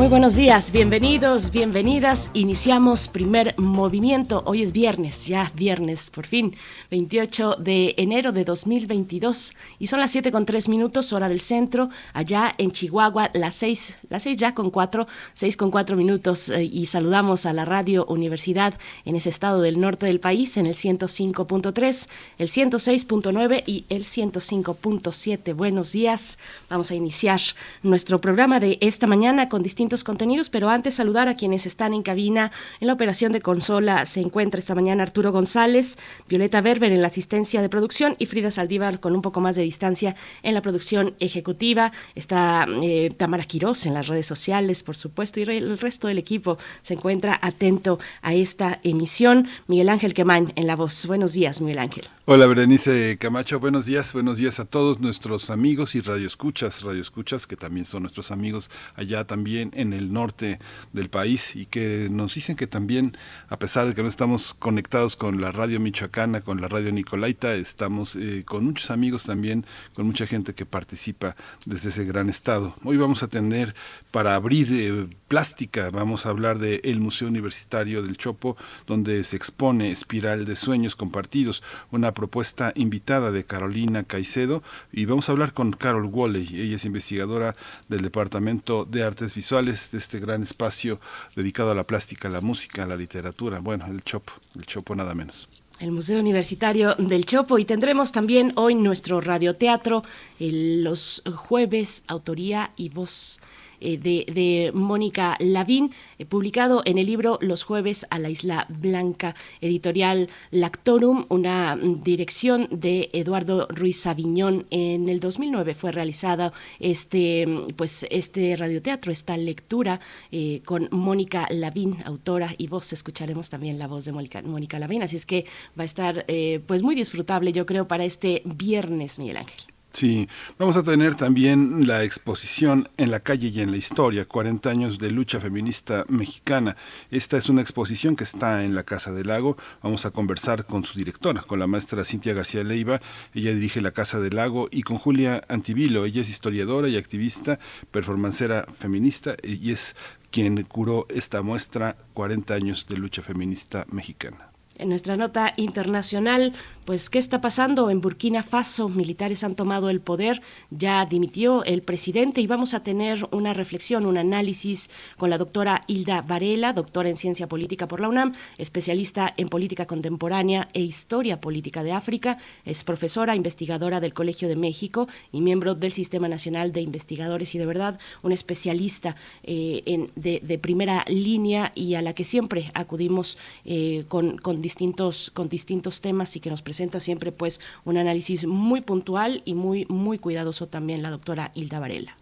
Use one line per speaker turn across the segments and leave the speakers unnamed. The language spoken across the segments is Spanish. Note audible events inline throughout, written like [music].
Muy buenos días, bienvenidos, bienvenidas. Iniciamos primer movimiento. Hoy es viernes, ya viernes, por fin, 28 de enero de 2022. Y son las 7 con 3 minutos, hora del centro. Allá en Chihuahua, las 6, las 6 ya con 4, 6 con 4 minutos. Eh, y saludamos a la Radio Universidad en ese estado del norte del país, en el 105.3, el 106.9 y el 105.7. Buenos días. Vamos a iniciar nuestro programa de esta mañana con distintos contenidos, pero antes saludar a quienes están en cabina. En la operación de consola se encuentra esta mañana Arturo González, Violeta Berber en la asistencia de producción y Frida Saldívar con un poco más de distancia en la producción ejecutiva. Está eh, Tamara Quirós en las redes sociales, por supuesto, y el resto del equipo se encuentra atento a esta emisión. Miguel Ángel Quemán en la voz. Buenos días, Miguel Ángel.
Hola, Berenice Camacho. Buenos días, buenos días a todos nuestros amigos y radioescuchas, radioescuchas que también son nuestros amigos allá también en el norte del país y que nos dicen que también, a pesar de que no estamos conectados con la radio michoacana, con la radio Nicolaita, estamos eh, con muchos amigos también, con mucha gente que participa desde ese gran estado. Hoy vamos a tener para abrir eh, plástica, vamos a hablar del el Museo Universitario del Chopo, donde se expone Espiral de Sueños Compartidos, una propuesta invitada de Carolina Caicedo, y vamos a hablar con Carol Woolley, ella es investigadora del Departamento de Artes Visuales de este gran espacio dedicado a la plástica, la música, la literatura, bueno, el Chopo, el Chopo nada menos.
El Museo Universitario del Chopo. Y tendremos también hoy nuestro radioteatro los jueves autoría y voz eh, de, Mónica Lavín, eh, publicado en el libro Los jueves a la Isla Blanca, editorial Lactorum, una mm, dirección de Eduardo Ruiz Saviñón. En el 2009 fue realizada este, mm, pues, este radioteatro, esta lectura eh, con Mónica Lavín, autora y voz. Escucharemos también la voz de Mónica, Mónica Lavín, así es que va a estar pues muy disfrutable, yo creo, para este viernes, Miguel Ángel.
Sí, vamos a tener también la exposición en la calle y en la historia, 40 años de lucha feminista mexicana. Esta es una exposición que está en la Casa del Lago. Vamos a conversar con su directora, con la maestra Cintia García Leiva. Ella dirige la Casa del Lago y con Julia Antivilo. Ella es historiadora y activista, performancera feminista y es quien curó esta muestra 40 años de lucha feminista mexicana.
En nuestra nota internacional, pues, ¿qué está pasando en Burkina Faso? Militares han tomado el poder, ya dimitió el presidente y vamos a tener una reflexión, un análisis con la doctora Hilda Varela, doctora en ciencia política por la UNAM, especialista en política contemporánea e historia política de África, es profesora investigadora del Colegio de México y miembro del Sistema Nacional de Investigadores y de verdad un especialista eh, de, primera línea y a la que siempre acudimos eh, con, con distintos, con distintos temas y que nos presenta siempre pues un análisis muy puntual y muy, muy cuidadoso también la doctora Hilda Varela.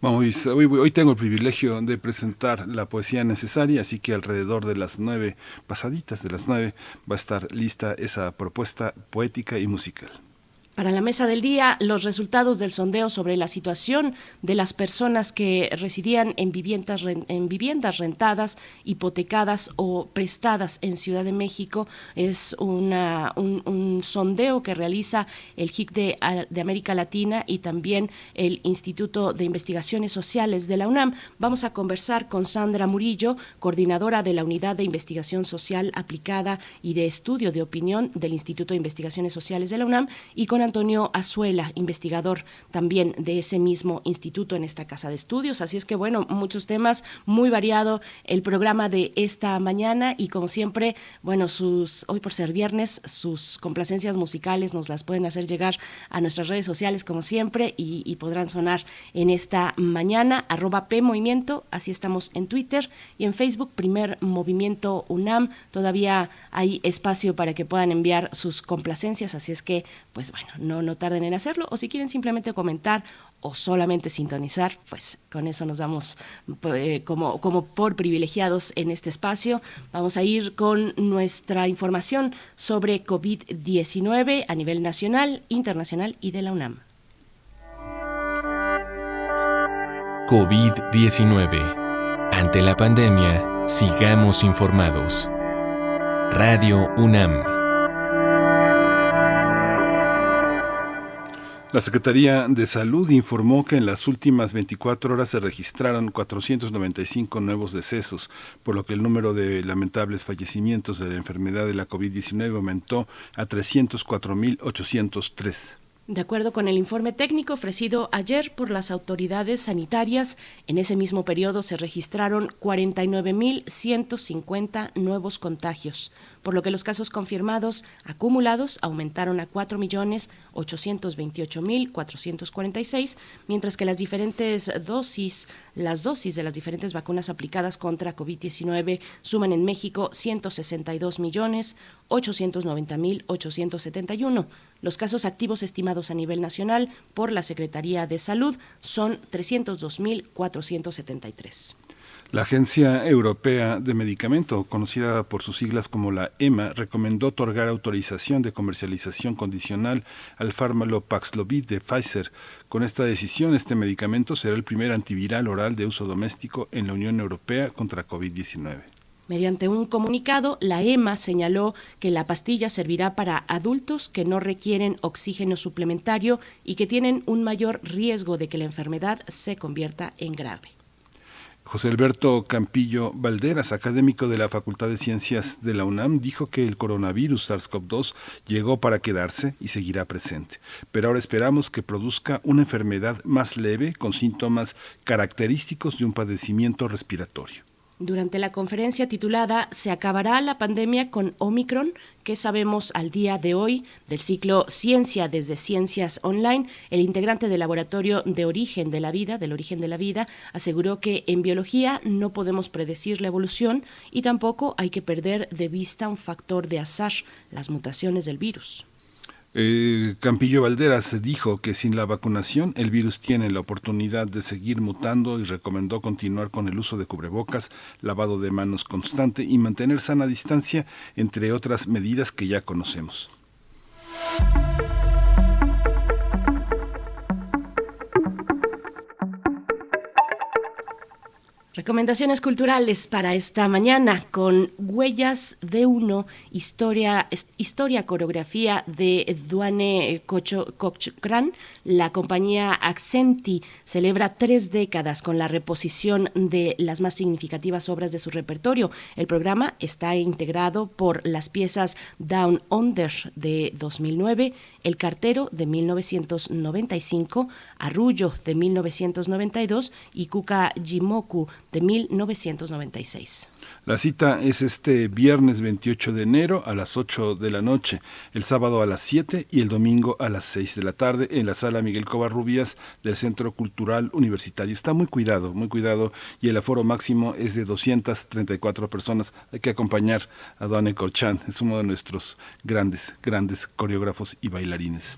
Vamos, hoy, tengo el privilegio de presentar la poesía necesaria, así que alrededor de las nueve, pasaditas de las nueve, va a estar lista esa propuesta poética y musical.
Para la mesa del día, los resultados del sondeo sobre la situación de las personas que residían en viviendas, en viviendas rentadas, hipotecadas o prestadas en Ciudad de México es una, un, sondeo que realiza el HIC de, de, América Latina y también el Instituto de Investigaciones Sociales de la UNAM. Vamos a conversar con Sandra Murillo, coordinadora de la Unidad de Investigación Social Aplicada y de Estudio de Opinión del Instituto de Investigaciones Sociales de la UNAM, y con Antonio Azuela, investigador también de ese mismo instituto en esta casa de estudios. Así es que, bueno, muchos temas, muy variado el programa de esta mañana y como siempre, bueno, sus, hoy por ser viernes, sus complacencias musicales nos las pueden hacer llegar a nuestras redes sociales como siempre y, podrán sonar en esta mañana, arroba P Movimiento, así estamos en Twitter y en Facebook, primer movimiento UNAM. Todavía hay espacio para que puedan enviar sus complacencias, así es que, pues bueno, no, no tarden en hacerlo, o si quieren simplemente comentar o solamente sintonizar, pues con eso nos damos eh, como, como por privilegiados en este espacio. Vamos a ir con nuestra información sobre COVID-19 a nivel nacional, internacional y de la UNAM.
COVID-19. Ante la pandemia, sigamos informados. Radio UNAM.
La Secretaría de Salud informó que en las últimas 24 horas se registraron 495 nuevos decesos, por lo que el número de lamentables fallecimientos de la enfermedad de la COVID-19 aumentó a 304.803.
De acuerdo con el informe técnico ofrecido ayer por las autoridades sanitarias, en ese mismo periodo se registraron 49.150 nuevos contagios, por lo que los casos confirmados acumulados aumentaron a 4.828.446, mientras que las diferentes dosis, las dosis de las diferentes vacunas aplicadas contra COVID-19 suman en México 162.890.871. Los casos activos estimados a nivel nacional por la Secretaría de Salud son 302.473.
La Agencia Europea de Medicamento, conocida por sus siglas como la EMA, recomendó otorgar autorización de comercialización condicional al fármaco Paxlovid de Pfizer. Con esta decisión, este medicamento será el primer antiviral oral de uso doméstico en la Unión Europea contra COVID-19.
Mediante un comunicado, la EMA señaló que la pastilla servirá para adultos que no requieren oxígeno suplementario y que tienen un mayor riesgo de que la enfermedad se convierta en grave.
José Alberto Campillo Valderas, académico de la Facultad de Ciencias de la UNAM, dijo que el coronavirus SARS-CoV-2 llegó para quedarse y seguirá presente. Pero ahora esperamos que produzca una enfermedad más leve con síntomas característicos de un padecimiento respiratorio.
Durante la conferencia titulada ¿Se acabará la pandemia con Omicron? ¿Qué sabemos al día de hoy del ciclo Ciencia desde Ciencias Online? El integrante del Laboratorio de Origen de la Vida, del Origen de la Vida, aseguró que en biología no podemos predecir la evolución y tampoco hay que perder de vista un factor de azar, las mutaciones del virus.
Eh, Campillo Valderas dijo que sin la vacunación el virus tiene la oportunidad de seguir mutando y recomendó continuar con el uso de cubrebocas, lavado de manos constante y mantener sana distancia, entre otras medidas que ya conocemos.
Recomendaciones culturales para esta mañana con Huellas de Uno, historia, historia coreografía de Duane Cochran. La compañía Accenti celebra tres décadas con la reposición de las más significativas obras de su repertorio. El programa está integrado por las piezas Down Under de 2009, El Cartero de 1995, Arrullo de 1992 y Kuka Jimoku de 1996.
La cita es este viernes 28 de enero a las 8 de la noche, el sábado a las 7 y el domingo a las 6 de la tarde en la sala Miguel Covarrubias del Centro Cultural Universitario. Está muy cuidado, muy cuidado y el aforo máximo es de 234 personas. Hay que acompañar a Duane Corchan, es uno de nuestros grandes, grandes coreógrafos y bailarines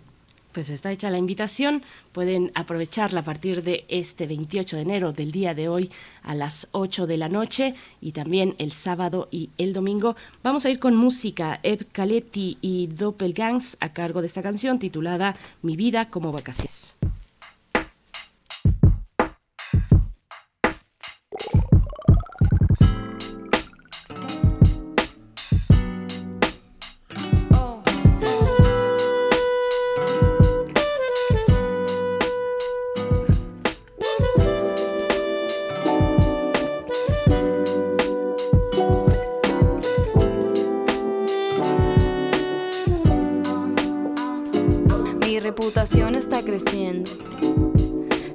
pues está hecha la invitación. Pueden aprovecharla a partir de este 28 de enero del día de hoy a las 8 de la noche y también el sábado y el domingo. Vamos a ir con música. Eb Caletti y Doppelgangs a cargo de esta canción titulada Mi vida como vacaciones.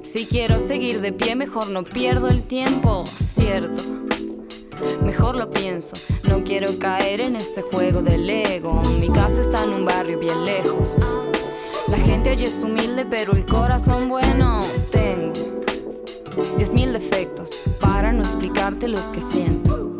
Si quiero seguir de pie, mejor no pierdo el tiempo, cierto. Mejor lo pienso, no quiero caer en este juego del ego. Mi casa está en un barrio bien lejos. La gente allí es humilde, pero el corazón bueno tengo. Diez mil defectos para no explicarte lo que siento.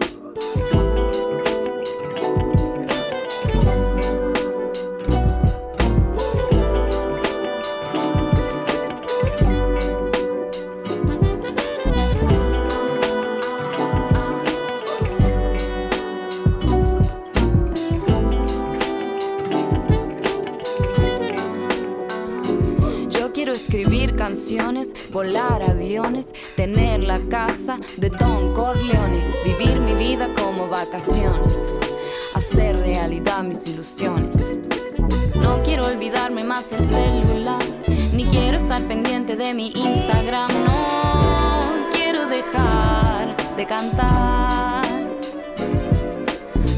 Volar aviones, tener la casa de Don Corleone, vivir mi vida como vacaciones, hacer realidad mis ilusiones. No quiero olvidarme más el celular, ni quiero estar pendiente de mi Instagram, no quiero dejar de cantar.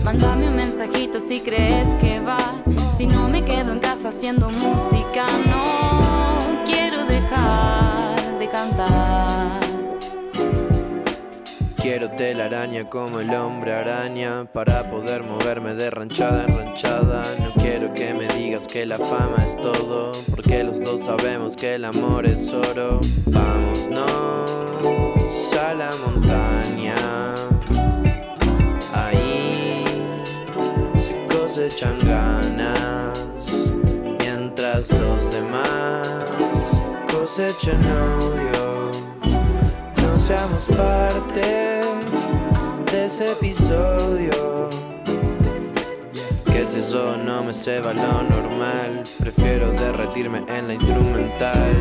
Mándame un mensajito si crees que va, si no me quedo en casa haciendo música, no quiero dejar de cantar.
Quiero telaraña como el hombre araña para poder moverme de ranchada en ranchada. No quiero que me digas que la fama es todo, porque los dos sabemos que el amor es oro. Vámonos a la montaña. Ahí se cosechan ganas, cosechan odio seamos parte de ese episodio. Que si eso no me va lo normal, prefiero derretirme en la instrumental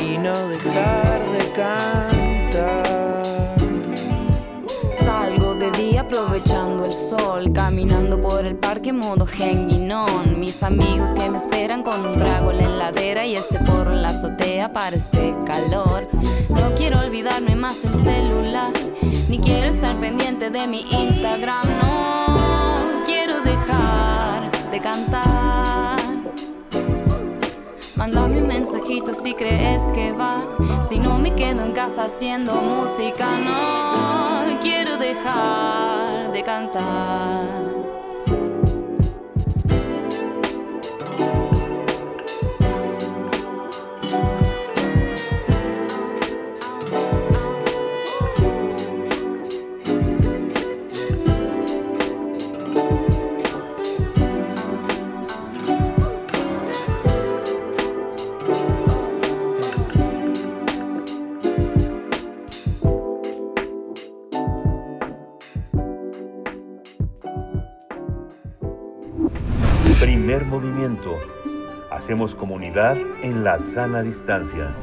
y no dejar de cantar.
Aprovechando el sol, caminando por el parque modo Genguinón. Mis amigos que me esperan con un trago en la heladera y ese porro en la azotea para este calor. No quiero olvidarme más el celular, ni quiero estar pendiente de mi Instagram. No quiero dejar de cantar. Mándame un mensajito si crees que va. Si no me quedo en casa haciendo música, no quiero dejar de cantar.
Hacemos comunidad en la sana distancia.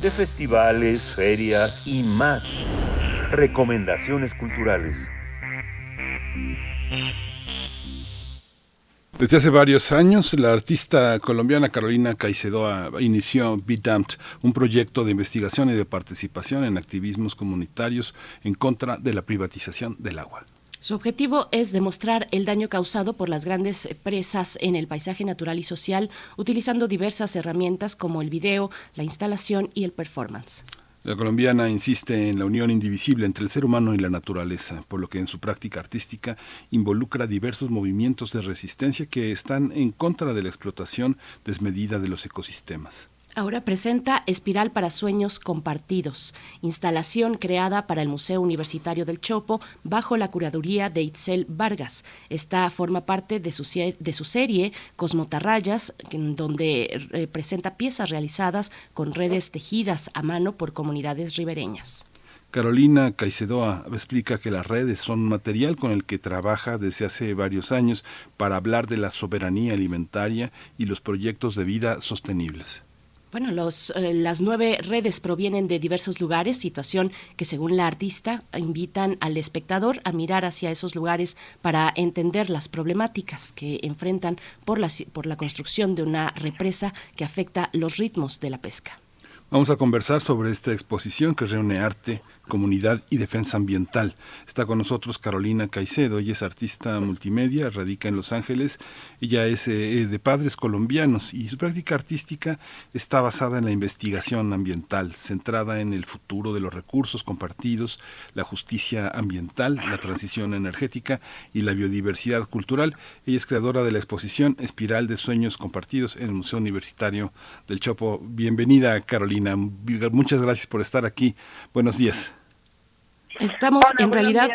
De festivales, ferias y más. Recomendaciones culturales.
Desde hace varios años, la artista colombiana Carolina Caicedoa inició Be Damned, un proyecto de investigación y de participación en activismos comunitarios en contra de la privatización del agua.
Su objetivo es demostrar el daño causado por las grandes presas en el paisaje natural y social, utilizando diversas herramientas como el video, la instalación y el performance.
La colombiana insiste en la unión indivisible entre el ser humano y la naturaleza, por lo que en su práctica artística involucra diversos movimientos de resistencia que están en contra de la explotación desmedida de los ecosistemas.
Ahora presenta Espiral para Sueños Compartidos, instalación creada para el Museo Universitario del Chopo bajo la curaduría de Itzel Vargas. Esta forma parte de su, serie Cosmotarrayas, donde eh, presenta piezas realizadas con redes tejidas a mano por comunidades ribereñas.
Carolina Caicedoa explica que las redes son material con el que trabaja desde hace varios años para hablar de la soberanía alimentaria y los proyectos de vida sostenibles.
Bueno, los, eh, las nueve redes provienen de diversos lugares, situación que según la artista invitan al espectador a mirar hacia esos lugares para entender las problemáticas que enfrentan por la, por la construcción de una represa que afecta los ritmos de la pesca.
Vamos a conversar sobre esta exposición que reúne arte, comunidad y defensa ambiental. Está con nosotros Carolina Caicedo, ella es artista multimedia, radica en Los Ángeles, ella es eh, de padres colombianos y su práctica artística está basada en la investigación ambiental, centrada en el futuro de los recursos compartidos, la justicia ambiental, la transición energética y la biodiversidad cultural. Ella es creadora de la exposición Espiral de Sueños Compartidos en el Museo Universitario del Chopo. Bienvenida Carolina, muchas gracias por estar aquí. Buenos días.
Estamos en realidad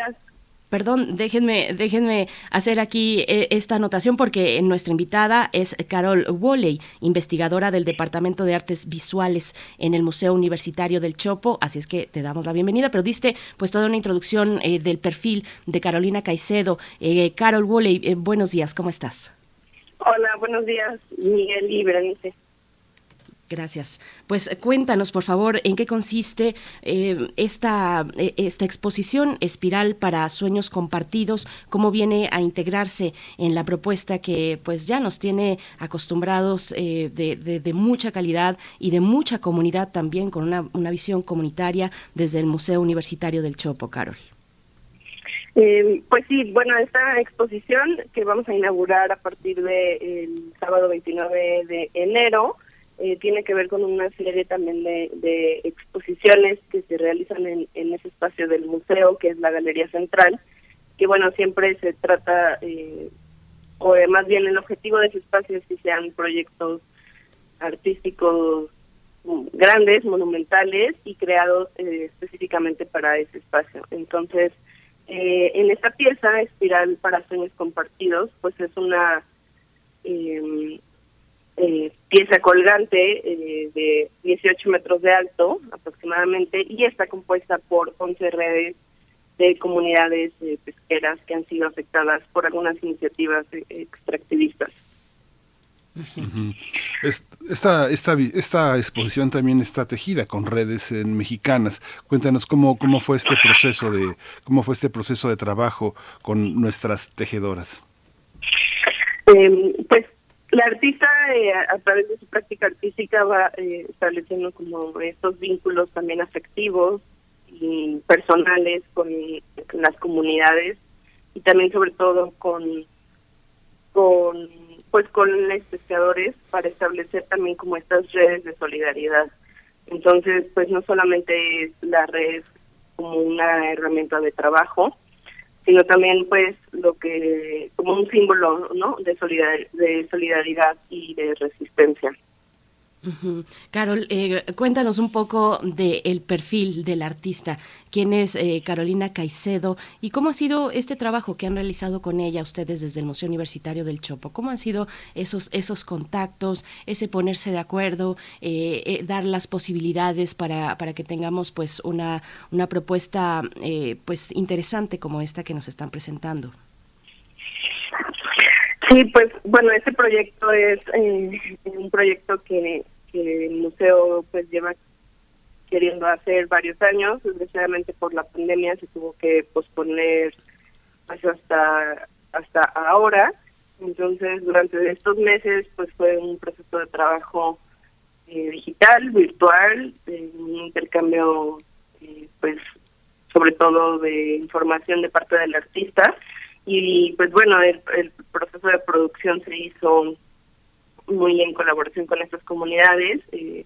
perdón, déjenme, déjenme hacer aquí eh, esta anotación porque nuestra invitada es Carol Woley, investigadora del Departamento de Artes Visuales en el Museo Universitario del Chopo, así es que te damos la bienvenida, pero diste pues toda una introducción eh, del perfil de Carolina Caicedo. Eh, Carol Woley, buenos días, ¿cómo estás?
Hola, buenos días, Miguel y Berenice.
Gracias. Pues eh, cuéntanos, por favor, en qué consiste eh, esta, eh, esta exposición Espiral para Sueños Compartidos, cómo viene a integrarse en la propuesta que pues ya nos tiene acostumbrados de, de, mucha calidad y de mucha comunidad también, con una, una visión comunitaria desde el Museo Universitario del Chopo, Carol.
pues sí, bueno, esta exposición que vamos a inaugurar a partir del sábado 29 de enero, eh, tiene que ver con una serie también de, exposiciones que se realizan en, ese espacio del museo, que es la Galería Central, que bueno, siempre se trata, eh, o más bien el objetivo de ese espacio es que sean proyectos artísticos grandes, monumentales y creados eh, específicamente para ese espacio. Entonces, en esta pieza, Espiral para Sueños Compartidos, pues es una eh, pieza colgante eh, de 18 metros de alto aproximadamente y está compuesta por 11 redes de comunidades eh, pesqueras que han sido afectadas por algunas iniciativas extractivistas.
Esta, esta, esta exposición también está tejida con redes mexicanas. Cuéntanos cómo, cómo fue este proceso de cómo fue este proceso de trabajo con nuestras tejedoras.
Em, pues la artista, eh, a través de su práctica artística, va eh, estableciendo como estos vínculos también afectivos y personales con, las comunidades y también sobre todo con con pues con los pescadores para establecer también como estas redes de solidaridad. Entonces, pues no solamente es la red como una herramienta de trabajo, sino también pues lo que como un símbolo no de solidaridad, de solidaridad y de resistencia
Carol, eh, cuéntanos un poco del perfil del artista. ¿Quién es eh, Carolina Caicedo y cómo ha sido este trabajo que han realizado con ella ustedes desde el Museo Universitario del Chopo? ¿Cómo han sido esos, esos contactos, ese ponerse de acuerdo, eh, dar las posibilidades para, para que tengamos pues una, una propuesta pues interesante como esta que nos están presentando?
Sí, pues bueno, este proyecto es un proyecto que que el museo pues lleva queriendo hacer varios años, desgraciadamente por la pandemia se tuvo que posponer hasta hasta ahora. Entonces, durante estos meses pues fue un proceso de trabajo eh, digital, virtual, un intercambio eh, pues sobre todo de información de parte del artista y pues bueno, el, el proceso de producción se hizo muy en colaboración con estas comunidades, eh,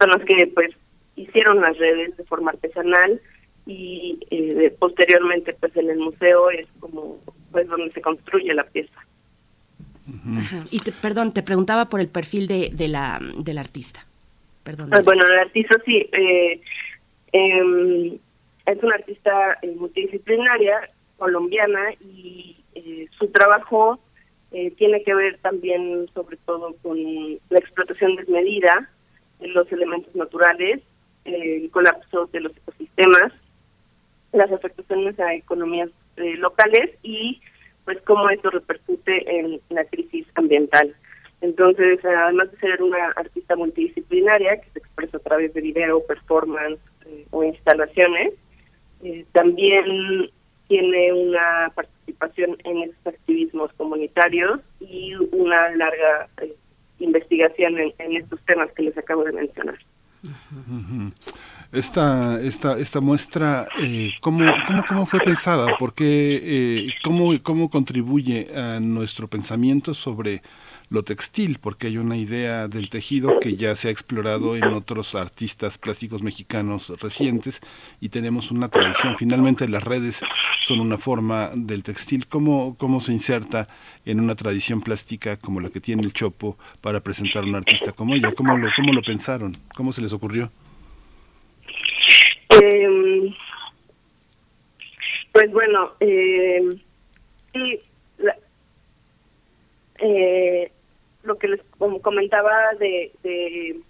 son los que pues hicieron las redes de forma artesanal y eh, posteriormente pues en el museo es como pues donde se construye la pieza.
Y perdón, te preguntaba por el perfil de, de la del artista. Perdón.
Ah, bueno, el artista sí eh, em, es una artista eh, multidisciplinaria colombiana y su trabajo eh, tiene que ver también sobre todo con la explotación desmedida de los elementos naturales, el colapso de los ecosistemas, las afectaciones a economías eh, locales y pues cómo esto repercute en la crisis ambiental. Entonces, además de ser una artista multidisciplinaria que se expresa a través de video, performance eh, o instalaciones, también tiene una participación en estos activismos comunitarios y una larga eh, investigación en, estos temas que les acabo de mencionar.
Esta, esta, esta muestra, eh, ¿cómo, cómo, cómo, fue pensada? Porque, eh, cómo, ¿Cómo contribuye a nuestro pensamiento sobre lo textil, porque hay una idea del tejido que ya se ha explorado en otros artistas plásticos mexicanos recientes y tenemos una tradición. Finalmente las redes son una forma del textil. ¿Cómo, cómo se inserta en una tradición plástica como la que tiene el Chopo para presentar a un artista como ella? ¿Cómo lo, cómo lo pensaron? ¿Cómo se les ocurrió?
Em, pues bueno, eh, sí, eh, lo que les comentaba de, de,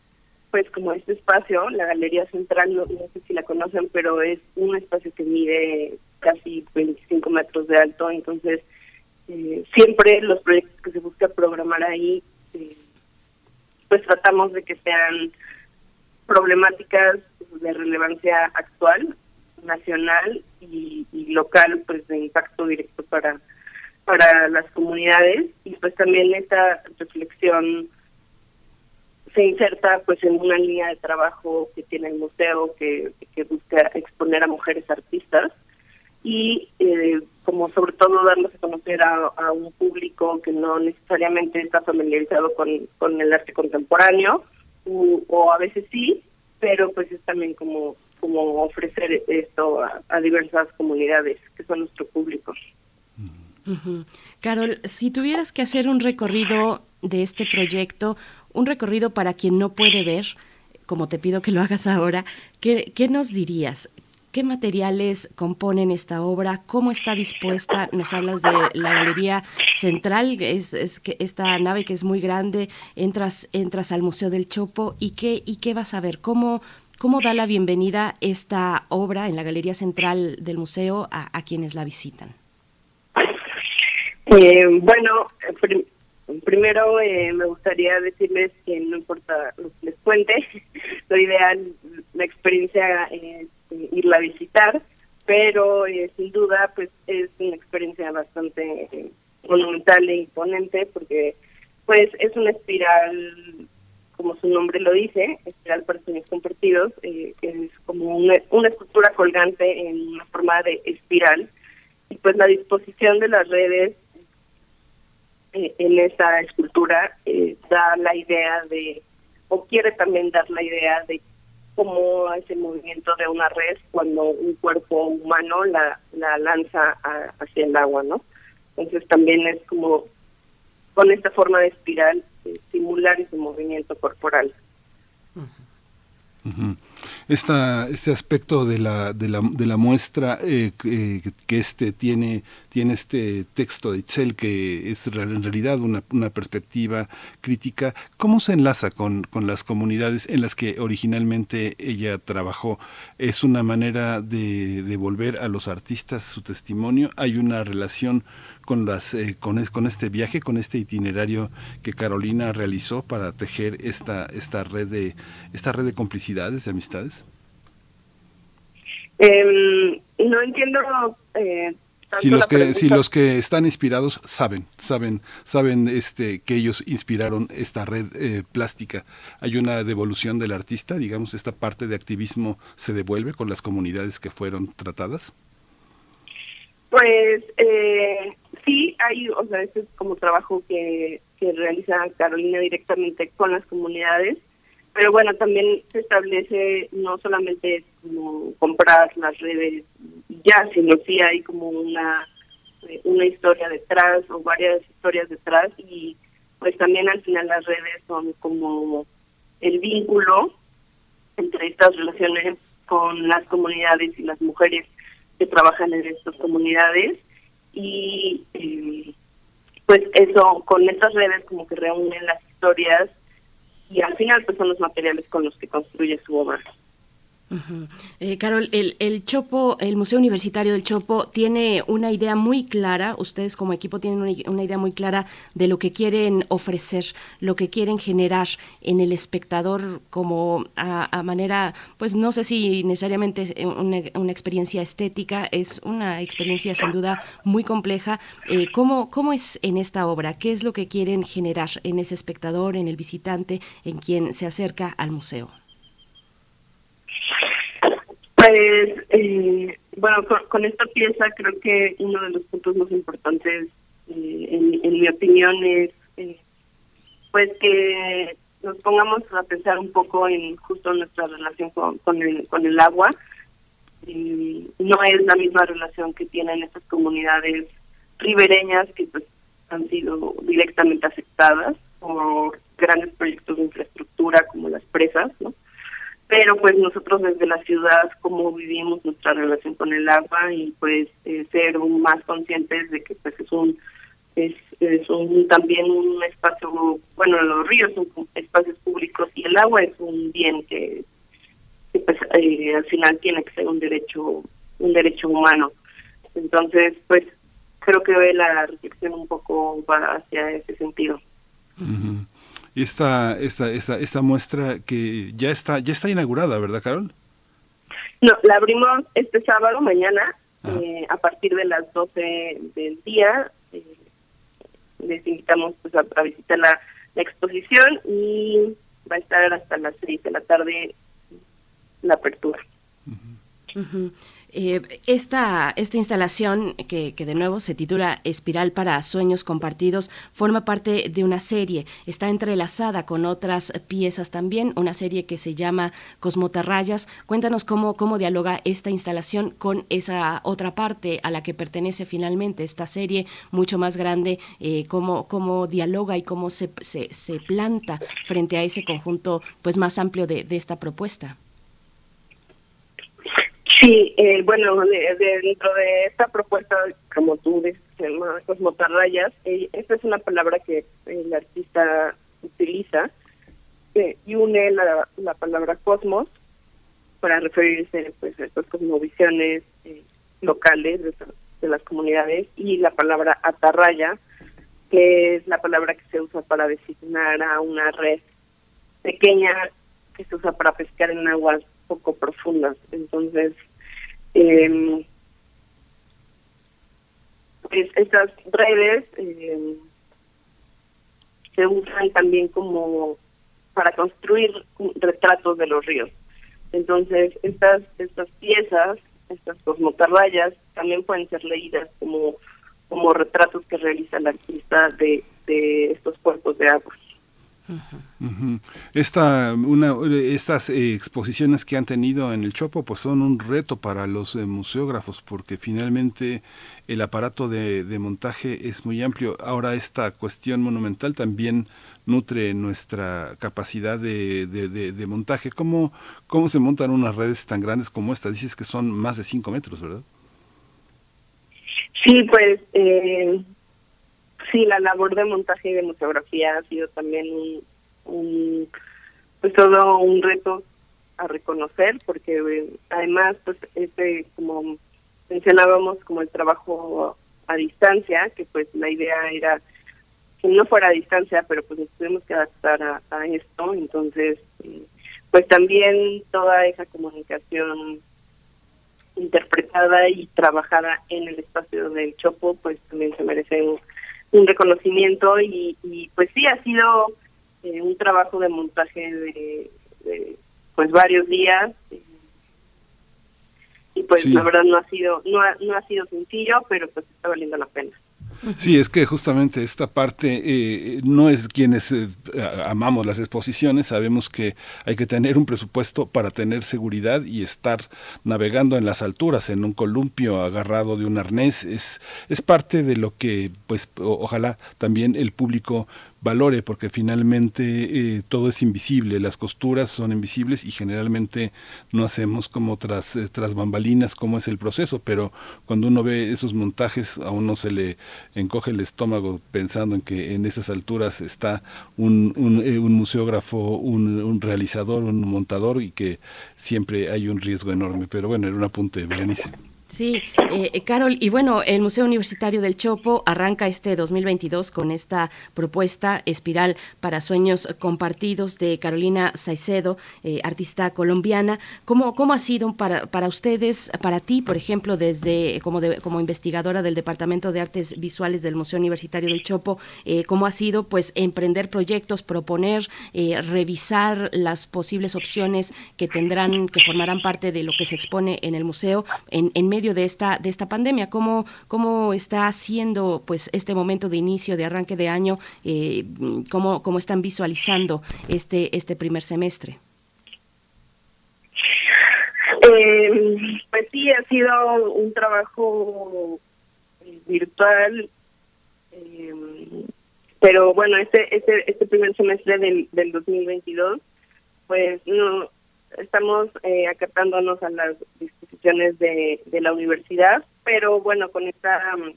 pues como este espacio, la Galería Central, no, sé si la conocen, pero es un espacio que mide casi 25 metros de alto, entonces eh, siempre los proyectos que se busca programar ahí, eh, pues tratamos de que sean problemáticas de relevancia actual, nacional y, local, pues de impacto directo para para las comunidades y pues también esta reflexión se inserta pues en una línea de trabajo que tiene el museo que, que busca exponer a mujeres artistas y eh, como sobre todo darnos a conocer a, un público que no necesariamente está familiarizado con, con el arte contemporáneo o, a veces sí pero pues es también como como ofrecer esto a, diversas comunidades que son nuestro público.
Carol, si tuvieras que hacer un recorrido de este proyecto, un recorrido para quien no puede ver, como te pido que lo hagas ahora, ¿qué, nos dirías? ¿Qué materiales componen esta obra? ¿Cómo está dispuesta? Nos hablas de la galería central, es, es esta nave que es muy grande, entras, entras al Museo del Chopo y qué, y qué vas a ver, cómo, cómo da la bienvenida esta obra en la galería central del museo a, quienes la visitan.
Eh, bueno, primero eh, me gustaría decirles que no importa lo que les cuente, [laughs] lo ideal, la experiencia es irla a visitar, pero eh, sin duda pues es una experiencia bastante eh, monumental e imponente porque pues es una espiral como su nombre lo dice, espiral para sueños compartidos, eh, es como una, una estructura colgante en una forma de espiral. Y pues la disposición de las redes en esa escultura da la idea de o quiere también dar la idea de como ese movimiento de una red cuando un cuerpo humano la, la lanza hacia el agua, ¿no? Entonces también es como con esta forma de espiral eh, simular ese movimiento corporal
esta, este aspecto de la, de la, de la muestra eh, que, este tiene, tiene este texto de Itzel que es en realidad una, perspectiva crítica, ¿cómo se enlaza con, las comunidades en las que originalmente ella trabajó? ¿Es una manera de devolver a los artistas su testimonio? ¿Hay una relación con las eh, con, con este viaje, con este itinerario que Carolina realizó para tejer esta esta red de esta red de complicidades, de amistades?
Em, no entiendo. Eh,
si los que si los que están inspirados saben saben saben este que ellos inspiraron esta red eh, plástica hay una devolución del artista digamos esta parte de activismo se devuelve con las comunidades que fueron tratadas
pues eh, sí, hay, o sea, este es como trabajo que, que realiza Carolina directamente con las comunidades, pero bueno, también se establece no solamente como comprar las redes ya, sino sí hay como una, una historia detrás o varias historias detrás y pues también al final las redes son como el vínculo entre estas relaciones con las comunidades y las mujeres que trabajan en estas comunidades y pues eso con estas redes como que reúnen las historias y al final pues son los materiales con los que construye su obra.
Eh, Carol, el, el, Chopo, el Museo Universitario del Chopo tiene una idea muy clara, ustedes como equipo tienen una, idea muy clara de lo que quieren ofrecer, lo que quieren generar en el espectador como a, manera, pues no sé si necesariamente una, una, experiencia estética, es una experiencia sin duda muy compleja. Eh, ¿cómo, ¿Cómo es en esta obra? ¿Qué es lo que quieren generar en ese espectador, en el visitante, en quien se acerca al museo?
Pues, eh, bueno, con, esta pieza creo que uno de los puntos más importantes, eh, en, mi opinión, es eh, pues que nos pongamos a pensar un poco en justo nuestra relación con, con, el, con el agua. no es la misma relación que tienen estas comunidades ribereñas que pues han sido directamente afectadas por grandes proyectos de infraestructura como las presas, ¿no? Pero pues nosotros desde la ciudad, cómo vivimos nuestra relación con el agua y pues eh, ser más conscientes de que pues es un es, es un también un espacio, bueno, los ríos son espacios públicos y el agua es un bien que, pues eh, al final tiene que ser un derecho un derecho humano. Entonces, pues creo que la reflexión un poco va hacia ese sentido.
Esta, esta, esta, esta muestra que ya está, ya está inaugurada, ¿verdad, Carol?
No, la abrimos este sábado, mañana, eh, a partir de las 12 del día. Eh, les invitamos pues, a, visitar la, exposición y va a estar hasta las 6 de la tarde la apertura.
Eh, esta, esta instalación, que, de nuevo se titula Espiral para Sueños Compartidos, forma parte de una serie. Está entrelazada con otras piezas también, una serie que se llama Cosmotarrayas. Cuéntanos cómo, cómo dialoga esta instalación con esa otra parte a la que pertenece finalmente esta serie, mucho más grande, eh, cómo, cómo dialoga y cómo se, se, se, planta frente a ese conjunto pues más amplio de esta propuesta.
Sí, eh, bueno, dentro de esta propuesta, como tú dices, se llama Cosmotarrayas, eh, esta es una palabra que el artista utiliza eh, y une la, la, palabra cosmos para referirse pues, a estas cosmovisiones eh, locales de, de, las comunidades y la palabra atarraya, que es la palabra que se usa para designar a una red pequeña que se usa para pescar en aguas poco profundas. Entonces, pues estas redes eh, se usan también como para construir retratos de los ríos. Entonces, estas estas piezas, estas cosmotarrayas, también pueden ser leídas como como retratos que realiza el artista de, de estos cuerpos de agua.
Esta, una, estas eh, exposiciones que han tenido en el Chopo pues son un reto para los eh, museógrafos porque finalmente el aparato de, montaje es muy amplio. Ahora esta cuestión monumental también nutre nuestra capacidad de, montaje. ¿Cómo, ¿Cómo se montan unas redes tan grandes como esta? Dices que son más de 5 metros, ¿verdad?
Sí, pues eh, sí, la labor de montaje y de museografía ha sido también un, pues todo un reto a reconocer porque además pues este como mencionábamos como el trabajo a distancia que pues la idea era que no fuera a distancia pero pues nos tuvimos que adaptar a, esto. Entonces pues también toda esa comunicación interpretada y trabajada en el espacio del Chopo pues también se merece un reconocimiento y, pues sí ha sido eh, un trabajo de montaje de, pues varios días. Y pues la verdad no ha sido no ha, no ha sido sencillo pero pues está valiendo la pena
Sí, es que justamente esta parte eh, no es quienes eh, amamos las exposiciones, sabemos que hay que tener un presupuesto para tener seguridad y estar navegando en las alturas, en un columpio agarrado de un arnés, es, es parte de lo que pues ojalá también el público valore, porque finalmente eh, todo es invisible, las costuras son invisibles y generalmente no hacemos como tras, eh, tras bambalinas cómo es el proceso, pero cuando uno ve esos montajes a uno se le encoge el estómago pensando en que en esas alturas está un, un, eh, museógrafo, un, un, realizador, un montador y que siempre hay un riesgo enorme. Pero bueno, era un apunte, Berenice.
Sí, eh, eh, Carol, y bueno, el Museo Universitario del Chopo arranca este 2022 con esta propuesta Espiral para Sueños Compartidos de Carolina Saicedo, eh, artista colombiana. ¿Cómo, ¿Cómo ha sido para, para ustedes, para ti, por ejemplo, desde como, como investigadora del Departamento de Artes Visuales del Museo Universitario del Chopo, cómo ha sido pues emprender proyectos, proponer, revisar las posibles opciones que tendrán, que formarán parte de lo que se expone en el museo en, en medio de esta, de esta pandemia? ¿Cómo, cómo está haciendo pues, este momento de inicio, de arranque de año? Eh, ¿cómo, ¿Cómo están visualizando este, este primer semestre?
Eh, pues sí, ha sido un trabajo virtual, eh, pero bueno, este, este, este primer semestre del, del 2022, pues no, estamos eh, acatándonos a las disposiciones de, de la universidad, pero bueno, con esta um,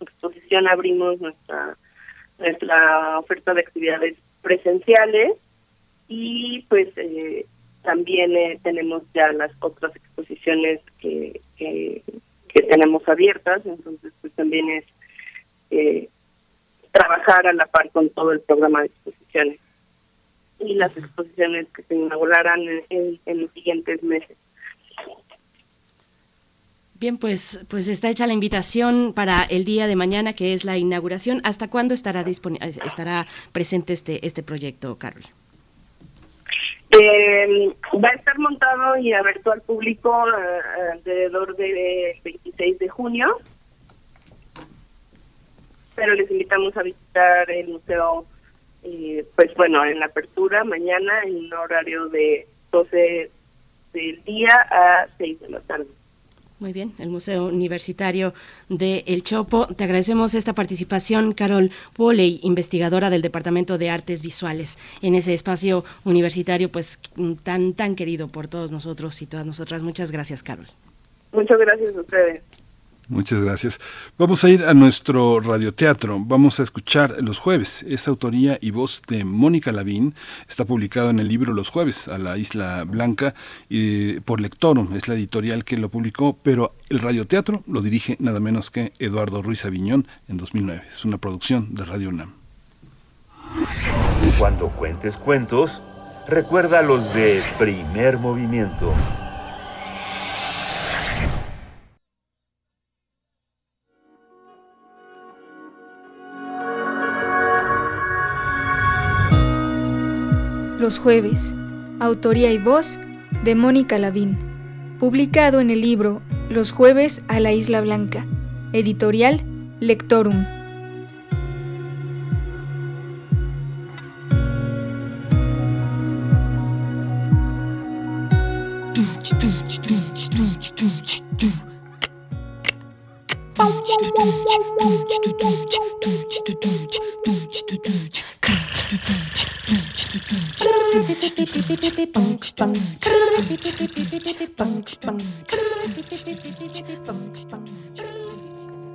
exposición abrimos nuestra nuestra oferta de actividades presenciales y pues eh, también eh, tenemos ya las otras exposiciones que, que, tenemos abiertas, entonces pues también es eh, trabajar a la par con todo el programa de exposiciones y las exposiciones que se inaugurarán en, los siguientes meses.
Bien, pues, pues está hecha la invitación para el día de mañana, que es la inauguración. ¿Hasta cuándo estará estará presente este este proyecto, Carol?
Eh, va a estar montado y abierto al público eh, alrededor del 26 de junio, pero les invitamos a visitar el museo, eh, pues bueno, en la apertura mañana en un horario de 12 del día a 6 de la tarde.
Muy bien, el Museo Universitario de El Chopo. Te agradecemos esta participación, Carol Woley, investigadora del Departamento de Artes Visuales, en ese espacio universitario, pues tan, tan querido por todos nosotros y todas nosotras. Muchas gracias, Carol.
Muchas gracias a ustedes.
Muchas gracias. Vamos a ir a nuestro radioteatro. Vamos a escuchar Los Jueves. Es autoría y voz de Mónica Lavín. Está publicado en el libro Los Jueves a la Isla Blanca y por Lectorum. Es la editorial que lo publicó, pero el radioteatro lo dirige nada menos que Eduardo Ruiz Aviñón en 2009. Es una producción de Radio UNAM.
Cuando cuentes cuentos, recuerda los de primer movimiento.
Los jueves, autoría y voz de Mónica Lavín, publicado en el libro Los jueves a la Isla Blanca, editorial Lectorum.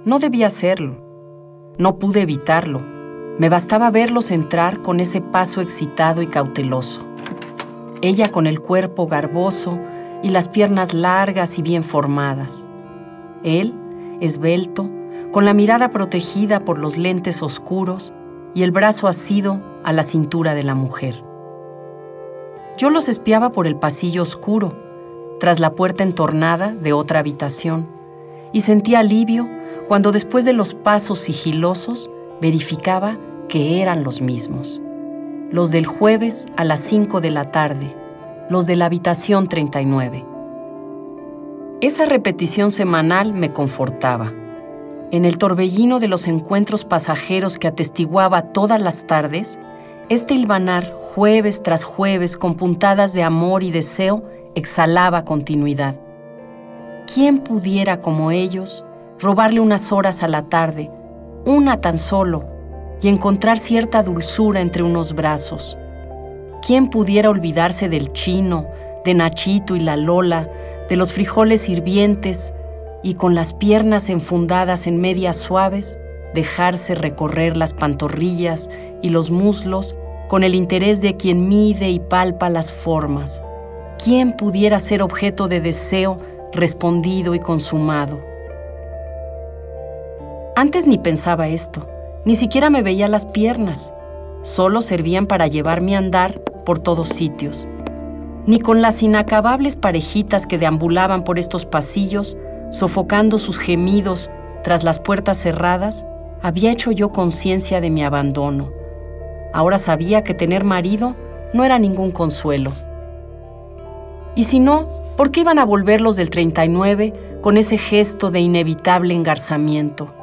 No debía hacerlo. No pude evitarlo. Me bastaba verlos entrar con ese paso excitado y cauteloso. Ella con el cuerpo garboso y las piernas largas y bien formadas. Él, esbelto, con la mirada protegida por los lentes oscuros y el brazo asido a la cintura de la mujer. Yo los espiaba por el pasillo oscuro, tras la puerta entornada de otra habitación, y sentía alivio cuando después de los pasos sigilosos verificaba que eran los mismos. Los del jueves a las 5 de la tarde, los de la habitación 39. Esa repetición semanal me confortaba. En el torbellino de los encuentros pasajeros que atestiguaba todas las tardes, este hilvanar, jueves tras jueves, con puntadas de amor y deseo, exhalaba continuidad. ¿Quién pudiera, como ellos, robarle unas horas a la tarde, una tan solo, y encontrar cierta dulzura entre unos brazos? ¿Quién pudiera olvidarse del chino, de Nachito y la Lola, de los frijoles hirvientes, y con las piernas enfundadas en medias suaves, dejarse recorrer las pantorrillas y los muslos con el interés de quien mide y palpa las formas. ¿Quién pudiera ser objeto de deseo respondido y consumado? Antes ni pensaba esto, ni siquiera me veía las piernas, solo servían para llevarme a andar por todos sitios. Ni con las inacabables parejitas que deambulaban por estos pasillos, sofocando sus gemidos tras las puertas cerradas, había hecho yo conciencia de mi abandono. Ahora sabía que tener marido no era ningún consuelo. Y si no, ¿por qué iban a volver los del 39 con ese gesto de inevitable engarzamiento?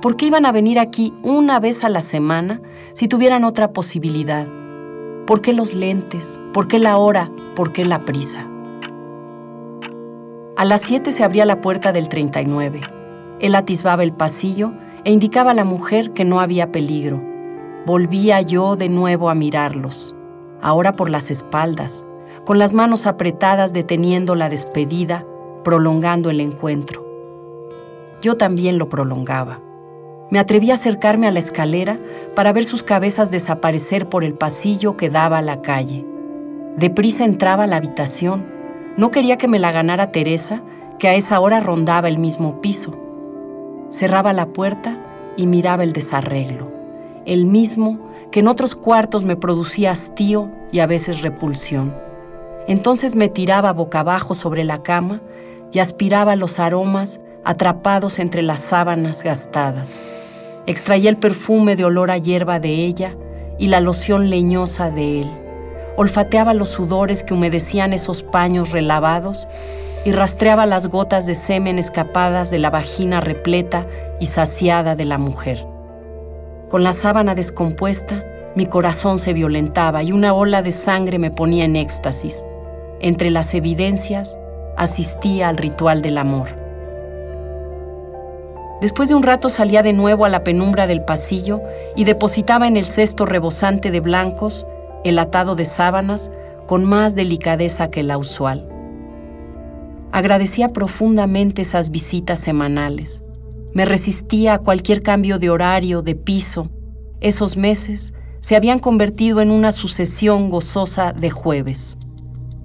¿Por qué iban a venir aquí una vez a la semana si tuvieran otra posibilidad? ¿Por qué los lentes? ¿Por qué la hora? ¿Por qué la prisa? A las 7 se abría la puerta del 39. Él atisbaba el pasillo e indicaba a la mujer que no había peligro. Volvía yo de nuevo a mirarlos, ahora por las espaldas, con las manos apretadas deteniendo la despedida, prolongando el encuentro. Yo también lo prolongaba. Me atreví a acercarme a la escalera para ver sus cabezas desaparecer por el pasillo que daba a la calle. Deprisa entraba a la habitación. No quería que me la ganara Teresa, que a esa hora rondaba el mismo piso. Cerraba la puerta y miraba el desarreglo, el mismo que en otros cuartos me producía hastío y a veces repulsión. Entonces me tiraba boca abajo sobre la cama y aspiraba los aromas atrapados entre las sábanas gastadas. Extraía el perfume de olor a hierba de ella y la loción leñosa de él. Olfateaba los sudores que humedecían esos paños relavados y rastreaba las gotas de semen escapadas de la vagina repleta y saciada de la mujer. Con la sábana descompuesta, mi corazón se violentaba y una ola de sangre me ponía en éxtasis. Entre las evidencias, asistía al ritual del amor. Después de un rato salía de nuevo a la penumbra del pasillo y depositaba en el cesto rebosante de blancos el atado de sábanas con más delicadeza que la usual. Agradecía profundamente esas visitas semanales. Me resistía a cualquier cambio de horario, de piso. Esos meses se habían convertido en una sucesión gozosa de jueves.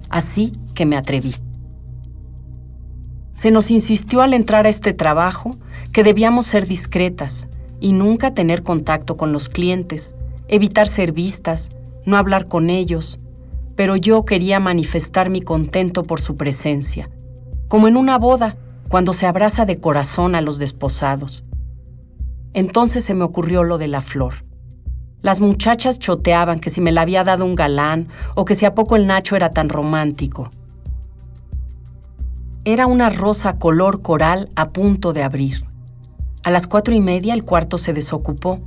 Así que me atreví. Se nos insistió al entrar a este trabajo que debíamos ser discretas y nunca tener contacto con los clientes, evitar ser vistas, no hablar con ellos, pero yo quería manifestar mi contento por su presencia, como en una boda, cuando se abraza de corazón a los desposados. Entonces se me ocurrió lo de la flor. Las muchachas choteaban que si me la había dado un galán o que si a poco el Nacho era tan romántico. Era una rosa color coral a punto de abrir. A las cuatro y media el cuarto se desocupó.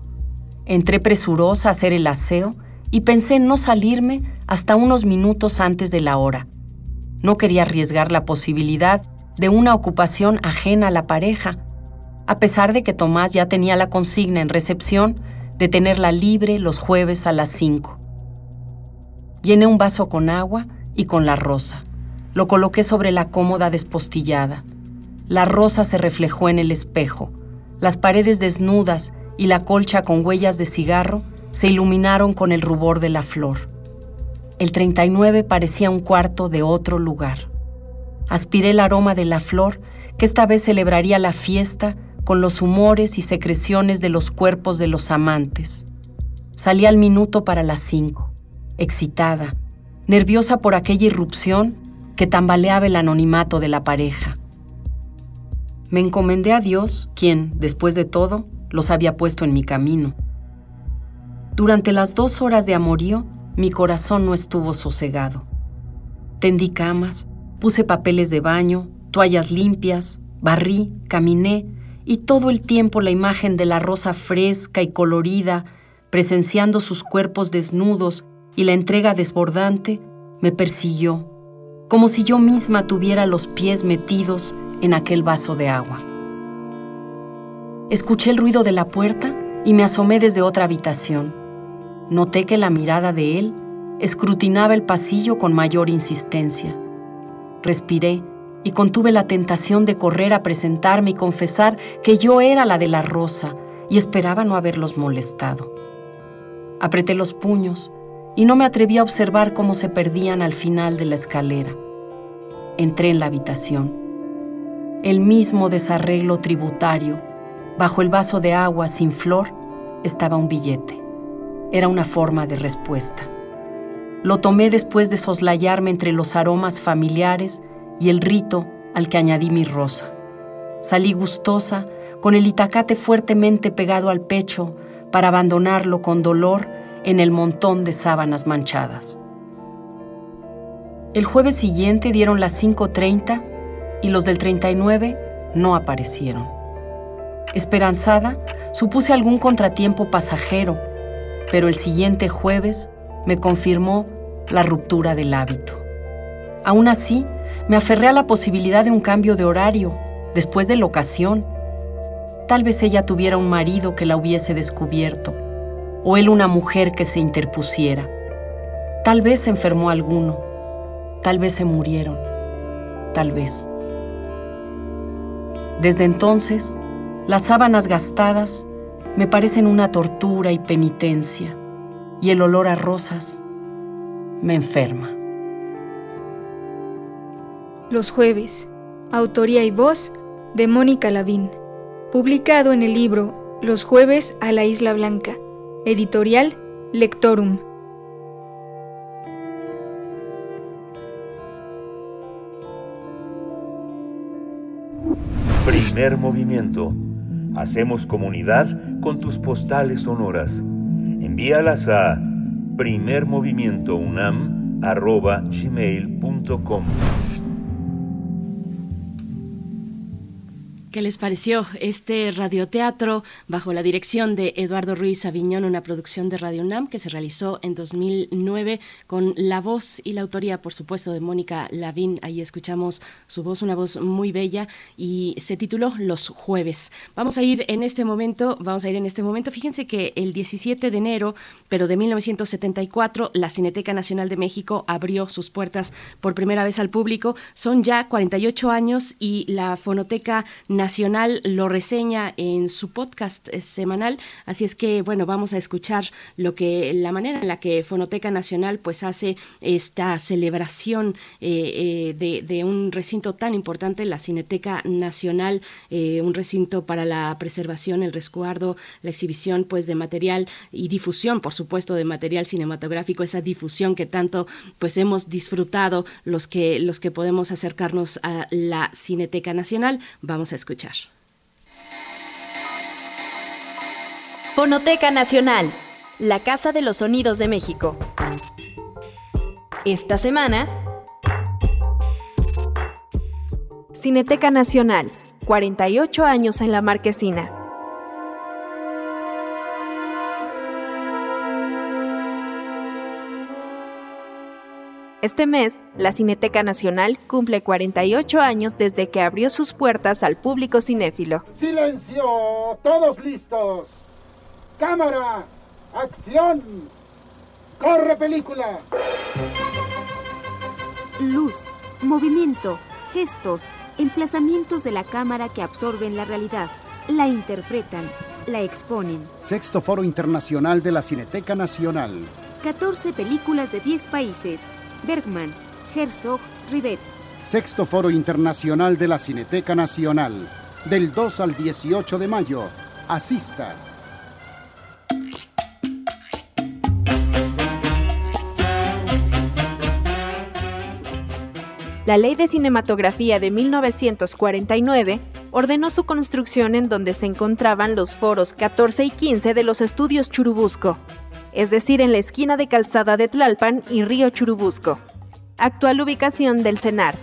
Entré presurosa a hacer el aseo y pensé en no salirme hasta unos minutos antes de la hora. No quería arriesgar la posibilidad de una ocupación ajena a la pareja, a pesar de que Tomás ya tenía la consigna en recepción de tenerla libre los jueves a las cinco. Llené un vaso con agua y con la rosa. Lo coloqué sobre la cómoda despostillada. La rosa se reflejó en el espejo. Las paredes desnudas y la colcha con huellas de cigarro se iluminaron con el rubor de la flor. El 39 parecía un cuarto de otro lugar. Aspiré el aroma de la flor, que esta vez celebraría la fiesta con los humores y secreciones de los cuerpos de los amantes. Salí al minuto para las cinco, excitada, nerviosa por aquella irrupción que tambaleaba el anonimato de la pareja. Me encomendé a Dios, quien, después de todo, los había puesto en mi camino. Durante las dos horas de amorío, mi corazón no estuvo sosegado. Tendí camas, puse papeles de baño, toallas limpias, barrí, caminé, y todo el tiempo la imagen de la rosa fresca y colorida, presenciando sus cuerpos desnudos y la entrega desbordante, me persiguió como si yo misma tuviera los pies metidos en aquel vaso de agua. Escuché el ruido de la puerta y me asomé desde otra habitación. Noté que la mirada de él escrutinaba el pasillo con mayor insistencia. Respiré y contuve la tentación de correr a presentarme y confesar que yo era la de la rosa y esperaba no haberlos molestado. Apreté los puños y no me atreví a observar cómo se perdían al final de la escalera. Entré en la habitación. El mismo desarreglo tributario. Bajo el vaso de agua sin flor estaba un billete. Era una forma de respuesta. Lo tomé después de soslayarme entre los aromas familiares y el rito al que añadí mi rosa. Salí gustosa, con el itacate fuertemente pegado al pecho, para abandonarlo con dolor en el montón de sábanas manchadas. El jueves siguiente dieron las 5.30 y los del 39 no aparecieron. Esperanzada, supuse algún contratiempo pasajero, pero el siguiente jueves me confirmó la ruptura del hábito. Aún así, me aferré a la posibilidad de un cambio de horario, después de la ocasión. Tal vez ella tuviera un marido que la hubiese descubierto o él una mujer que se interpusiera. Tal vez enfermó alguno. Tal vez se murieron, tal vez. Desde entonces, las sábanas gastadas me parecen una tortura y penitencia, y el olor a rosas me enferma.
Los jueves, autoría y voz de Mónica Lavín, publicado en el libro Los jueves a la Isla Blanca, editorial Lectorum.
Primer movimiento. Hacemos comunidad con tus postales sonoras. Envíalas a primermovimientounam.gmail.com
¿Qué les pareció este radioteatro bajo la dirección de Eduardo Ruiz Aviñón, una producción de Radio UNAM que se realizó en 2009 con la voz y la autoría, por supuesto, de Mónica Lavín? Ahí escuchamos su voz, una voz muy bella y se tituló Los Jueves. Vamos a ir en este momento, vamos a ir en este momento. Fíjense que el 17 de enero, pero de 1974, la Cineteca Nacional de México abrió sus puertas por primera vez al público. Son ya 48 años y la Fonoteca Nacional lo reseña en su podcast eh, semanal, así es que bueno, vamos a escuchar lo que la manera en la que Fonoteca Nacional pues hace esta celebración eh, eh, de, un recinto tan importante, la Cineteca Nacional, un recinto para la preservación, el resguardo, la exhibición pues de material y difusión, por supuesto, de material cinematográfico, esa difusión que tanto pues hemos disfrutado los que los que podemos acercarnos a la Cineteca Nacional. Vamos a escuchar escuchar.
Fonoteca Nacional, la Casa de los Sonidos de México. Esta semana, Cineteca Nacional, 48 años en la marquesina. Este mes, la Cineteca Nacional cumple 48 años desde que abrió sus puertas al público cinéfilo.
¡Silencio! ¡Todos listos! ¡Cámara! ¡Acción! ¡Corre película!
Luz, movimiento, gestos, emplazamientos de la cámara que absorben la realidad, la interpretan, la exponen.
Sexto Foro Internacional de la Cineteca Nacional.
14 películas de 10 países Bergman, Herzog, Rivet.
Sexto Foro Internacional de la Cineteca Nacional, del 2 al 18 de mayo. Asista.
La Ley de Cinematografía de 1949 ordenó su construcción en donde se encontraban los foros 14 y 15 de los estudios Churubusco, es decir, en la esquina de Calzada de Tlalpan y Río Churubusco, actual ubicación del CENART.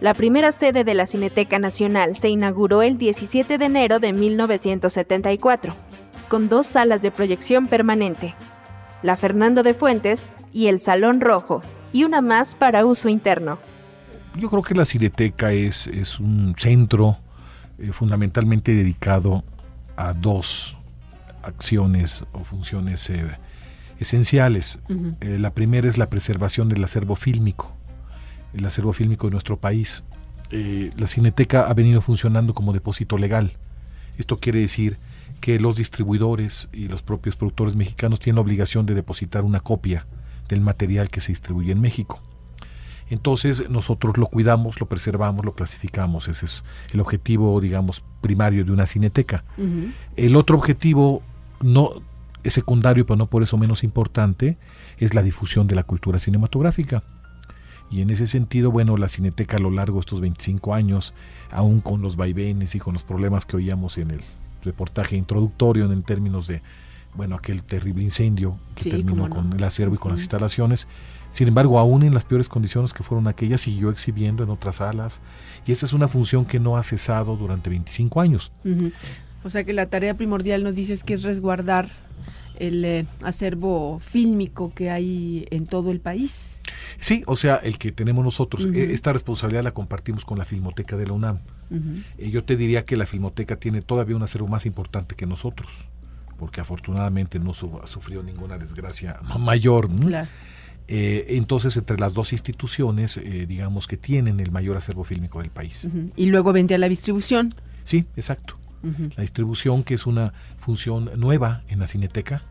La primera sede de la Cineteca Nacional se inauguró el 17 de enero de 1974, con dos salas de proyección permanente, la Fernando de Fuentes y el Salón Rojo, y una más para uso interno.
Yo creo que la Cineteca es, es un centro eh, fundamentalmente dedicado a dos acciones o funciones eh, esenciales. Eh, la primera es la preservación del acervo fílmico, el acervo fílmico de nuestro país. Eh, la Cineteca ha venido funcionando como depósito legal. Esto quiere decir que los distribuidores y los propios productores mexicanos tienen la obligación de depositar una copia del material que se distribuye en México. Entonces nosotros lo cuidamos, lo preservamos, lo clasificamos. Ese es el objetivo, digamos, primario de una cineteca. El otro objetivo no es secundario, pero no por eso menos importante, es la difusión de la cultura cinematográfica. Y en ese sentido, bueno, la Cineteca a lo largo de estos 25 años, aún con los vaivenes y con los problemas que oíamos en el reportaje introductorio en términos de, bueno, aquel terrible incendio que terminó con el acervo y con las instalaciones, sin embargo, aún en las peores condiciones que fueron aquellas, siguió exhibiendo en otras salas. Y esa es una función que no ha cesado durante 25 años.
O sea que la tarea primordial nos dices que es resguardar el eh, acervo fílmico que hay en todo el país.
Sí, o sea, el que tenemos nosotros, eh, esta responsabilidad la compartimos con la Filmoteca de la UNAM. Eh, yo te diría que la Filmoteca tiene todavía un acervo más importante que nosotros, porque afortunadamente no ha sufrido ninguna desgracia mayor. Eh, entonces, entre las dos instituciones, eh, digamos que tienen el mayor acervo fílmico del país.
Y luego vendría la distribución.
Sí, exacto. La distribución, que es una función nueva en la Cineteca,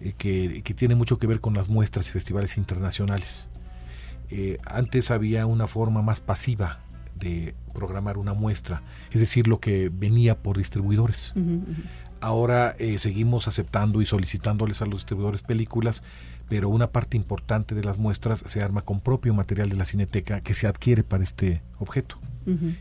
eh, que, que, tiene mucho que ver con las muestras y festivales internacionales. antes había una forma más pasiva de programar una muestra, es decir, lo que venía por distribuidores. Ahora seguimos aceptando y solicitándoles a los distribuidores películas pero una parte importante de las muestras se arma con propio material de la cineteca que se adquiere para este objeto.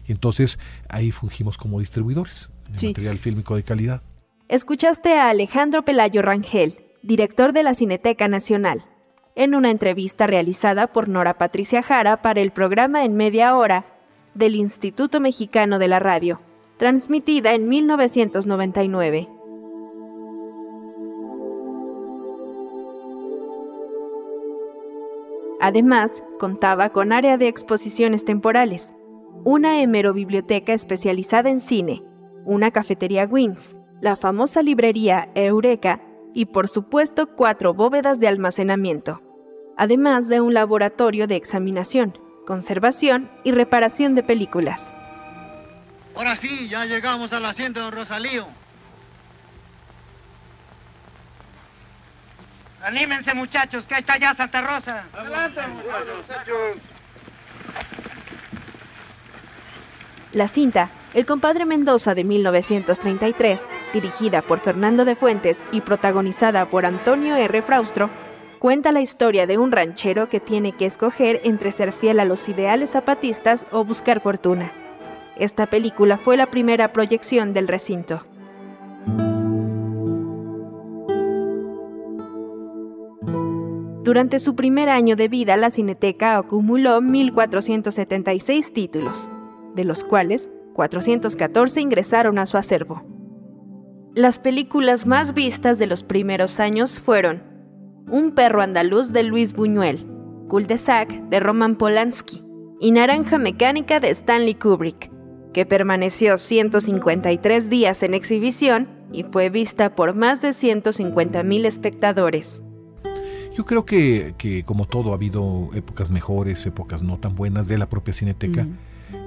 Entonces ahí fungimos como distribuidores de material fílmico de calidad.
Escuchaste a Alejandro Pelayo Rangel, director de la Cineteca Nacional, en una entrevista realizada por Nora Patricia Jara para el programa En Media Hora del Instituto Mexicano de la Radio, transmitida en 1999. Además, contaba con área de exposiciones temporales, una hemerobiblioteca especializada en cine, una cafetería Wings, la famosa librería Eureka y por supuesto cuatro bóvedas de almacenamiento, además de un laboratorio de examinación, conservación y reparación de películas.
Ahora sí, ya llegamos al asiento de don Rosalío. Anímense muchachos, que ahí está ya Santa Rosa. Adelante muchachos.
La cinta, El compadre Mendoza de 1933, dirigida por Fernando de Fuentes y protagonizada por Antonio R. Fraustro, cuenta la historia de un ranchero que tiene que escoger entre ser fiel a los ideales zapatistas o buscar fortuna. Esta película fue la primera proyección del recinto. Durante su primer año de vida, la Cineteca acumuló 1.476 títulos, de los cuales 414 ingresaron a su acervo. Las películas más vistas de los primeros años fueron Un perro andaluz de Luis Buñuel, Cul-de-sac de Roman Polanski y Naranja Mecánica de Stanley Kubrick, que permaneció 153 días en exhibición y fue vista por más de 150.000 espectadores.
Yo creo que, como todo ha habido épocas mejores, épocas no tan buenas de la propia Cineteca.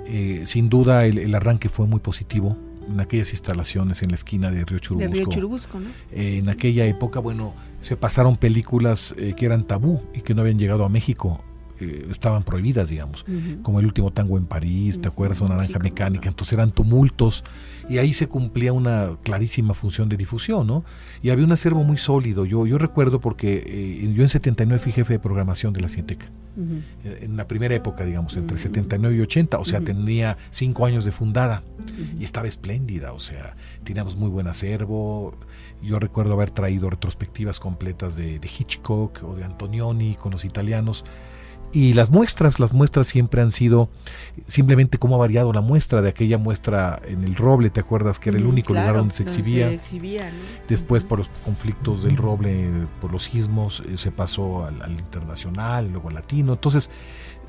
Eh, sin duda el, arranque fue muy positivo en aquellas instalaciones en la esquina de Río Churubusco. Eh, en aquella época, bueno, se pasaron películas eh, que eran tabú y que no habían llegado a México eh, estaban prohibidas, digamos, como el último tango en París, ¿te acuerdas? Una naranja mecánica, entonces eran tumultos y ahí se cumplía una clarísima función de difusión, ¿no? Y había un acervo muy sólido, yo, yo recuerdo porque eh, yo en 79 fui jefe de programación de la Cienteca, eh, en la primera época, digamos, entre 79 y 80, o sea, tenía cinco años de fundada y estaba espléndida, o sea, teníamos muy buen acervo, yo recuerdo haber traído retrospectivas completas de, de Hitchcock o de Antonioni con los italianos, y las muestras, las muestras siempre han sido simplemente cómo ha variado la muestra de aquella muestra en el Roble, ¿te acuerdas? Que era el mm, único lugar donde se exhibía. Después por los conflictos del Roble, por los sismos, eh, se pasó al, al, internacional, luego al latino. Entonces,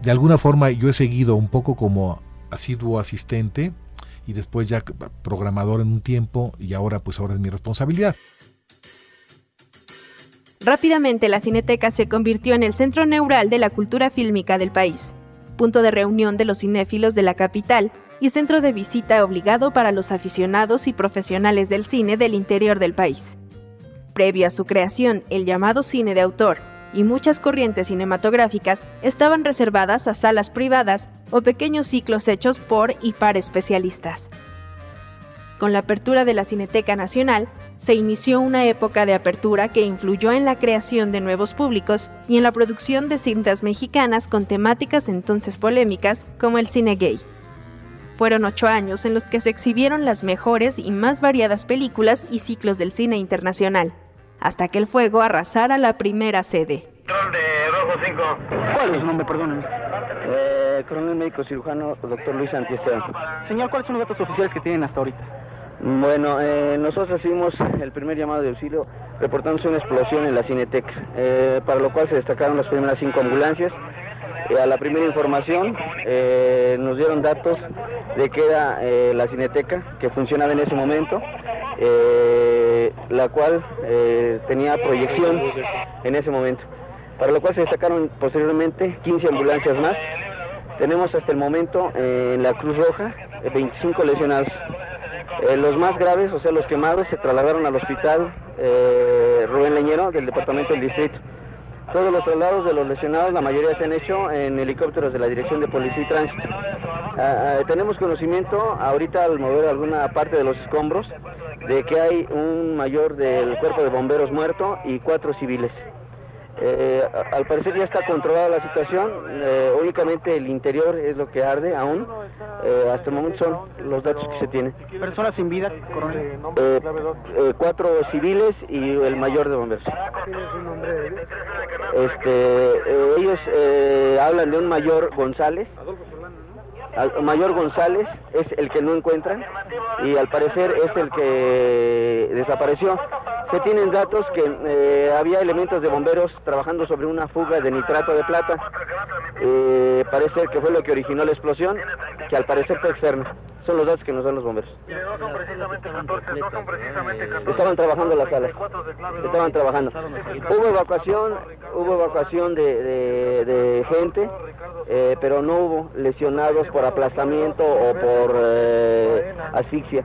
de alguna forma yo he seguido un poco como asiduo asistente y después ya programador en un tiempo y ahora pues ahora es mi responsabilidad.
Rápidamente la Cineteca se convirtió en el centro neural de la cultura fílmica del país, punto de reunión de los cinéfilos de la capital y centro de visita obligado para los aficionados y profesionales del cine del interior del país. Previo a su creación, el llamado cine de autor y muchas corrientes cinematográficas estaban reservadas a salas privadas o pequeños ciclos hechos por y para especialistas. Con la apertura de la Cineteca Nacional, se inició una época de apertura que influyó en la creación de nuevos públicos y en la producción de cintas mexicanas con temáticas entonces polémicas como el cine gay. Fueron ocho años en los que se exhibieron las mejores y más variadas películas y ciclos del cine internacional, hasta que el fuego arrasara la primera sede.
¿Cuál es su nombre, perdón? Eh, coronel médico cirujano, doctor Luis Antiesteban.
Señor, ¿cuáles son los datos oficiales que tienen hasta ahorita?
Bueno, eh, nosotros recibimos el primer llamado de auxilio reportándose una explosión en la Cineteca, eh, para lo cual se destacaron las primeras cinco ambulancias. Eh, a la primera información nos dieron datos de que era la Cineteca que funcionaba en ese momento, la cual tenía proyección en ese momento. para lo cual se destacaron posteriormente 15 ambulancias más. Tenemos hasta el momento eh, en la Cruz Roja 25 lesionados. Eh, los más graves, o sea, los quemados, se trasladaron al hospital eh, Rubén Leñero del departamento del distrito. Todos los traslados de los lesionados, la mayoría se han hecho en helicópteros de la Dirección de Policía y Tránsito. Ah, ah, tenemos conocimiento, ahorita al mover alguna parte de los escombros, de que hay un mayor del cuerpo de bomberos muerto y cuatro civiles. Eh, al parecer ya está controlada la situación, eh, únicamente el interior es lo que arde aún. Eh, hasta el momento son los datos que se tienen.
¿Personas sin vida, coronel?
Eh, eh, cuatro civiles y el mayor de bomberos. Este, eh, ellos eh, hablan de un mayor González. Al- mayor González es el que no encuentran y al parecer es el que desapareció. Se tienen datos que eh, había elementos de bomberos trabajando sobre una fuga de nitrato de plata. Eh, parece que fue lo que originó la explosión, que al parecer fue externa. Son los datos que nos dan los bomberos. Estaban trabajando las salas. Estaban trabajando. Hubo evacuación, hubo evacuación de gente, eh, pero no hubo lesionados por aplastamiento o por eh, asfixia.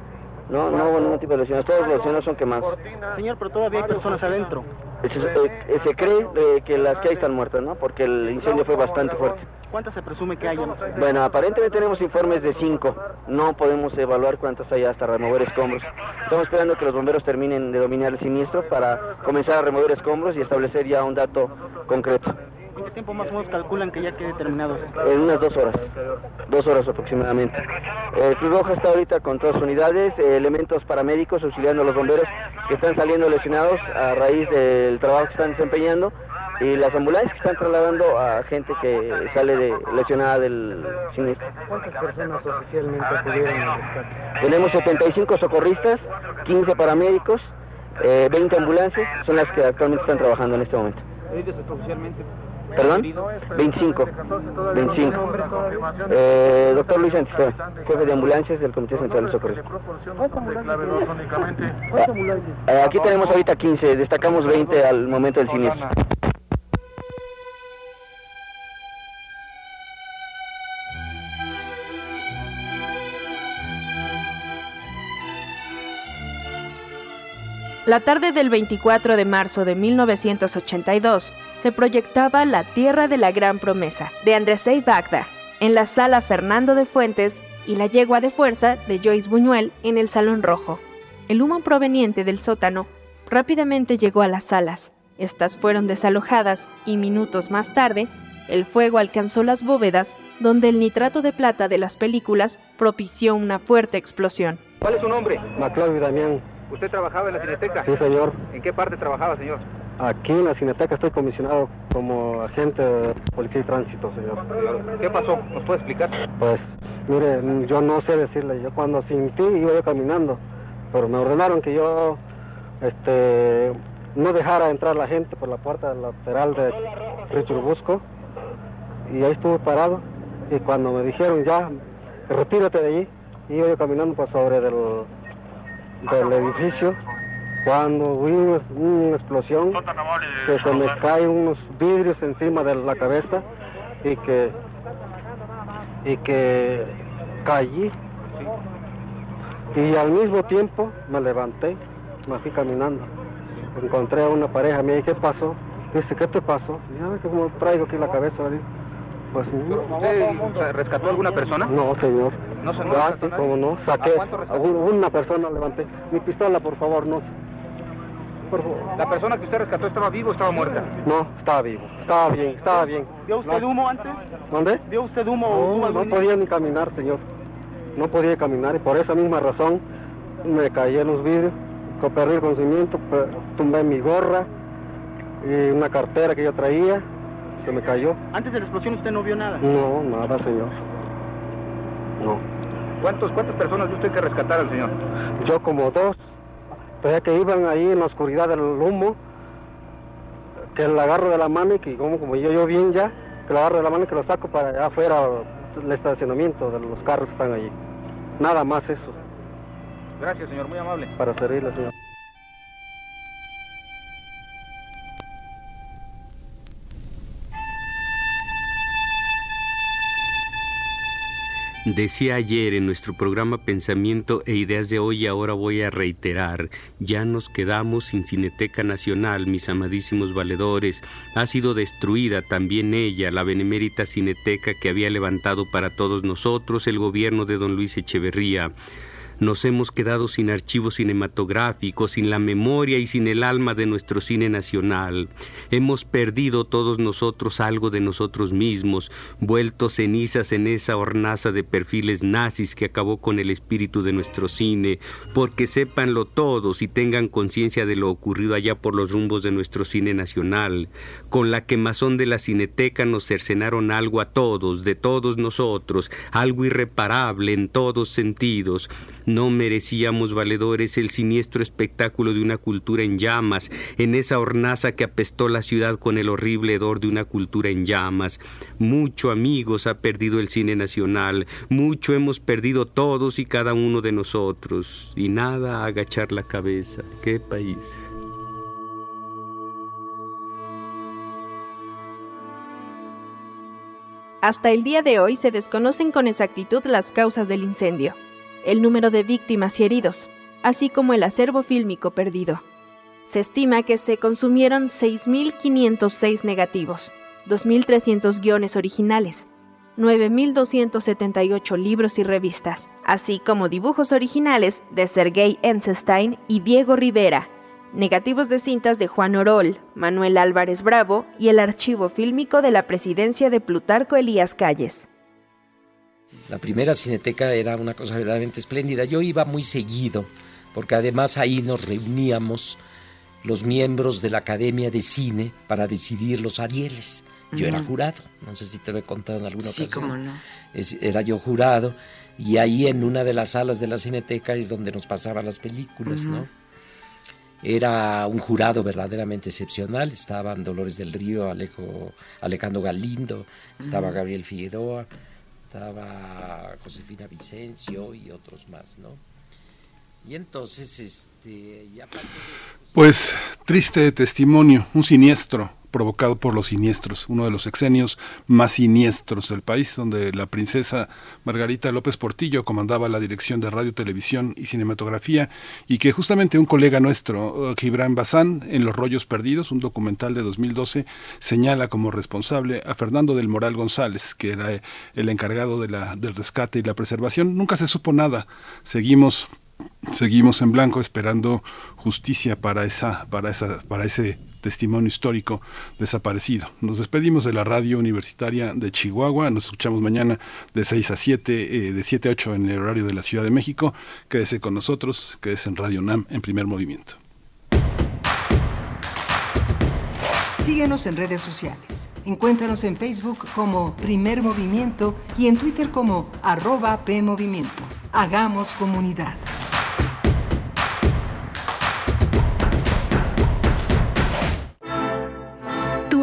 No, no hubo ningún tipo de lesionados. Todos los lesionados son quemados.
Señor, pero todavía hay personas adentro.
Se, eh, se cree eh, que las que hay están muertas, ¿no? Porque el incendio fue bastante fuerte.
¿Cuántas se presume que hayan?
Bueno, aparentemente tenemos informes de cinco. No podemos evaluar cuántas hay hasta remover escombros. Estamos esperando que los bomberos terminen de dominar el siniestro para comenzar a remover escombros y establecer ya un dato concreto.
¿En qué tiempo más o menos calculan que ya quede terminado?
En unas dos horas, dos horas aproximadamente. Eh, Cruz Roja está ahorita con todas unidades, eh, elementos paramédicos auxiliando a los bomberos que están saliendo lesionados a raíz del trabajo que están desempeñando y las ambulancias que están trasladando a gente que sale de, lesionada del siniestro.
¿Cuántas personas oficialmente acudieron?
Tenemos 75 socorristas, 15 paramédicos, eh, 20 ambulancias, son las que actualmente están trabajando en este momento.
¿Heridos oficialmente?
¿Perdón? 25. 25. Eh, doctor Luis Antisteban, jefe de ambulancias del Comité Central de Socorro. Eh, aquí tenemos ahorita 15, destacamos 20 al momento del siniestro.
La tarde del 24 de marzo de 1982 se proyectaba La Tierra de la Gran Promesa de Andrzej Bagda en la sala Fernando de Fuentes y La Yegua de Fuerza de Joyce Buñuel en el Salón Rojo. El humo proveniente del sótano rápidamente llegó a las salas. Estas fueron desalojadas y minutos más tarde, el fuego alcanzó las bóvedas donde el nitrato de plata de las películas propició una fuerte explosión.
¿Cuál es su nombre?
Maclavio Damián.
¿Usted trabajaba en la Cineteca?
Sí, señor.
¿En qué parte trabajaba, señor?
Aquí en la Cineteca estoy comisionado como agente de policía y tránsito, señor.
¿Qué pasó? ¿Nos puede explicar?
Pues, mire, yo no sé decirle. Yo cuando sentí iba yo caminando, pero me ordenaron que yo, este, no dejara entrar la gente por la puerta lateral de Richurubusco. Y ahí estuve parado. Y cuando me dijeron ya, retírate de allí, iba yo caminando por sobre del, del edificio cuando vi una, una explosión que se me caen unos vidrios encima de la cabeza y que y que caí y al mismo tiempo me levanté me fui caminando encontré a una pareja me dije ¿qué pasó? dice ¿qué te pasó? y ya que como traigo aquí la cabeza ¿verdad? Pues
¿Usted rescató a alguna persona?
no señor
¿No se- no rescató
sí,
nadie?
cómo no, saqué
¿A cuánto rescató?
un- una persona levanté mi pistola por favor no por favor
¿La persona que usted rescató estaba viva o estaba muerta?
no, estaba vivo, estaba bien, estaba bien.
¿Vio usted
No.
humo antes?
¿Dónde?
¿Vio usted humo o
No, no podía ni caminar, señor. No podía caminar y por esa misma razón me caí en los vidrios, perdí el conocimiento, tumbé mi gorra y una cartera que yo traía, se me cayó.
Antes de la explosión usted no vio nada.
No, nada, señor. No.
¿Cuántos, ¿Cuántas personas vio usted que rescataron, señor?
Yo como dos, pero que iban ahí en la oscuridad del humo, que la agarro de la mano y que como, como yo, yo bien ya, que la agarro de la mano y que lo saco para allá afuera el estacionamiento de los carros que están allí. Nada más eso,
Gracias, señor, muy amable.
para servirle, señor.
Decía ayer en nuestro programa Pensamiento e Ideas de hoy y ahora voy a reiterar, ya nos quedamos sin Cineteca Nacional, mis amadísimos valedores. Ha sido destruida también ella, la benemérita Cineteca que había levantado para todos nosotros el gobierno de don Luis Echeverría. Nos hemos quedado sin archivos cinematográficos, sin la memoria y sin el alma de nuestro cine nacional. Hemos perdido todos nosotros algo de nosotros mismos, vuelto cenizas en esa hornaza de perfiles nazis que acabó con el espíritu de nuestro cine, porque sépanlo todos y tengan conciencia de lo ocurrido allá por los rumbos de nuestro cine nacional. Con la quemazón de la cineteca nos cercenaron algo a todos, de todos nosotros, algo irreparable en todos sentidos. No merecíamos, valedores, el siniestro espectáculo de una cultura en llamas, en esa hornaza que apestó la ciudad con el horrible hedor de una cultura en llamas. Mucho, amigos, ha perdido el cine nacional, mucho hemos perdido todos y cada uno de nosotros, y nada a agachar la cabeza. ¡Qué país!
Hasta el día de hoy se desconocen con exactitud las causas del incendio el número de víctimas y heridos, así como el acervo fílmico perdido. Se estima que se consumieron 6.506 negativos, 2.300 guiones originales, 9.278 libros y revistas, así como dibujos originales de Sergei Enzenstein y Diego Rivera, negativos de cintas de Juan Orol, Manuel Álvarez Bravo y el archivo fílmico de la presidencia de Plutarco Elías Calles.
La primera cineteca era una cosa verdaderamente espléndida. Yo iba muy seguido, porque además ahí nos reuníamos los miembros de la Academia de Cine para decidir los Arieles. Yo era jurado, no sé si te lo he contado en alguna ocasión.
Sí, cómo no.
era yo jurado, y ahí en una de las salas de la cineteca es donde nos pasaban las películas, ¿no? Era un jurado verdaderamente excepcional. Estaban Dolores del Río, Alejo, Alejandro Galindo, estaba Gabriel Figueroa estaba Josefina Vicencio y otros más, ¿no? Y entonces, este,
Pues triste testimonio, un siniestro provocado por los siniestros, uno de los exenios más siniestros del país, donde la princesa Margarita López Portillo comandaba la dirección de radio, televisión y cinematografía, y que justamente un colega nuestro, uh, Gibran Bazán, en Los Rollos Perdidos, un documental de 2012, señala como responsable a Fernando del Moral González, que era el encargado de la, del rescate y la preservación. Nunca se supo nada. Seguimos seguimos en blanco esperando justicia para esa para esa para ese testimonio histórico desaparecido. Nos despedimos de la radio universitaria de Chihuahua. Nos escuchamos mañana de 6 a 7, eh, de 7 a 8 en el horario de la Ciudad de México. Quédese con nosotros, quédese en Radio NAM en primer movimiento.
Síguenos en redes sociales. Encuéntranos en Facebook como Primer Movimiento y en Twitter como arroba PMovimiento. Hagamos comunidad.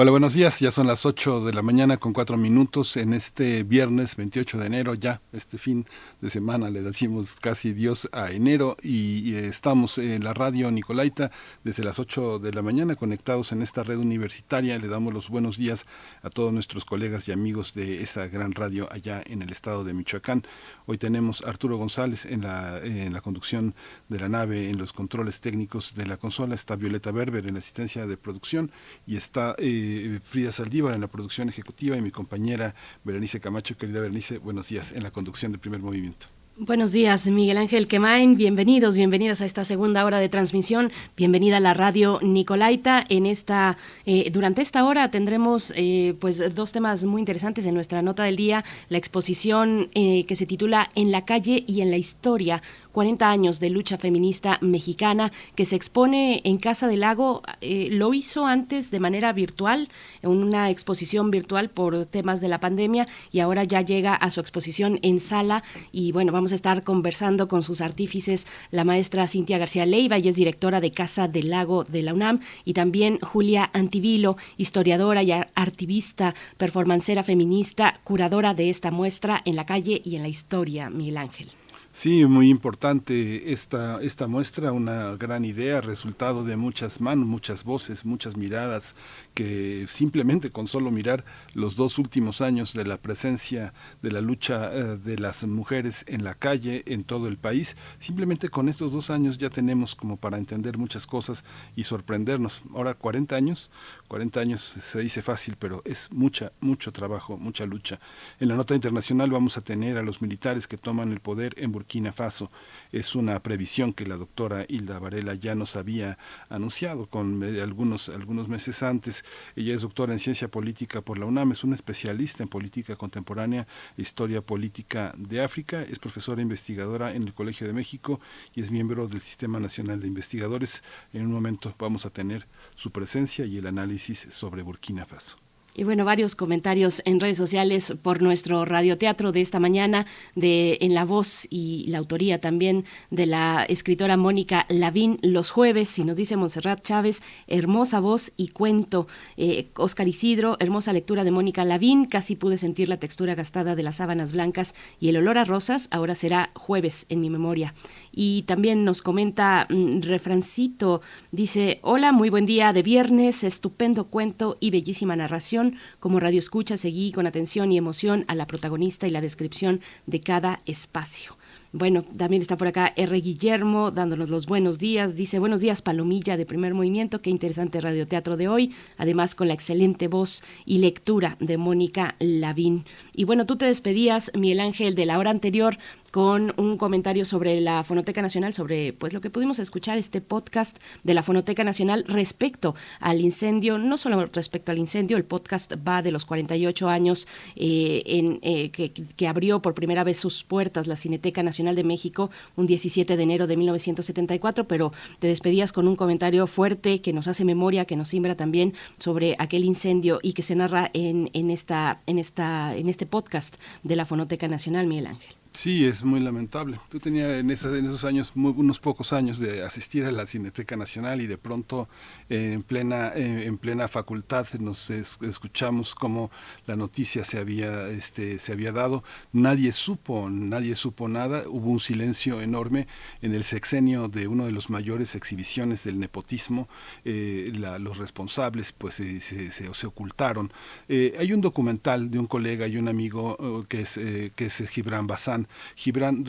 Hola, buenos días. Ya son las 8 de la mañana con 4 minutos en este viernes 28 de enero, ya este fin de semana le decimos casi Dios a enero y, estamos en la radio Nicolaita desde las 8 de la mañana conectados en esta red universitaria. Le damos los buenos días a todos nuestros colegas y amigos de esa gran radio allá en el estado de Michoacán. Hoy tenemos a Arturo González en la, en la conducción de la nave, en los controles técnicos de la consola. Está Violeta Berber en la asistencia de producción y está... Eh, Frida Saldívar en la producción ejecutiva y mi compañera Berenice Camacho. Querida Berenice, buenos días en la conducción del primer movimiento.
Buenos días, Miguel Ángel Quemain. Bienvenidos, bienvenidas a esta segunda hora de transmisión. Bienvenida a la radio Nicolaita. En esta, eh, durante esta hora tendremos eh, pues dos temas muy interesantes en nuestra nota del día. La exposición eh, que se titula En la calle y en la historia 40 años de lucha feminista mexicana que se expone en Casa del Lago. Eh, lo hizo antes de manera virtual, en una exposición virtual por temas de la pandemia y ahora ya llega a su exposición en sala y bueno, vamos a estar conversando con sus artífices, la maestra Cintia García Leiva, ella es directora de Casa del Lago de la UNAM y también Julia Antivilo, historiadora y artivista, performancera feminista, curadora de esta muestra en la calle y en la historia, Miguel Ángel.
Sí, muy importante esta, esta muestra, una gran idea, resultado de muchas manos, muchas voces, muchas miradas, que simplemente con solo mirar los dos últimos años de la presencia de la lucha eh, de las mujeres en la calle en todo el país, simplemente con estos dos años ya tenemos como para entender muchas cosas y sorprendernos. Ahora 40 años, 40 años se dice fácil, pero es mucha, mucho trabajo, mucha lucha. En la nota internacional vamos a tener a los militares que toman el poder en Burkina Faso. Es una previsión que la doctora Hilda Varela ya nos había anunciado con algunos, algunos meses antes. Ella es doctora en ciencia política por la UNAM, es una especialista en política contemporánea, historia política de África, es profesora investigadora en el Colegio de México y es miembro del Sistema Nacional de Investigadores. En un momento vamos a tener su presencia y el análisis sobre Burkina Faso.
Y bueno, varios comentarios en redes sociales por nuestro radioteatro de esta mañana, de En la voz y la autoría también de la escritora Mónica Lavín los jueves, y nos dice Montserrat Chávez, hermosa voz y cuento. Eh, Oscar Isidro, hermosa lectura de Mónica Lavín, casi pude sentir la textura gastada de las sábanas blancas y el olor a rosas, ahora será jueves en mi memoria. Y también nos comenta mm, Refrancito, dice, hola, muy buen día de viernes, estupendo cuento y bellísima narración. Como radio escucha, seguí con atención y emoción a la protagonista y la descripción de cada espacio. Bueno, también está por acá R. Guillermo dándonos los buenos días. Dice, buenos días Palomilla de Primer Movimiento, qué interesante radioteatro de hoy, además con la excelente voz y lectura de Mónica Lavín. Y bueno, tú te despedías, Miguel Ángel, de la hora anterior con un comentario sobre la Fonoteca Nacional, sobre pues lo que pudimos escuchar, este podcast de la Fonoteca Nacional respecto al incendio, no solo respecto al incendio, el podcast va de los 48 años eh, en, eh, que, abrió por primera vez sus puertas la Cineteca Nacional de México un 17 de enero de 1974, pero te despedías con un comentario fuerte que nos hace memoria, que nos simbra también sobre aquel incendio y que se narra en, en, esta, en, esta, en este podcast de la Fonoteca Nacional, Miguel Ángel.
Sí, es muy lamentable. Yo tenía en, en esos años, unos pocos años de asistir a la Cineteca Nacional y de pronto eh, en plena eh, en plena facultad nos escuchamos cómo la noticia se había este se había dado. Nadie supo, nadie supo nada. Hubo un silencio enorme en el sexenio de uno de los mayores exhibiciones del nepotismo. Eh, los responsables pues se, se, ocultaron. hay un documental de un colega y un amigo que es que es Gibran Bazán Gibran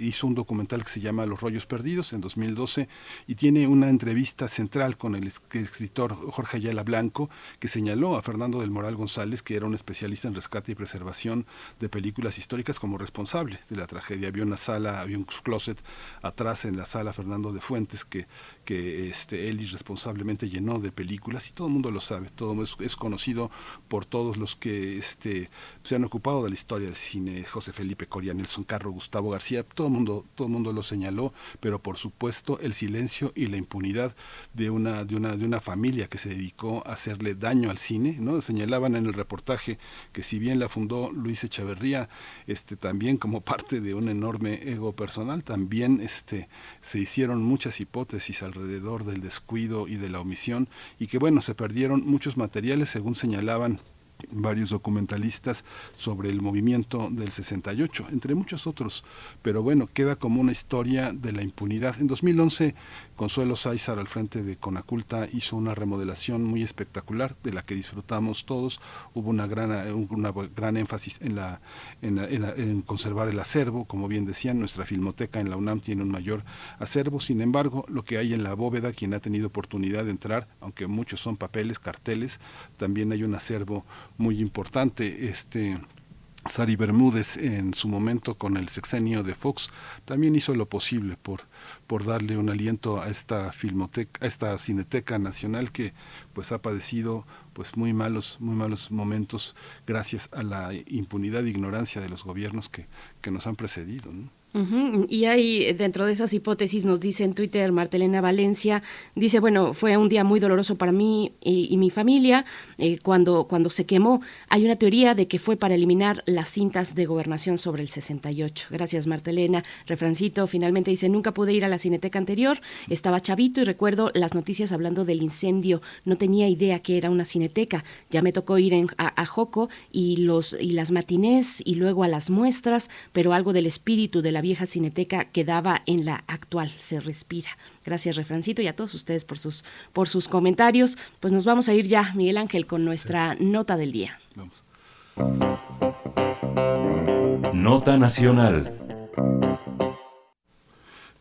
hizo un documental que se llama Los rollos perdidos en 2012 y tiene una entrevista central con el escritor Jorge Ayala Blanco que señaló a Fernando del Moral González que era un especialista en rescate y preservación de películas históricas como responsable de la tragedia. Había una sala, había un closet atrás en la sala Fernando de Fuentes que que este, él irresponsablemente llenó de películas y todo el mundo lo sabe, todo es, es, conocido por todos los que este, se han ocupado de la historia del cine, José Felipe Coria, Nelson Carro, Gustavo García, todo el mundo, todo mundo lo señaló, pero por supuesto el silencio y la impunidad de una, de una, de una familia que se dedicó a hacerle daño al cine, ¿no? Señalaban en el reportaje que si bien la fundó Luis Echeverría, este, también como [laughs] parte de un enorme ego personal, también este, se hicieron muchas hipótesis al alrededor del descuido y de la omisión y que bueno, se perdieron muchos materiales según señalaban varios documentalistas sobre el movimiento del 68, entre muchos otros, pero bueno, queda como una historia de la impunidad. En 2011 Consuelo Sáizar al frente de Conaculta hizo una remodelación muy espectacular de la que disfrutamos todos. Hubo una gran, una gran énfasis en, la, en, conservar el acervo. Como bien decían, nuestra filmoteca en la UNAM tiene un mayor acervo. Sin embargo, lo que hay en la bóveda, quien ha tenido oportunidad de entrar, aunque muchos son papeles, carteles, también hay un acervo muy importante. Este, Sari Bermúdez en su momento con el sexenio de Fox también hizo lo posible por por darle un aliento a esta filmoteca, a esta cineteca nacional que pues ha padecido pues muy malos, muy malos momentos gracias a la impunidad e ignorancia de los gobiernos que, que nos han precedido.
Y hay, dentro de esas hipótesis, nos dice en Twitter Martelena Valencia, dice, bueno, fue un día muy doloroso para mí y, mi familia eh, cuando, cuando se quemó. Hay una teoría de que fue para eliminar las cintas de gobernación sobre el 68. Gracias, Martelena. Refrancito finalmente dice, nunca pude ir a la cineteca anterior, estaba chavito y recuerdo las noticias hablando del incendio. No tenía idea que era una cineteca. Ya me tocó ir a, a Joco y, los, y las matinés y luego a las muestras, pero algo del espíritu de la vieja cineteca quedaba en la actual, se respira. Gracias, Refrancito, y a todos ustedes por sus, por sus comentarios. Pues nos vamos a ir ya, Miguel Ángel, con nuestra nota del día.
Nota Nacional.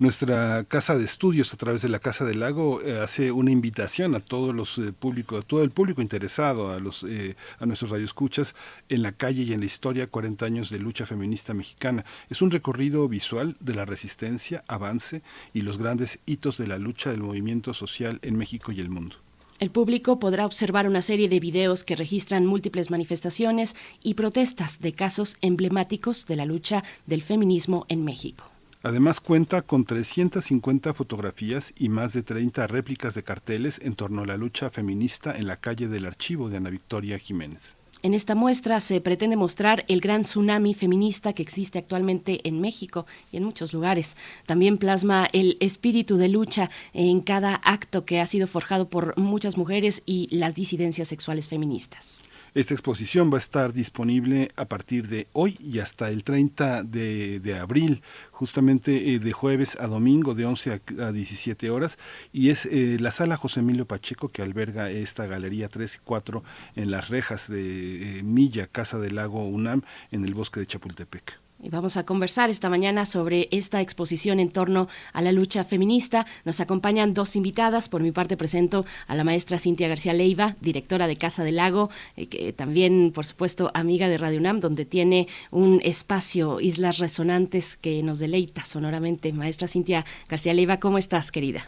Nuestra casa de estudios a través de la Casa del Lago eh, hace una invitación a todos los eh, a todo el público interesado, a los eh, a nuestros radioescuchas en la calle y en la historia 40 años de lucha feminista mexicana. Es un recorrido visual de la resistencia, avance y los grandes hitos de la lucha del movimiento social en México y el mundo.
El público podrá observar una serie de videos que registran múltiples manifestaciones y protestas de casos emblemáticos de la lucha del feminismo en México.
Además cuenta con 350 fotografías y más de 30 réplicas de carteles en torno a la lucha feminista en la calle del archivo de Ana Victoria Jiménez.
En esta muestra se pretende mostrar el gran tsunami feminista que existe actualmente en México y en muchos lugares. También plasma el espíritu de lucha en cada acto que ha sido forjado por muchas mujeres y las disidencias sexuales feministas.
Esta exposición va a estar disponible a partir de hoy y hasta el 30 de, abril, justamente eh, de jueves a domingo de 11 a, 17 horas. Y es eh, la sala José Emilio Pacheco que alberga esta galería 3 y 4 en las rejas de eh, Milla, Casa del Lago UNAM, en el bosque de Chapultepec.
Vamos a conversar esta mañana sobre esta exposición en torno a la lucha feminista. Nos acompañan dos invitadas. Por mi parte presento a la maestra Cintia García Leiva, directora de Casa del Lago, eh, que también, por supuesto, amiga de Radio UNAM, donde tiene un espacio, Islas Resonantes, que nos deleita sonoramente. Maestra Cintia García Leiva, ¿cómo estás, querida?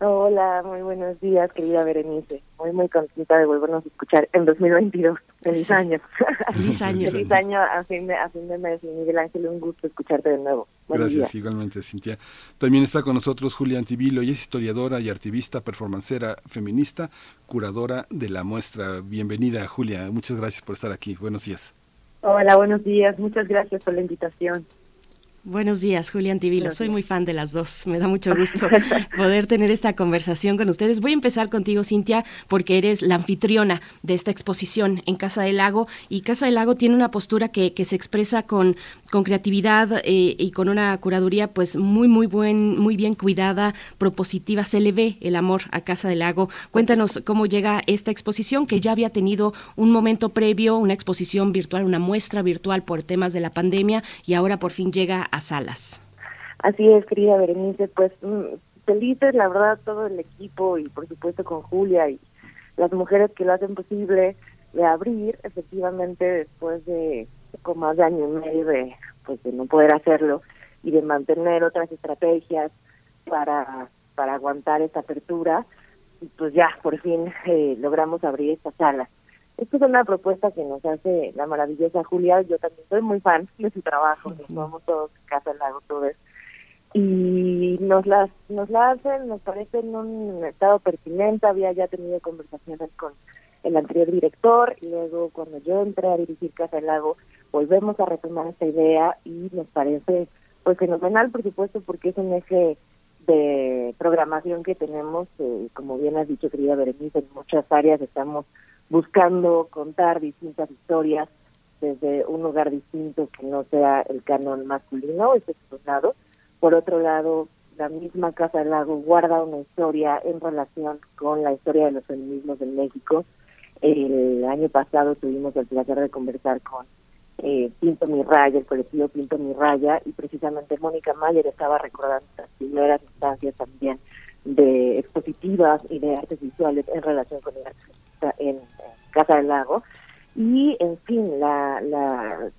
Hola, muy buenos días, querida Berenice. Muy, muy contenta de volvernos a escuchar en 2022. [laughs] Feliz año.
Feliz año.
Feliz año a fin de, a fin de mes. Miguel Ángel, un gusto escucharte de nuevo.
Gracias, igualmente, Cintia. También está con nosotros Julia Antivilo, y es historiadora y activista, performancera feminista, curadora de la muestra. Bienvenida, Julia. Muchas gracias por estar aquí. Buenos días.
Hola, buenos días. Muchas gracias por la invitación.
Buenos días, Julián Tibilo. Soy muy fan de las dos. Me da mucho [laughs] gusto poder tener esta conversación con ustedes. Voy a empezar contigo, Cintia, porque eres la anfitriona de esta exposición en Casa del Lago. Y Casa del Lago tiene una postura que, se expresa con, con creatividad eh, y con una curaduría pues muy, muy, buen, muy bien cuidada, propositiva. Se le ve el amor a Casa del Lago. Cuéntanos cómo llega esta exposición, que ya había tenido un momento previo, una exposición virtual, una muestra virtual por temas de la pandemia, y ahora por fin llega a salas.
Así es, querida Berenice, pues mm, felices, la verdad, todo el equipo y por supuesto con Julia y las mujeres que lo hacen posible de abrir, efectivamente, después de como más de año y medio de, pues, de no poder hacerlo y de mantener otras estrategias para, para aguantar esta apertura, pues ya, por fin eh, logramos abrir esta sala. Esto es una propuesta que nos hace la maravillosa Julia. Yo también soy muy fan de su trabajo. Nos vamos todos en casa al lago todos. Y nos las nos la hacen, nos parece en un estado pertinente. Había ya tenido conversaciones con el anterior director y luego cuando yo entré a dirigir Casa del Lago volvemos a retomar esta idea y nos parece pues fenomenal por supuesto porque es un eje de programación que tenemos eh, como bien has dicho querida Berenice en muchas áreas estamos buscando contar distintas historias desde un lugar distinto que no sea el canon masculino, ese es un lado. Por otro lado, la misma Casa del Lago guarda una historia en relación con la historia de los feminismos en México. El año pasado tuvimos el placer de conversar con eh, Pinto Mi Raya, el colectivo Pinto Mi Raya, y precisamente Mónica Mayer estaba recordando las primeras instancias también de expositivas y de artes visuales en relación con el en, Casa del Lago. Y en fin la, la,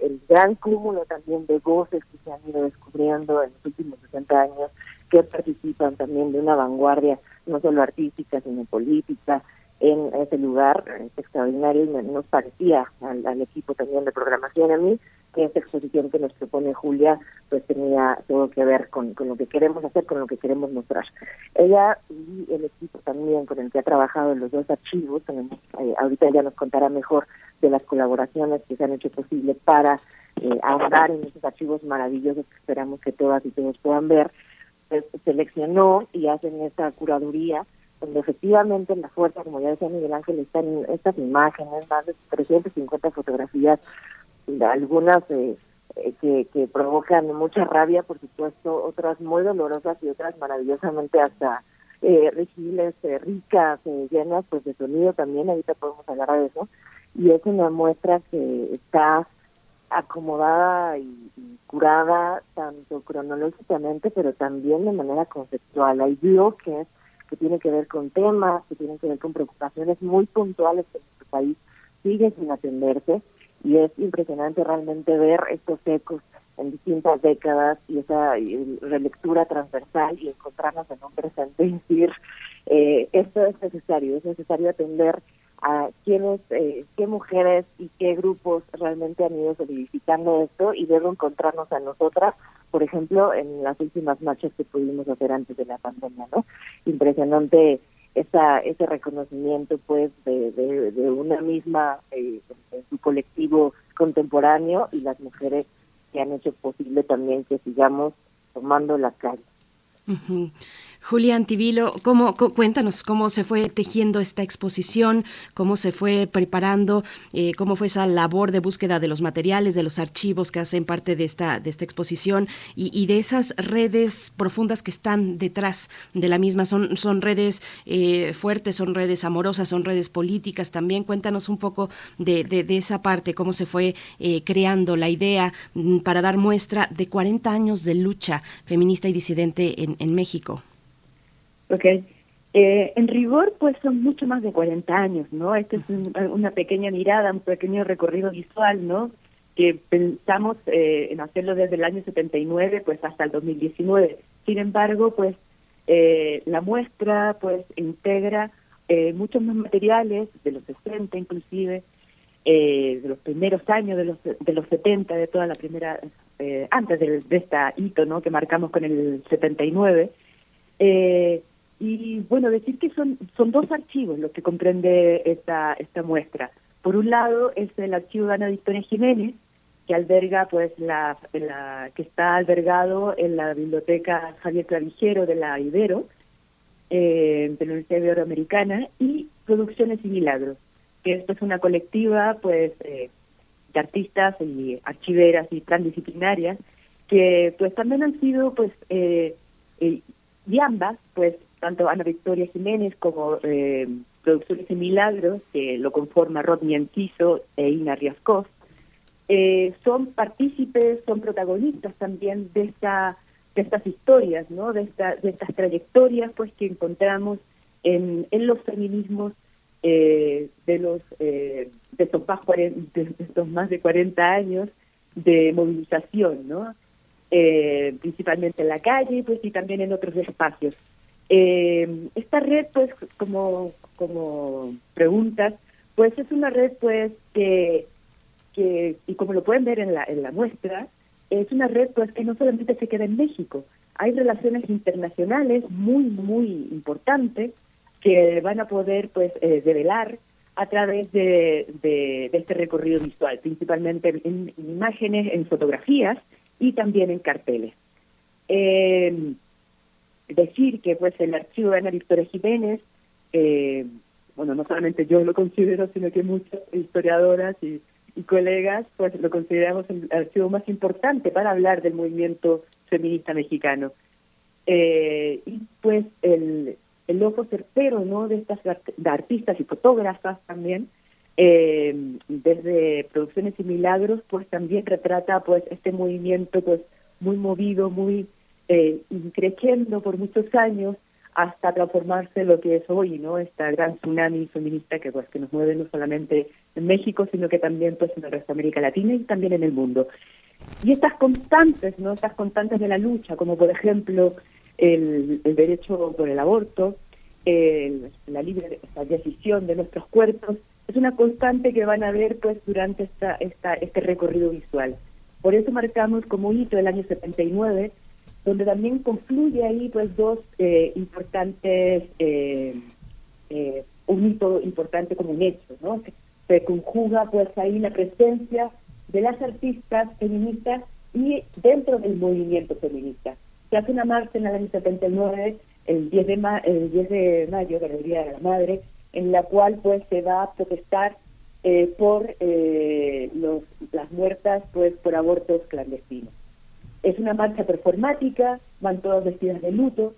el gran cúmulo también de voces que se han ido descubriendo en los últimos 60 años que participan también de una vanguardia no solo artística sino política en ese lugar es extraordinario y nos parecía al, equipo también de programación. A mí esta exposición que nos propone Julia pues tenía todo que ver con, con lo que queremos hacer, con lo que queremos mostrar. Ella y el equipo también con el que ha trabajado en los dos archivos, eh, ahorita ella nos contará mejor de las colaboraciones que se han hecho posible para eh, ahondar en esos archivos maravillosos que esperamos que todas y todos puedan ver, pues, seleccionó y hacen esta curaduría donde efectivamente la fuerza, como ya decía Miguel Ángel, están en estas imágenes, más de 350 fotografías, algunas eh, eh, que, que provocan mucha rabia, por supuesto, otras muy dolorosas y otras maravillosamente hasta eh, regiles, eh, ricas, llenas pues de sonido también, ahorita podemos hablar de eso, y es una muestra que está acomodada y, y, curada tanto cronológicamente, pero también de manera conceptual. Hay bloques que tiene que ver con temas, que tienen que ver con preocupaciones muy puntuales que nuestro país sigue sin atenderse y es impresionante realmente ver estos ecos en distintas décadas y esa relectura transversal y encontrarnos en un presente y eh, esto es necesario, es necesario atender a quiénes, eh, qué mujeres y qué grupos realmente han ido solidificando esto y luego encontrarnos a nosotras, por ejemplo, en las últimas marchas que pudimos hacer antes de la pandemia, ¿no? Impresionante esa, ese reconocimiento, pues, de, de, una misma, eh, en su colectivo contemporáneo y las mujeres que han hecho posible también que sigamos tomando la calle.
Julián Tibilo, ¿cómo, cuéntanos cómo se fue tejiendo esta exposición, cómo se fue preparando, eh, cómo fue esa labor de búsqueda de los materiales, de los archivos que hacen parte de esta, de esta exposición y, de esas redes profundas que están detrás de la misma. Son, son redes eh, fuertes, son redes amorosas, son redes políticas también. Cuéntanos un poco de, de, esa parte, cómo se fue eh, creando la idea mm, para dar muestra de 40 años de lucha feminista y disidente en, en México.
Ok. Eh, en rigor, pues son mucho más de 40 años, ¿no? Esta es una pequeña mirada, un pequeño recorrido visual, ¿no? Que pensamos eh, en hacerlo desde el año 79, pues hasta el 2019. Sin embargo, pues eh, la muestra, pues integra eh, muchos más materiales de los 60 inclusive, eh, de los primeros años de los de los 70, de toda la primera, eh, antes de, de esta hito, ¿no? Que marcamos con el 79. Eh, y bueno, decir que son, son dos archivos los que comprende esta, esta muestra. Por un lado es el archivo de Ana Victoria Jiménez, que alberga pues la, que está albergado en la biblioteca Javier Clavijero de la Ibero eh, de la Universidad Iberoamericana y Producciones y Milagros que esto es una colectiva pues eh, de artistas y archiveras y transdisciplinarias que pues también han sido pues eh, eh, y ambas pues tanto Ana Victoria Jiménez como eh, Producciones y Milagros que lo conforma Rodney Enciso e Ina Riascos eh, son partícipes, son protagonistas también de esta de estas historias, ¿no? De, esta, de estas trayectorias, pues que encontramos en, en los feminismos eh, de los eh, de estos más de estos más de 40 años de movilización, ¿no? Eh, principalmente en la calle, pues y también en otros espacios. Eh, esta red, pues, como como preguntas, pues es una red, pues que que y como lo pueden ver en la en la muestra, es una red, pues que no solamente se queda en México, hay relaciones internacionales muy muy importantes que van a poder pues eh, develar a través de, de, este recorrido visual, principalmente en, imágenes, en fotografías y también en carteles. Eh, decir que pues el archivo de Ana Victoria Jiménez, eh, bueno, no solamente yo lo considero, sino que muchas historiadoras y, y colegas pues lo consideramos el archivo más importante para hablar del movimiento feminista mexicano. Eh, y pues el, el ojo certero ¿no? de estas de artistas y fotógrafas también, eh, desde Producciones y Milagros, pues también retrata pues este movimiento pues muy movido, muy eh, creciendo por muchos años hasta transformarse lo que es hoy, ¿no? Esta gran tsunami feminista que pues que nos mueve no solamente en México, sino que también pues en el resto de América Latina y también en el mundo. Y estas constantes, ¿no? Estas constantes de la lucha, como por ejemplo el, el derecho por el aborto, el, la libre la decisión de nuestros cuerpos, es una constante que van a ver pues durante esta, esta, este recorrido visual. Por eso marcamos como hito el año 79, donde también confluye ahí pues dos eh, importantes, eh, eh, un hito importante como un hecho, ¿no? Se conjuga pues ahí la presencia de las artistas feministas y dentro del movimiento feminista. Se hace una marcha en el año 79 el 10 de, ma el 10 de mayo, que el Día de la Madre, en la cual pues se va a protestar eh, por los, las muertas pues por abortos clandestinos. Es una marcha performática, van todas vestidas de luto,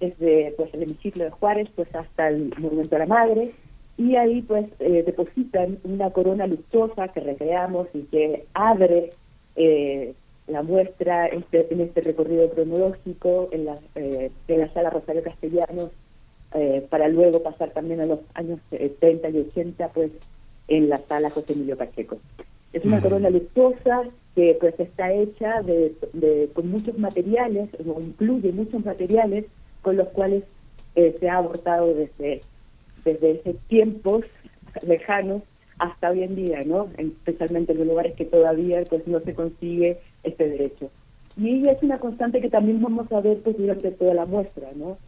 desde pues el hemiciclo de Juárez pues hasta el Monumento a la Madre, y ahí pues eh, depositan una corona luchosa que recreamos y que abre eh, la muestra este, en este recorrido cronológico en la, eh, en la sala Rosario Castellanos, eh, para luego pasar también a los años 70 y 80, pues en la sala José Emilio Pacheco. Es una corona lujosa que pues está hecha de, con muchos materiales, o incluye muchos materiales con los cuales eh, se ha abortado desde, desde esos tiempos lejanos hasta hoy en día, ¿no? Especialmente en los lugares que todavía pues no se consigue este derecho. Y es una constante que también vamos a ver pues durante toda la muestra, ¿no?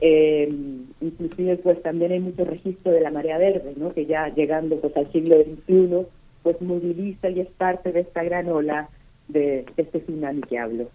Eh, inclusive pues también hay mucho registro de la marea verde, ¿no? Que ya llegando pues al siglo XXI pues moviliza y es parte de esta gran ola de, este tsunami que hablo.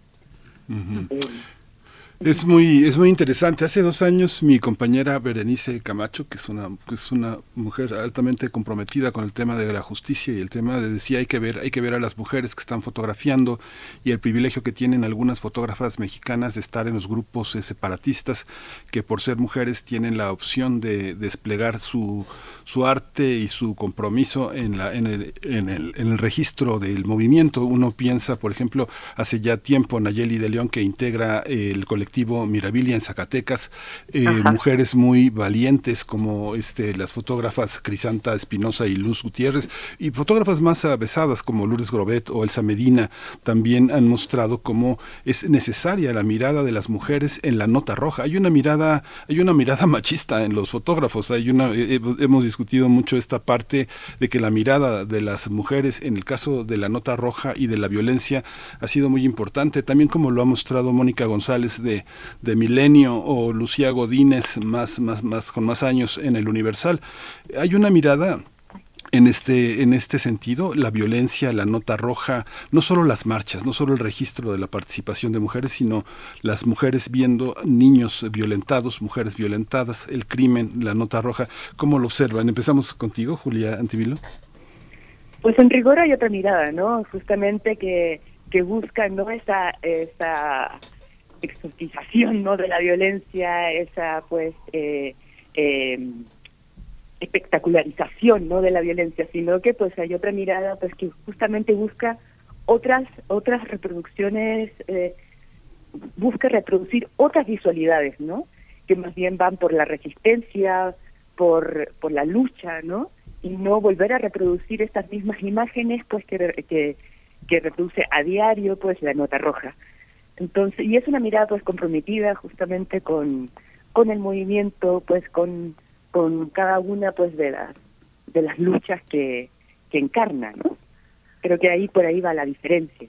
Es muy, es muy interesante. Hace dos años mi compañera Berenice Camacho, que es una, que es una mujer altamente comprometida con el tema de la justicia y el tema de decía hay que ver, hay que ver a las mujeres que están fotografiando y el privilegio que tienen algunas fotógrafas mexicanas de estar en los grupos eh, separatistas que por ser mujeres tienen la opción de desplegar su, su arte y su compromiso en la, en el, en el, en el registro del movimiento. Uno piensa, por ejemplo, hace ya tiempo Nayeli de León que integra el colectivo Mirabilia en Zacatecas, eh, mujeres muy valientes como este las fotógrafas Crisanta Espinosa y Luz Gutiérrez y fotógrafas más avesadas como Lourdes Grobet o Elsa Medina también han mostrado cómo es necesaria la mirada de las mujeres en la nota roja. Hay una mirada, hay una mirada [laughs] machista en los fotógrafos, hay una eh, hemos discutido mucho esta parte de que la mirada de las mujeres en el caso de la nota roja y de la violencia ha sido muy importante, también como lo ha mostrado Mónica González de de Milenio o Lucía Godínez más, más, más, con más años en el Universal. Hay una mirada en este, en este sentido, la violencia, la nota roja, no solo las marchas, no solo el registro de la participación de mujeres, sino las mujeres viendo niños violentados, mujeres violentadas, el crimen, la nota roja, ¿cómo lo observan? Empezamos contigo, Julia Antivilo.
Pues en rigor hay otra mirada, ¿no? Justamente que, que busca no esa, esa exotización ¿no? de la violencia, esa pues eh, eh, espectacularización no de la violencia sino que pues hay otra mirada pues que justamente busca otras otras reproducciones eh, busca reproducir otras visualidades no que más bien van por la resistencia por por la lucha no y no volver a reproducir estas mismas imágenes pues que que, que reproduce a diario pues la nota roja entonces y es una mirada pues comprometida justamente con con el movimiento pues con con cada una pues de las de las luchas que, que encarna, ¿no? Creo que ahí por ahí va la diferencia.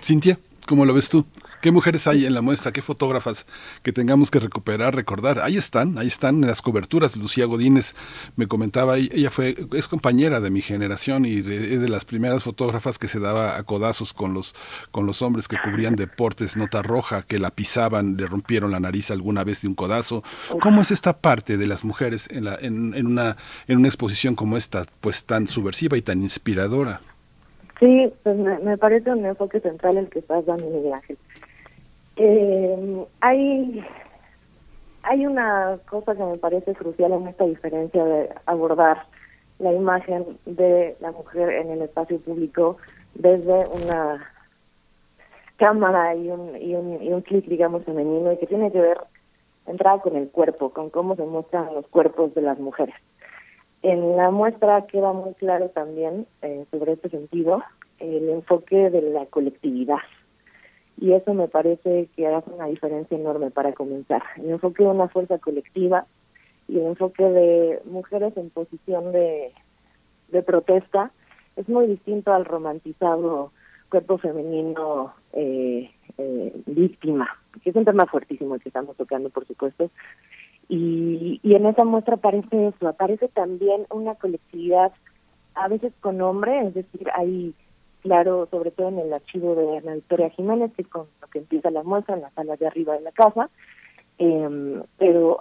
Cintia, ¿cómo lo ves tú? ¿Qué mujeres hay en la muestra? ¿Qué fotógrafas que tengamos que recuperar, recordar? Ahí están, ahí están en las coberturas. Lucía Godínez me comentaba, ella fue, es compañera de mi generación y es de, las primeras fotógrafas que se daba a codazos con los, con los hombres que cubrían deportes, nota roja, que la pisaban, le rompieron la nariz alguna vez de un codazo. ¿Cómo es esta parte de las mujeres en, la, en, en una, en una exposición como esta, pues tan subversiva y tan inspiradora?
Sí, pues me, me parece un enfoque central el que estás dando, Miguel Ángel. Eh, hay hay una cosa que me parece crucial en esta diferencia de abordar la imagen de la mujer en el espacio público desde una cámara y un, y un, y un clic, digamos, femenino y que tiene que ver entrada con el cuerpo, con cómo se muestran los cuerpos de las mujeres. En la muestra queda muy claro también eh, sobre este sentido el enfoque de la colectividad y eso me parece que hace una diferencia enorme para comenzar. El enfoque de una fuerza colectiva y el enfoque de mujeres en posición de, de protesta es muy distinto al romantizado cuerpo femenino eh, eh, víctima, que es un tema fuertísimo el que estamos tocando, por supuesto. Y, y en esa muestra aparece eso, aparece también una colectividad, a veces con nombre, es decir, hay claro, sobre todo en el archivo de Ana Victoria Jiménez, que es con lo que empieza la muestra, en la sala de arriba de la casa, eh, pero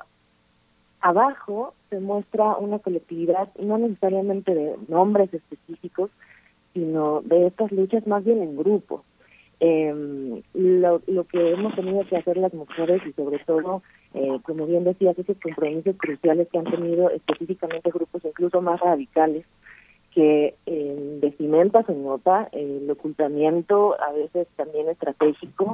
abajo se muestra una colectividad, no necesariamente de nombres específicos, sino de estas luchas más bien en grupo. Eh, lo, lo que hemos tenido que hacer las mujeres y sobre todo, eh, como bien decías, esos compromisos cruciales que han tenido específicamente grupos incluso más radicales, que en vestimenta se nota el ocultamiento a veces también estratégico,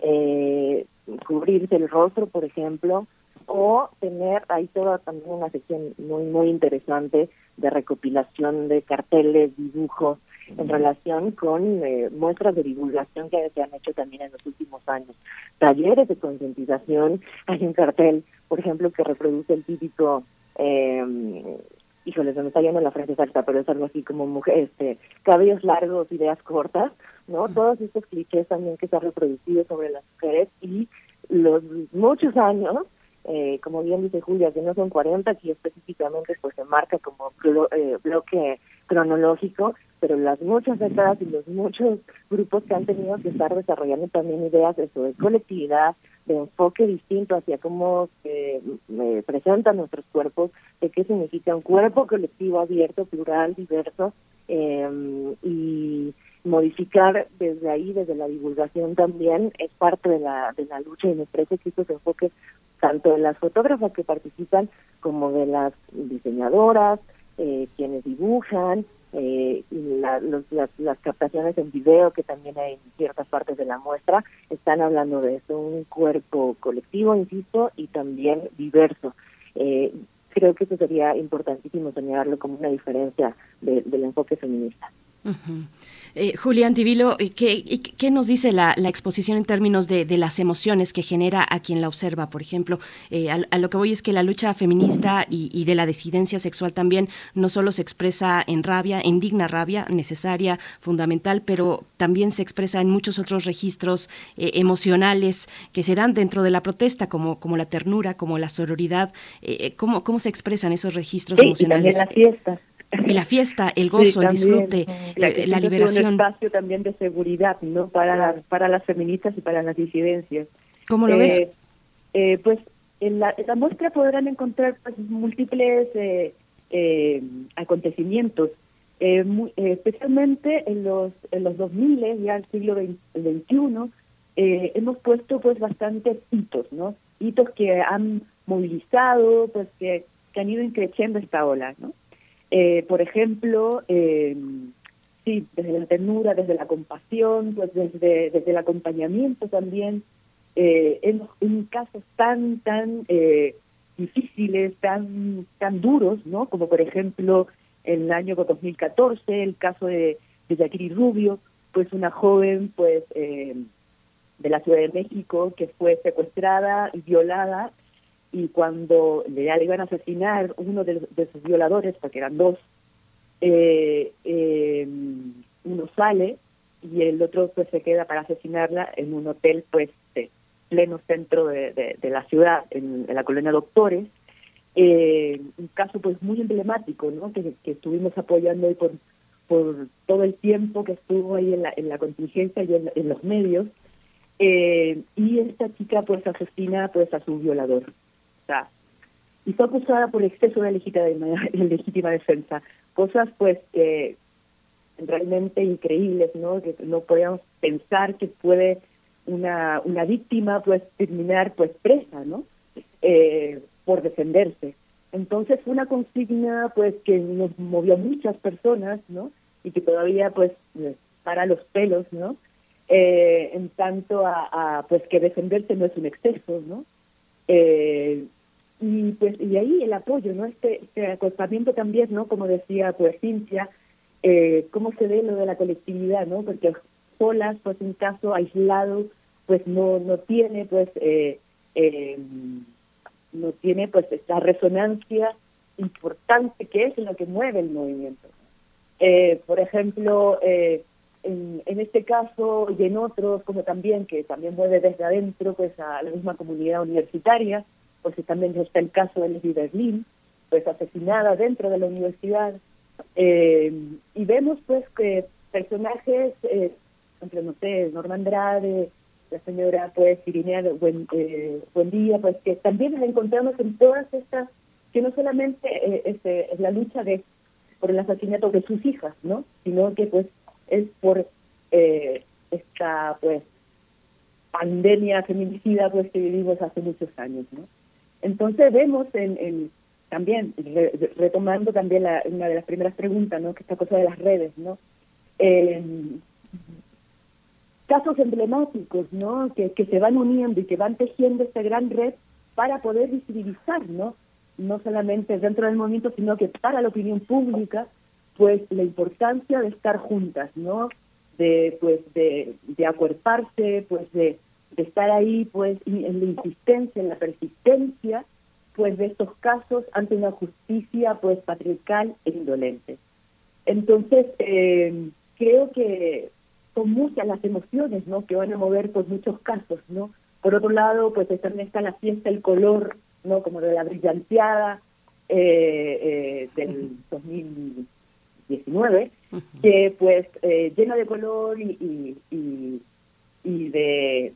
eh, cubrirse el rostro, por ejemplo, o tener ahí toda también una sección muy muy interesante de recopilación de carteles, dibujos en relación con eh, muestras de divulgación que se han hecho también en los últimos años. Talleres de concientización, hay un cartel, por ejemplo, que reproduce el típico eh, híjole, se me está yendo la frase exacta, pero es algo así como mujer, este, cabellos largos, ideas cortas, ¿no? Todos estos clichés también que se han reproducido sobre las mujeres y los muchos años, eh, como bien dice Julia, que no son 40, aquí específicamente pues se marca como eh, bloque cronológico, pero las muchas décadas y los muchos grupos que han tenido que estar desarrollando también ideas de, colectividad, de enfoque distinto hacia cómo se eh, presentan nuestros cuerpos, de qué significa un cuerpo colectivo abierto, plural, diverso, eh, y modificar desde ahí, desde la divulgación también, es parte de la, de la lucha y me parece que estos enfoques, tanto de las fotógrafas que participan como de las diseñadoras, eh, quienes dibujan, eh, la, los, las, las, captaciones en video que también hay en ciertas partes de la muestra están hablando de eso, un cuerpo colectivo, insisto, y también diverso. Eh, creo que eso sería importantísimo señalarlo como una diferencia de, del enfoque feminista.
Uh -huh. Eh, Julián Tivilo, eh, ¿qué, ¿qué, nos dice la, la exposición en términos de, de, las emociones que genera a quien la observa? Por ejemplo, eh, a, a, lo que voy es que la lucha feminista y, y, de la disidencia sexual también no solo se expresa en rabia, en digna rabia, necesaria, fundamental, pero también se expresa en muchos otros registros eh, emocionales que se dan dentro de la protesta, como, como la ternura, como la sororidad. ¿cómo, ¿Cómo se expresan esos registros
sí,
emocionales?
Y también las fiestas
la fiesta, el gozo, el disfrute, la, eh, la liberación.
un espacio también de seguridad, ¿no? Para, para las feministas y para las disidencias.
¿Cómo lo ves?
Eh, eh, pues en la, en la, muestra podrán encontrar pues, múltiples acontecimientos, muy, especialmente en los, en los 2000, ya el siglo XXI, hemos puesto pues bastantes hitos, ¿no? Hitos que han movilizado, pues que, que han ido increciendo esta ola, ¿no? Eh, por ejemplo, eh, sí, desde la ternura, desde la compasión, pues desde, desde el acompañamiento también, eh, en, casos tan, tan eh, difíciles, tan, tan duros, ¿no? Como por ejemplo el año 2014, el caso de, de Yakiri Rubio, pues una joven, pues, eh, de la Ciudad de México que fue secuestrada y violada y cuando le, le iban a asesinar uno de, sus violadores, porque eran dos, eh, eh, uno sale y el otro pues se queda para asesinarla en un hotel pues de pleno centro de, de, la ciudad, en, la colonia Doctores. Eh, un caso pues muy emblemático, ¿no? Que, que estuvimos apoyando hoy por, por todo el tiempo que estuvo ahí en la, en la contingencia y en, en los medios. Eh, y esta chica pues asesina pues a su violador y fue acusada por exceso de legítima, legítima defensa. Cosas pues que realmente increíbles, ¿no? Que no podíamos pensar que puede una, una víctima pues terminar pues presa, ¿no? Eh, por defenderse. Entonces fue una consigna pues que nos movió a muchas personas, ¿no? Y que todavía pues para los pelos, ¿no? Eh, en tanto a, a, pues que defenderse no es un exceso, ¿no? Eh, y pues y ahí el apoyo no este, este acostamiento también no como decía pues Cintia eh, cómo se ve lo de la colectividad no porque solas pues un caso aislado pues no no tiene pues eh, eh, no tiene pues esta resonancia importante que es lo que mueve el movimiento. Eh, por ejemplo eh, en, en este caso y en otros como también que también mueve desde adentro pues a la misma comunidad universitaria porque también está el caso de Leslie Berlin, pues asesinada dentro de la universidad. Eh, y vemos pues que personajes, eh, entre, no sé, Norma Andrade, la señora pues Irinea buen, eh, buen día, pues que también nos encontramos en todas estas, que no solamente eh, este, es la lucha de por el asesinato de sus hijas, ¿no? Sino que pues es por eh, esta pues pandemia feminicida pues que vivimos hace muchos años, ¿no? Entonces vemos en, también, retomando también la, una de las primeras preguntas, ¿no? que esta cosa de las redes, ¿no? Eh, casos emblemáticos, ¿no? Que, que se van uniendo y que van tejiendo esta gran red para poder visibilizar, ¿no? No solamente dentro del movimiento, sino que para la opinión pública, pues la importancia de estar juntas, ¿no? De, pues, de, de acuerparse, pues, de estar ahí pues en la insistencia, en la persistencia pues de estos casos ante una justicia pues patriarcal e indolente. Entonces eh, creo que son muchas las emociones no que van a mover por muchos casos, ¿no? Por otro lado, pues también está la fiesta, el color, ¿no? Como de la brillanteada eh, eh, del 2019, que pues llena de color y, y, y de,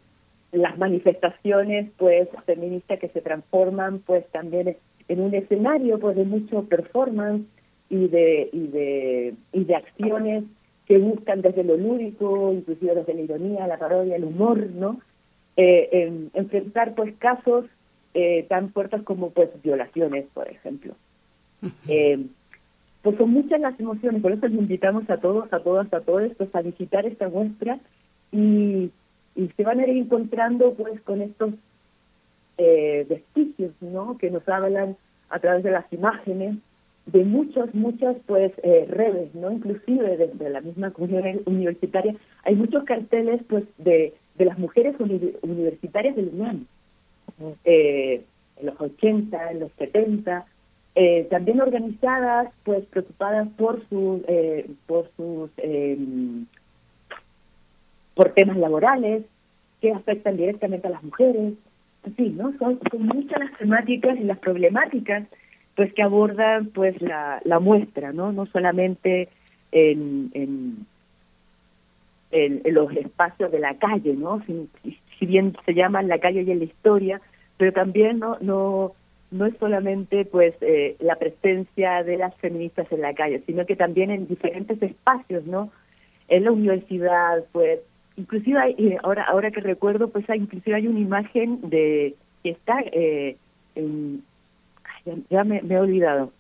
las manifestaciones pues feministas que se transforman pues también en un escenario pues de mucho performance y de y de y de acciones que buscan desde lo lúdico inclusive desde la ironía la parodia el humor no eh, enfrentar pues casos eh, tan fuertes como pues violaciones por ejemplo. Eh, pues son muchas las emociones por eso les invitamos a todos a todas a todos pues a visitar esta muestra y y se van a ir encontrando pues con estos eh, vestigios no que nos hablan a través de las imágenes de muchas muchas pues eh, redes no inclusive desde la misma comunidad universitaria. Hay muchos carteles pues de, de las mujeres universitarias del UNAM eh, en los 80 en los 70 eh, también organizadas pues preocupadas por sus eh, por sus eh, por temas laborales que afectan directamente a las mujeres. En ¿no? Son, muchas las temáticas y las problemáticas pues que abordan pues la, muestra, ¿no? No solamente en, en, los espacios de la calle, ¿no? Si, bien se llama la calle y en la historia, pero también no no no es solamente pues eh, la presencia de las feministas en la calle, sino que también en diferentes espacios, ¿no? En la universidad, pues, inclusive hay, ahora ahora que recuerdo, pues hay inclusive hay una imagen de que está eh, en, ya, me, he olvidado,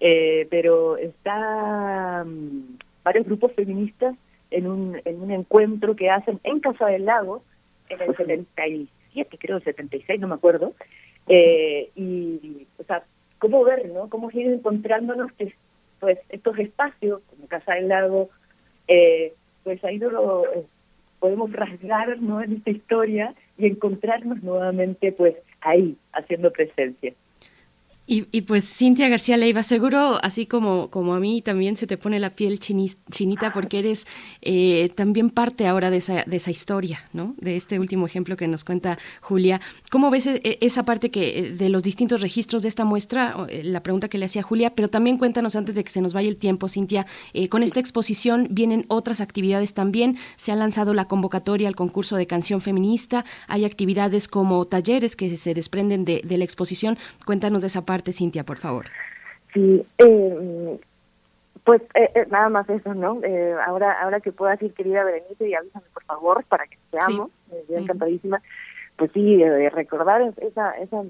eh, pero está mm, varios grupos feministas en un en un encuentro que hacen en Casa del Lago en el 77, creo, 76, no me acuerdo, eh, y, o sea, cómo ver, ¿no? Cómo ir encontrándonos, que, pues, estos espacios, como Casa del Lago, eh, pues no lo eh, podemos rasgar, ¿no? En esta historia y encontrarnos nuevamente, pues, ahí, haciendo presencia.
Y, pues Cintia García Leiva, seguro así como, como a mí también se te pone la piel chinita porque eres eh, también parte ahora de esa, de esa historia, ¿no? De este último ejemplo que nos cuenta Julia. ¿Cómo ves e, esa parte que eh, de los distintos registros de esta muestra? Eh, la pregunta que le hacía Julia, pero también cuéntanos antes de que se nos vaya el tiempo, Cintia, con esta exposición vienen otras actividades también. Se ha lanzado la convocatoria al concurso de canción feminista, hay actividades como talleres que se desprenden de, de la exposición. Cuéntanos de esa parte Cintia, por favor.
Sí, eh, pues eh, eh, nada más eso, ¿no? ahora ahora que puedas ir, querida Berenice, y avísame, por favor, para que seamos, sí. encantadísima. Pues sí, recordar esa, esa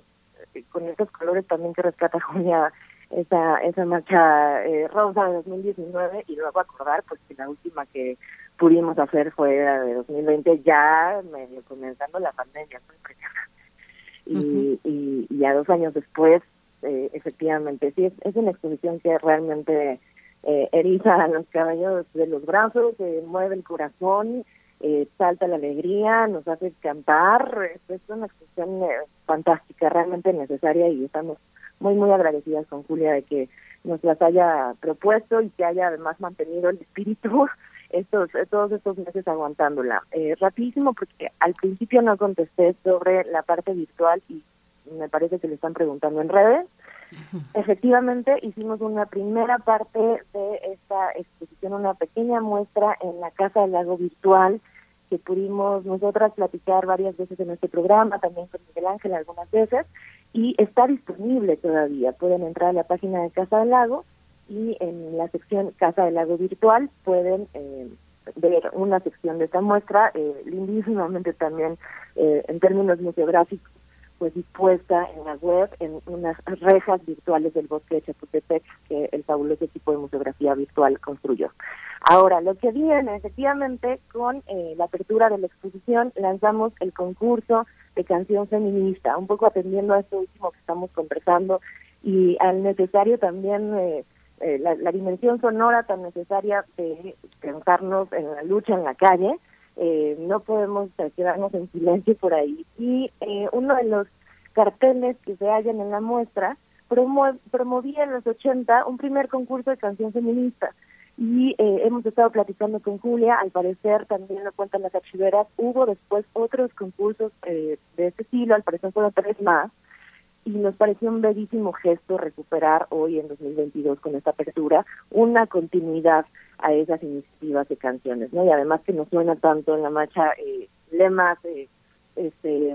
con esos colores también que rescata [laughs] Julia, esa esa marcha rosa de 2019, y luego acordar, pues que la última que pudimos hacer fue la de 2020, ya medio comenzando la pandemia, y, y, ya dos años después eh, efectivamente, sí, es, una exposición que realmente eh, eriza los cabellos de los brazos, eh, mueve el corazón, eh, salta la alegría, nos hace cantar, es una exposición eh, fantástica, realmente necesaria y estamos muy, muy agradecidas con Julia de que nos las haya propuesto y que haya además mantenido el espíritu [laughs] estos todos estos meses aguantándola. Eh, rapidísimo, porque al principio no contesté sobre la parte virtual y me parece que le están preguntando en redes. Efectivamente, hicimos una primera parte de esta exposición, una pequeña muestra en la Casa del Lago Virtual, que pudimos nosotras platicar varias veces en este programa, también con Miguel Ángel algunas veces, y está disponible todavía. Pueden entrar a la página de Casa del Lago y en la sección Casa del Lago Virtual pueden eh, ver una sección de esta muestra, eh, lindísimamente también eh, en términos museográficos pues dispuesta en la web en unas rejas virtuales del bosque de Chapultepec que el fabuloso equipo de museografía virtual construyó. Ahora, lo que viene, efectivamente, con eh, la apertura de la exposición, lanzamos el concurso de canción feminista, un poco atendiendo a esto último que estamos conversando y al necesario también eh, eh, la, la, dimensión sonora tan necesaria de pensarnos en la lucha en la calle eh, no podemos quedarnos en silencio por ahí. Y eh, uno de los carteles que se hallan en la muestra promovía en los 80 un primer concurso de canción feminista. Y eh, hemos estado platicando con Julia, al parecer también lo cuentan las archiveras, hubo después otros concursos de este estilo, al parecer fueron tres más, y nos pareció un bellísimo gesto recuperar hoy en 2022 con esta apertura una continuidad a esas iniciativas de canciones, ¿no? Y además que nos suena tanto en la marcha eh, lemas, eh, este,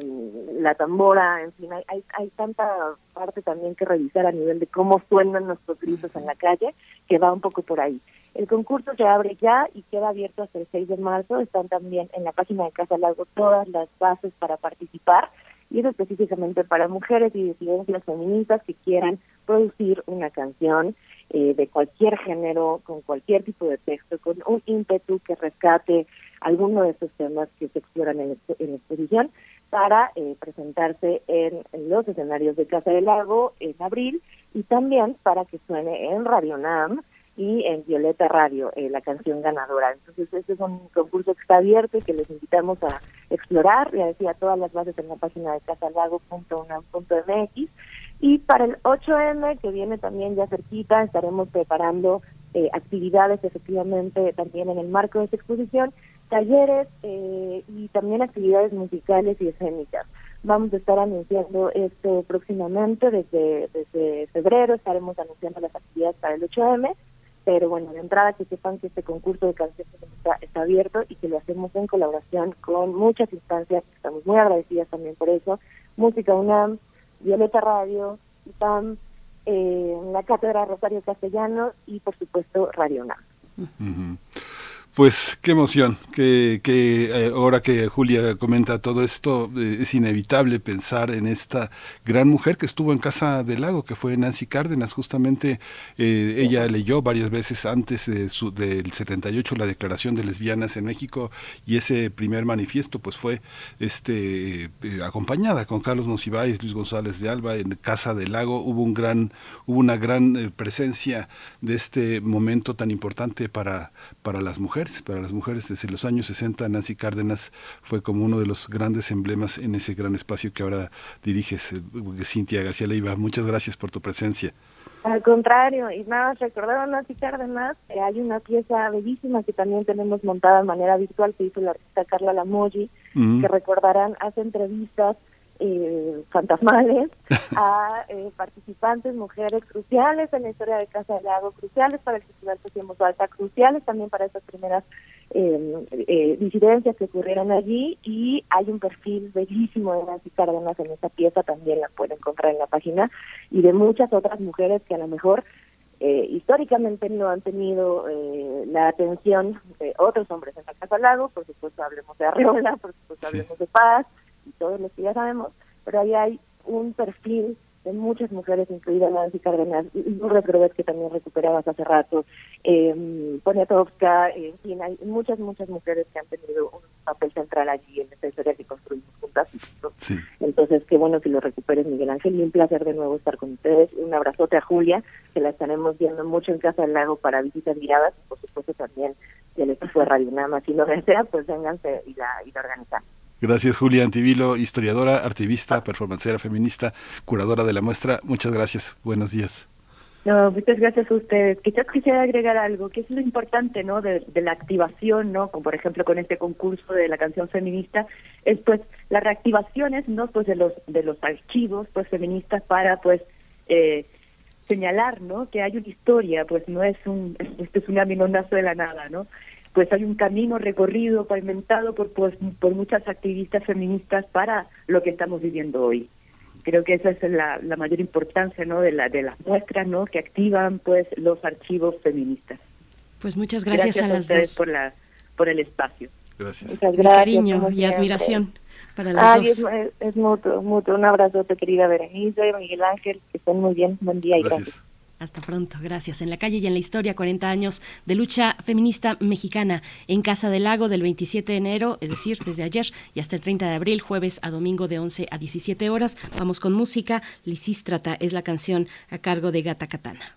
la tambora, en fin, hay, hay, hay, tanta parte también que revisar a nivel de cómo suenan nuestros gritos en la calle, que va un poco por ahí. El concurso se abre ya y queda abierto hasta el 6 de marzo. Están también en la página de Casa Largo todas las bases para participar y es específicamente para mujeres y disidencias feministas que quieran producir una canción eh, de cualquier género, con cualquier tipo de texto, con un ímpetu que rescate alguno de estos temas que se exploran en, en exposición para eh, presentarse en, los escenarios de Casa del Lago en abril y también para que suene en Radio NAM y en Violeta Radio, eh, la canción ganadora. Entonces, este es un concurso que está abierto y que les invitamos a explorar. Ya decía, todas las bases en la página de casalago.unam.mx. Y para el 8M, que viene también ya cerquita, estaremos preparando eh, actividades efectivamente también en el marco de esta exposición, talleres eh, y también actividades musicales y escénicas. Vamos a estar anunciando esto próximamente, desde, desde febrero estaremos anunciando las actividades para el 8M, pero bueno, de entrada que sepan que este concurso de canciones está, está abierto y que lo hacemos en colaboración con muchas instancias, estamos muy agradecidas también por eso, Música UNAM, Violeta Radio, IPAM, eh, la Cátedra Rosario Castellano y por supuesto Radio UNAM.
Pues qué emoción, que, eh, ahora que Julia comenta todo esto, eh, es inevitable pensar en esta gran mujer que estuvo en Casa del Lago, que fue Nancy Cárdenas, justamente eh, ella leyó varias veces antes de su, del 78 la Declaración de Lesbianas en México y ese primer manifiesto pues fue este acompañada con Carlos Monsiváis, Luis González de Alba en Casa del Lago, hubo un gran, hubo una gran presencia de este momento tan importante para, para las mujeres para las mujeres desde los años 60. Nancy Cárdenas fue como uno de los grandes emblemas en ese gran espacio que ahora diriges, eh, Cintia García Leiva. Muchas gracias por tu presencia.
Al contrario, y nada, recordar a Nancy Cárdenas, eh, hay una pieza bellísima que también tenemos montada de manera virtual que hizo la artista Carla Lamoji, que recordarán, hace entrevistas eh, fantasmales [laughs] a eh, participantes, mujeres cruciales en la historia de Casa del Lago, cruciales para el Festival Sociemos Alta, cruciales también para esas primeras eh, eh, disidencias que ocurrieron allí y hay un perfil bellísimo de Nancy Cárdenas en esta pieza, también la pueden encontrar en la página, y de muchas otras mujeres que a lo mejor eh, históricamente no han tenido eh, la atención de otros hombres en la Casa del Lago, por supuesto hablemos de Arreola, por supuesto hablemos de Paz, y todos los que ya sabemos, pero ahí hay un perfil de muchas mujeres, incluida Nancy Cárdenas, Lourdes Grobet, que también recuperabas hace rato, eh, Poniatowska, en fin, hay muchas, muchas mujeres que han tenido un papel central allí en esta historia que construimos juntas. Entonces, qué bueno que lo recuperes, Miguel Ángel, y un placer de nuevo estar con ustedes. Un abrazote a Julia, que la estaremos viendo mucho en Casa del Lago para visitas guiadas, y por supuesto también del equipo de Radio Nama. Si lo desean, pues vénganse y la, y la organizamos.
Gracias, Julia Antivilo, historiadora, activista, performancera feminista, curadora de la muestra. Muchas gracias. Buenos días.
No, muchas gracias a ustedes. Quizás quisiera agregar algo, que es lo importante, ¿no? De, la activación, ¿no? Como por ejemplo con este concurso de la canción feminista, es pues las reactivaciones, ¿no? Pues de los de los archivos, pues feministas para, pues eh, señalar, ¿no? Que hay una historia, pues no es un, esto es un de la nada, ¿no? Pues hay un camino recorrido, pavimentado por, pues, por muchas activistas feministas para lo que estamos viviendo hoy. Creo que esa es la, mayor importancia ¿no? de, la, de las muestras ¿no? que activan pues los archivos feministas.
Pues muchas gracias, a, las
dos. Por, la, por el espacio.
Gracias.
Muchas gracias.
Cariño y admiración para las dos.
Es, es, mutuo, mutuo. Un abrazote, querida Berenice, Miguel Ángel, que estén muy bien. Buen día y gracias.
Hasta pronto, gracias. En la calle y en la historia, 40 años de lucha feminista mexicana en Casa del Lago del 27 de enero, es decir, desde ayer y hasta el 30 de abril, jueves a domingo de 11 a 17 horas. Vamos con música. Lisístrata es la canción a cargo de Gata Katana.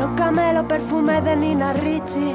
No camelo perfume de Nina Ricci,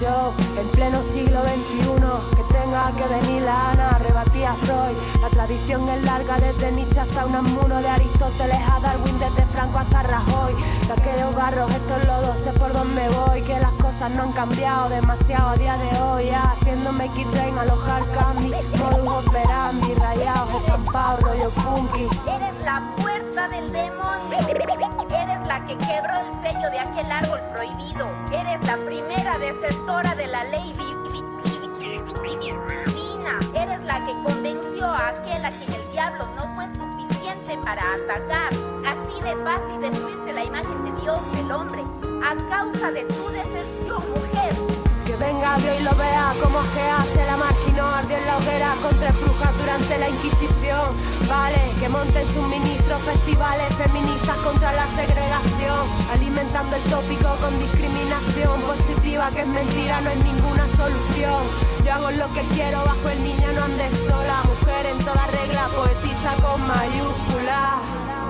Yo, en pleno siglo XXI, que tenga que venir la Ana, rebatía Freud. La tradición es larga desde Nietzsche hasta un amuno de Aristóteles a Darwin, desde Franco hasta Rajoy. De aquellos barros, estos lodos, sé por dónde voy, que las cosas no han cambiado demasiado a día de hoy. haciéndome kit train, alojar candy, modus operandi, rayados, estampados, rollo funky.
Eres la puerta del demonio la que quebró el sello de aquel árbol prohibido. La primera desertora de la ley divina. Eres la que convenció a aquel a quien el diablo no fue suficiente para atacar. Así de fácil destruirse la imagen de Dios, el hombre, a causa de tu deserción, mujer
venga Dios y lo vea como que hace la máquina ardió en la hoguera contra brujas durante la Inquisición. Vale, que monten suministro otros festivales feministas contra la segregación, alimentando el tópico con discriminación positiva que es mentira, no es ninguna solución. Yo hago lo que quiero bajo el niño, no andes sola, mujer en toda regla, poetiza con mayúsculas.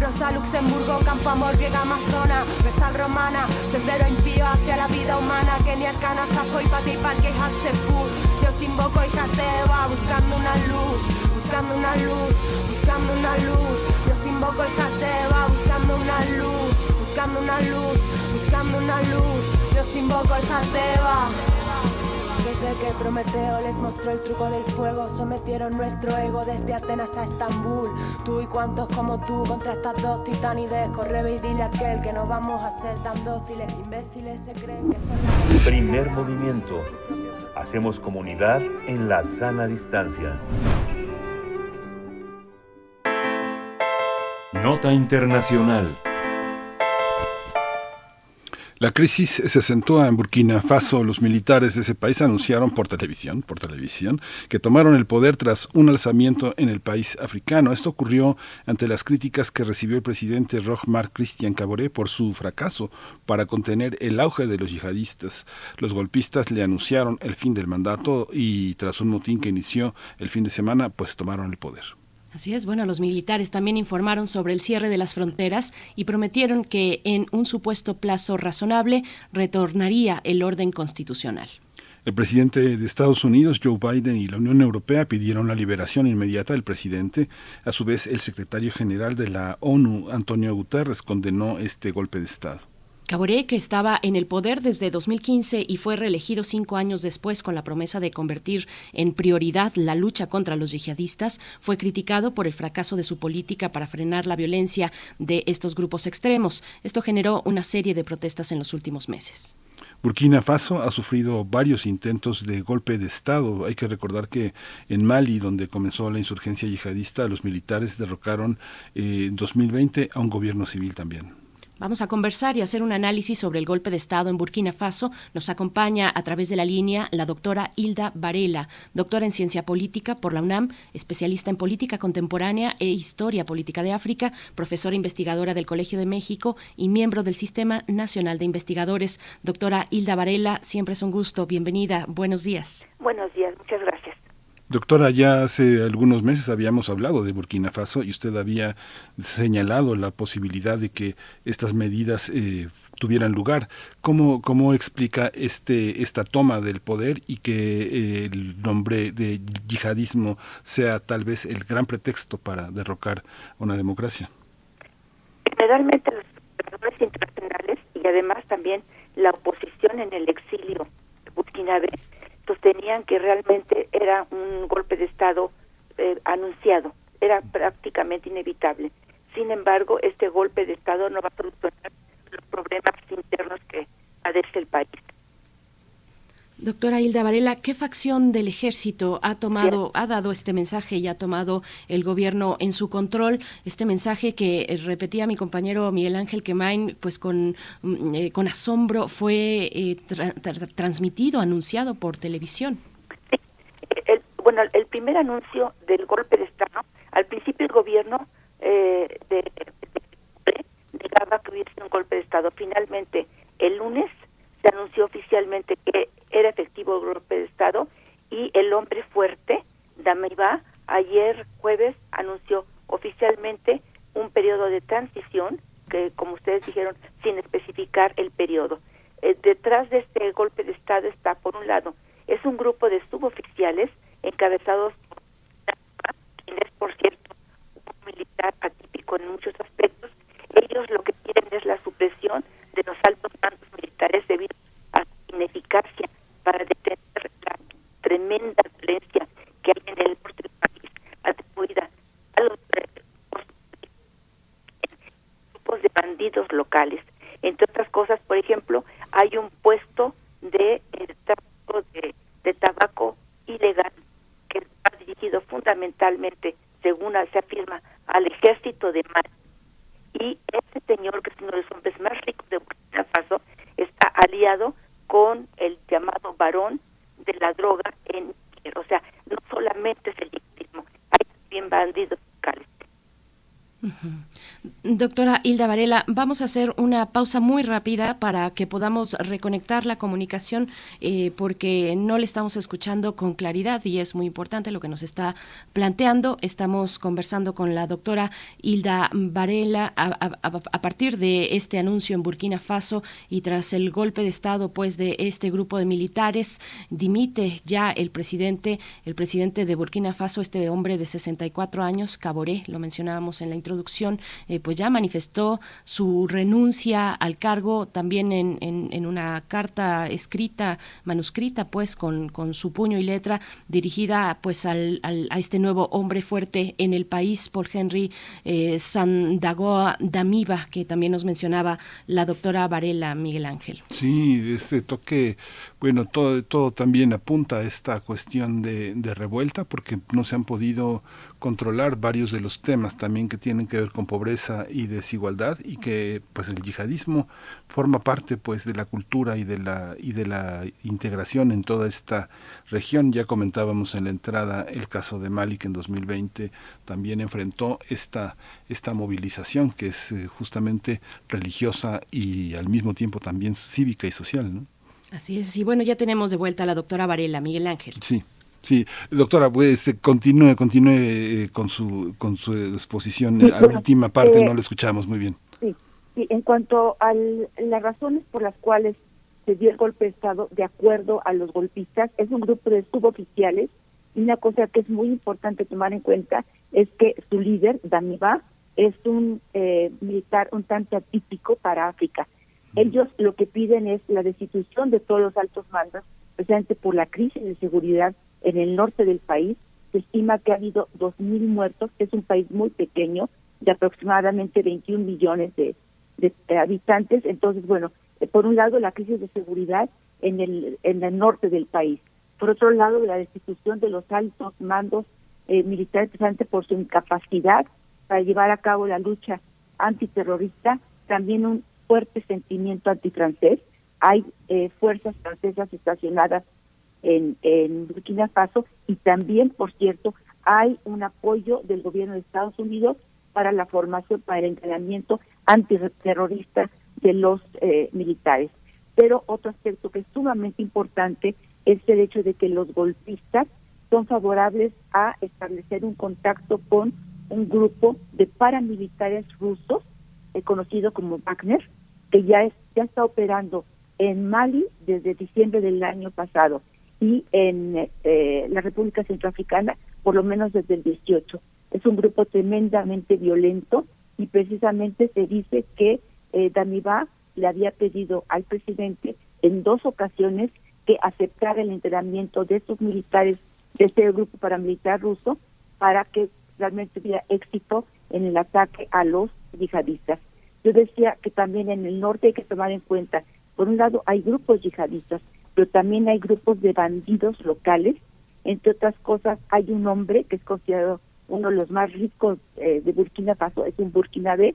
Rosa, Luxemburgo, Campo Amor, Griega, Amazona, Vestal Romana, Sendero impío hacia la vida humana, Kenia, Arcana, Sajo y Pati, Parque, Hatsepur. Yo os invoco hijas de Eva, buscando una luz, buscando una luz, buscando una luz. Yo os invoco hijas de Eva, buscando una luz, buscando una luz, buscando una luz. Yo os invoco hijas de Eva. Desde que Prometeo les mostró el truco del fuego, sometieron nuestro ego desde Atenas a Estambul. Tú y cuantos como tú contra estas dos titanides, corre y dile a aquel que no vamos a ser tan dóciles. Imbéciles se creen que son [laughs]
Primer movimiento. Hacemos comunidad en la sana distancia. Nota Internacional.
La crisis se acentúa en Burkina Faso. Los militares de ese país anunciaron por televisión, por televisión, que tomaron el poder tras un alzamiento en el país africano. Esto ocurrió ante las críticas que recibió el presidente Roch-Marc Christian Caboret por su fracaso para contener el auge de los yihadistas. Los golpistas le anunciaron el fin del mandato y tras un motín que inició el fin de semana, pues tomaron el poder.
Así es, bueno, los militares también informaron sobre el cierre de las fronteras y prometieron que en un supuesto plazo razonable retornaría el orden constitucional.
El presidente de Estados Unidos, Joe Biden, y la Unión Europea pidieron la liberación inmediata del presidente. A su vez, el secretario general de la ONU, Antonio Guterres, condenó este golpe de Estado.
Caboret, que estaba en el poder desde 2015 y fue reelegido cinco años después con la promesa de convertir en prioridad la lucha contra los yihadistas, fue criticado por el fracaso de su política para frenar la violencia de estos grupos extremos. Esto generó una serie de protestas en los últimos meses.
Burkina Faso ha sufrido varios intentos de golpe de Estado. Hay que recordar que en Mali, donde comenzó la insurgencia yihadista, los militares derrocaron eh, en 2020 a un gobierno civil también.
Vamos a conversar y hacer un análisis sobre el golpe de Estado en Burkina Faso. Nos acompaña a través de la línea la doctora Hilda Varela, doctora en Ciencia Política por la UNAM, especialista en Política Contemporánea e Historia Política de África, profesora investigadora del Colegio de México y miembro del Sistema Nacional de Investigadores. Doctora Hilda Varela, siempre es un gusto. Bienvenida. Buenos días.
Buenos días. Muchas gracias.
Doctora, ya hace algunos meses habíamos hablado de Burkina Faso y usted había señalado la posibilidad de que estas medidas eh, tuvieran lugar. ¿Cómo, ¿Cómo explica este, esta toma del poder y que eh, el nombre de yihadismo sea tal vez el gran pretexto para derrocar una democracia?
Generalmente los internacionales y además también la oposición en el exilio burkinabé sostenían que realmente era un golpe de Estado eh, anunciado, era prácticamente inevitable. Sin embargo, este golpe de Estado no va a solucionar los problemas internos que padece el país.
Doctora Hilda Varela, ¿qué facción del ejército ha tomado, ha dado este mensaje y ha tomado el gobierno en su control? Este mensaje que eh, repetía mi compañero Miguel Ángel Quemain, pues con, mm, eh, con asombro fue eh, transmitido, anunciado por televisión.
Sí. bueno, el primer anuncio del golpe de Estado, al principio el gobierno de, de, negaba que hubiese un golpe de Estado. Finalmente, el lunes se anunció oficialmente que era efectivo el golpe de Estado y el hombre fuerte, Dameiba, ayer jueves anunció oficialmente un periodo de transición, que como ustedes dijeron, sin especificar el periodo. Eh, detrás de este golpe de Estado está, por un lado, es un grupo de suboficiales encabezados por quien es, por cierto, un militar atípico en muchos aspectos. Ellos lo que quieren es la supresión de los altos mandos militares debido a su ineficacia para detener la tremenda violencia que hay en el norte del país atribuida a los grupos de bandidos locales. Entre otras cosas, por ejemplo, hay un puesto de, eh, de, de tabaco ilegal que está dirigido fundamentalmente, según se afirma, al ejército de Mali. Y este señor, que es uno de los hombres más ricos de Burkina Faso, está aliado con el llamado varón de la droga en O sea, no solamente es el yihadismo, hay también bandidos
Doctora Hilda Varela, vamos a hacer una pausa muy rápida para que podamos reconectar la comunicación eh, porque no le estamos escuchando con claridad y es muy importante lo que nos está planteando. Estamos conversando con la doctora Hilda Varela a, partir de este anuncio en Burkina Faso y tras el golpe de Estado pues de este grupo de militares, dimite ya el presidente, el presidente de Burkina Faso, este hombre de 64 años, Caboré, lo mencionábamos en la introducción, eh, pues ya manifestó su renuncia al cargo también en, en, una carta escrita, manuscrita, pues con, con, su puño y letra dirigida pues al, a este nuevo hombre fuerte en el país, Paul Henry eh, Sandagoa Damiba, que también nos mencionaba la doctora Varela Miguel Ángel.
Sí, este toque, bueno, todo, todo también apunta a esta cuestión de, de revuelta, porque no se han podido controlar varios de los temas también que tienen que ver con pobreza y desigualdad y que pues el yihadismo forma parte pues de la cultura y de la y de la integración en toda esta región ya comentábamos en la entrada el caso de Mali que en 2020 también enfrentó esta esta movilización que es eh, justamente religiosa y al mismo tiempo también cívica y social ¿no?
Así es, y bueno, ya tenemos de vuelta a la doctora Varela, Miguel Ángel.
Sí. Sí, doctora, pues este, continúe, continúe eh, con su con su exposición. a la última parte no la escuchamos muy bien.
Sí, sí. En cuanto a las razones por las cuales se dio el golpe de Estado, de acuerdo a los golpistas, es un grupo de suboficiales. Y una cosa que es muy importante tomar en cuenta es que su líder, Damiba, es un eh, militar un tanto atípico para África. Ellos lo que piden es la destitución de todos los altos mandos, precisamente por la crisis de seguridad en el norte del país. Se estima que ha habido 2.000 muertos, es un país muy pequeño, de aproximadamente 21 millones de, habitantes. Entonces, bueno, eh, por un lado la crisis de seguridad en el, en el norte del país. Por otro lado, la destitución de los altos mandos eh, militares, precisamente por su incapacidad para llevar a cabo la lucha antiterrorista, también un fuerte sentimiento antifrancés. Hay eh, fuerzas francesas estacionadas en, en Burkina Faso y también, por cierto, hay un apoyo del gobierno de Estados Unidos para la formación, para el entrenamiento antiterrorista de los eh, militares. Pero otro aspecto que es sumamente importante es el hecho de que los golpistas son favorables a establecer un contacto con un grupo de paramilitares rusos, eh, conocido como Wagner, que ya, es, ya está operando en Mali desde diciembre del año pasado y en eh, la República Centroafricana por lo menos desde el 18. Es un grupo tremendamente violento y precisamente se dice que eh, le había pedido al presidente en dos ocasiones que aceptara el entrenamiento de estos militares de este grupo paramilitar ruso para que realmente hubiera éxito en el ataque a los yihadistas. Yo decía que también en el norte hay que tomar en cuenta, por un lado hay grupos yihadistas, pero también hay grupos de bandidos locales. Entre otras cosas, hay un hombre que es considerado uno de los más ricos eh, de Burkina Faso, es un burkinabé,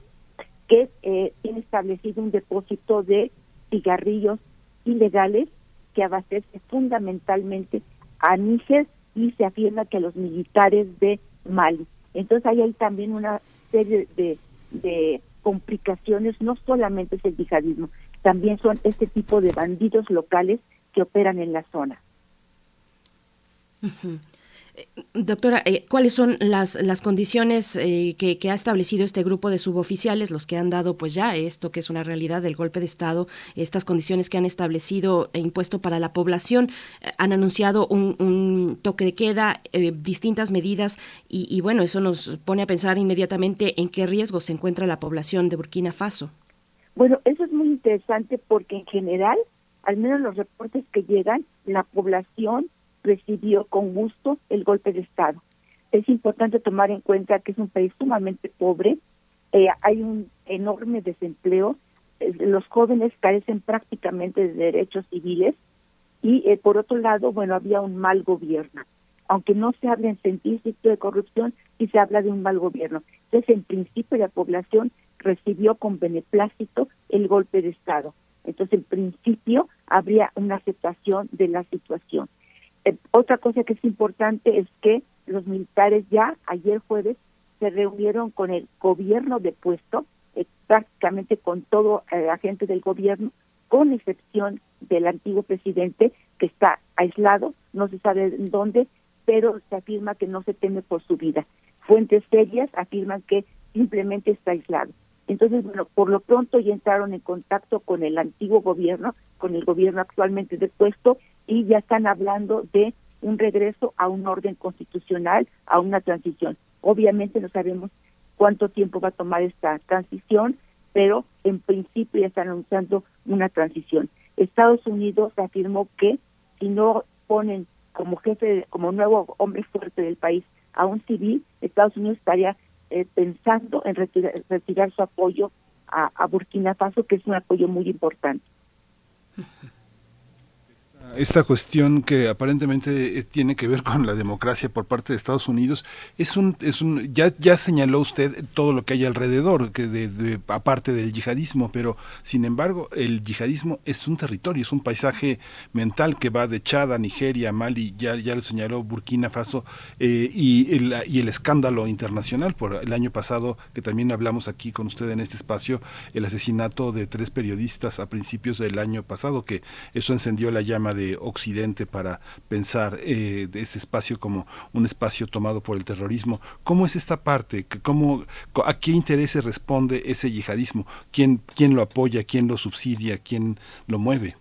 que eh, tiene establecido un depósito de cigarrillos ilegales que abastece fundamentalmente a Níger y se afirma que a los militares de Mali. Entonces ahí hay también una serie de, de complicaciones, no solamente es el yihadismo, también son este tipo de bandidos locales que operan en la zona.
Doctora, eh, ¿cuáles son las, las condiciones eh, que, ha establecido este grupo de suboficiales, los que han dado pues ya esto que es una realidad del golpe de Estado, estas condiciones que han establecido e impuesto para la población? han anunciado un, toque de queda, distintas medidas y, y bueno, eso nos pone a pensar inmediatamente en qué riesgo se encuentra la población de Burkina Faso.
Bueno, eso es muy interesante porque en general al menos los reportes que llegan, la población recibió con gusto el golpe de Estado. Es importante tomar en cuenta que es un país sumamente pobre, eh, hay un enorme desempleo, los jóvenes carecen prácticamente de derechos civiles y eh, por otro lado, bueno, había un mal gobierno. aunque no se hable en sentido de corrupción, y se habla de un mal gobierno. Entonces, en principio, la población recibió con beneplácito el golpe de Estado. Entonces, en principio, habría una aceptación de la situación. Eh, otra cosa que es importante es que los militares ya ayer jueves se reunieron con el gobierno de puesto, eh, prácticamente con todo eh, agente del gobierno, con excepción del antiguo presidente que está aislado, no se sabe dónde, pero se afirma que no se teme por su vida. Fuentes serias afirman que simplemente está aislado. Entonces, bueno, por lo pronto ya entraron en contacto con el antiguo gobierno, con el gobierno actualmente de puesto, y ya están hablando de un regreso a un orden constitucional, a una transición. Obviamente no sabemos cuánto tiempo va a tomar esta transición, pero en principio ya están anunciando una transición. Estados Unidos afirmó que si no ponen como jefe, como nuevo hombre fuerte del país a un civil, Estados Unidos estaría eh, pensando en retirar, su apoyo a, a Burkina Faso, que es un apoyo muy importante [laughs]
esta cuestión que aparentemente eh, tiene que ver con la democracia por parte de Estados Unidos es un es un ya ya señaló usted todo lo que hay alrededor que de, aparte del yihadismo pero sin embargo el yihadismo es un territorio es un paisaje mental que va de Chad a Nigeria Mali ya ya lo señaló Burkina Faso eh, y el y el escándalo internacional por el año pasado que también hablamos aquí con usted en este espacio el asesinato de tres periodistas a principios del año pasado que eso encendió la llama de Occidente para pensar eh, de ese espacio como un espacio tomado por el terrorismo. ¿Cómo es esta parte? ¿Cómo, ¿A qué intereses responde ese yihadismo? ¿Quién, ¿Quién lo apoya? ¿Quién lo subsidia? ¿Quién lo mueve?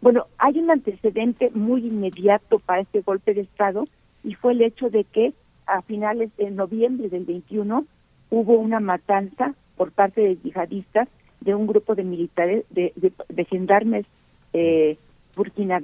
Bueno, hay un antecedente muy inmediato para este golpe de Estado y fue el hecho de que a finales de noviembre del 21 hubo una matanza por parte de yihadistas de un grupo de militares, de, de gendarmes eh, Burkina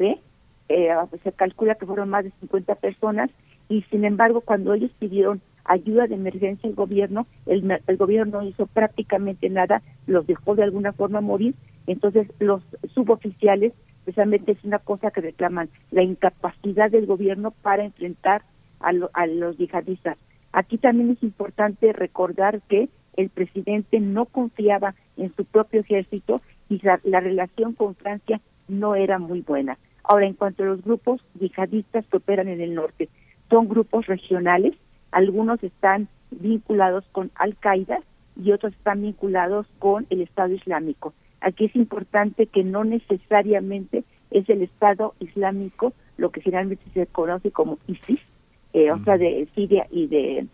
eh, se calcula que fueron más de 50 personas y sin embargo cuando ellos pidieron ayuda de emergencia al gobierno, el, el gobierno no hizo prácticamente nada, los dejó de alguna forma morir, entonces los suboficiales precisamente es una cosa que reclaman, la incapacidad del gobierno para enfrentar a, a los yihadistas. Aquí también es importante recordar que el presidente no confiaba en su propio ejército y la relación con Francia no era muy buena. Ahora, en cuanto a los grupos yihadistas que operan en el norte, son grupos regionales, algunos están vinculados con Al-Qaeda y otros están vinculados con el Estado Islámico. Aquí es importante que no necesariamente es el Estado Islámico lo que finalmente se conoce como ISIS, eh, o sea, de Siria y de,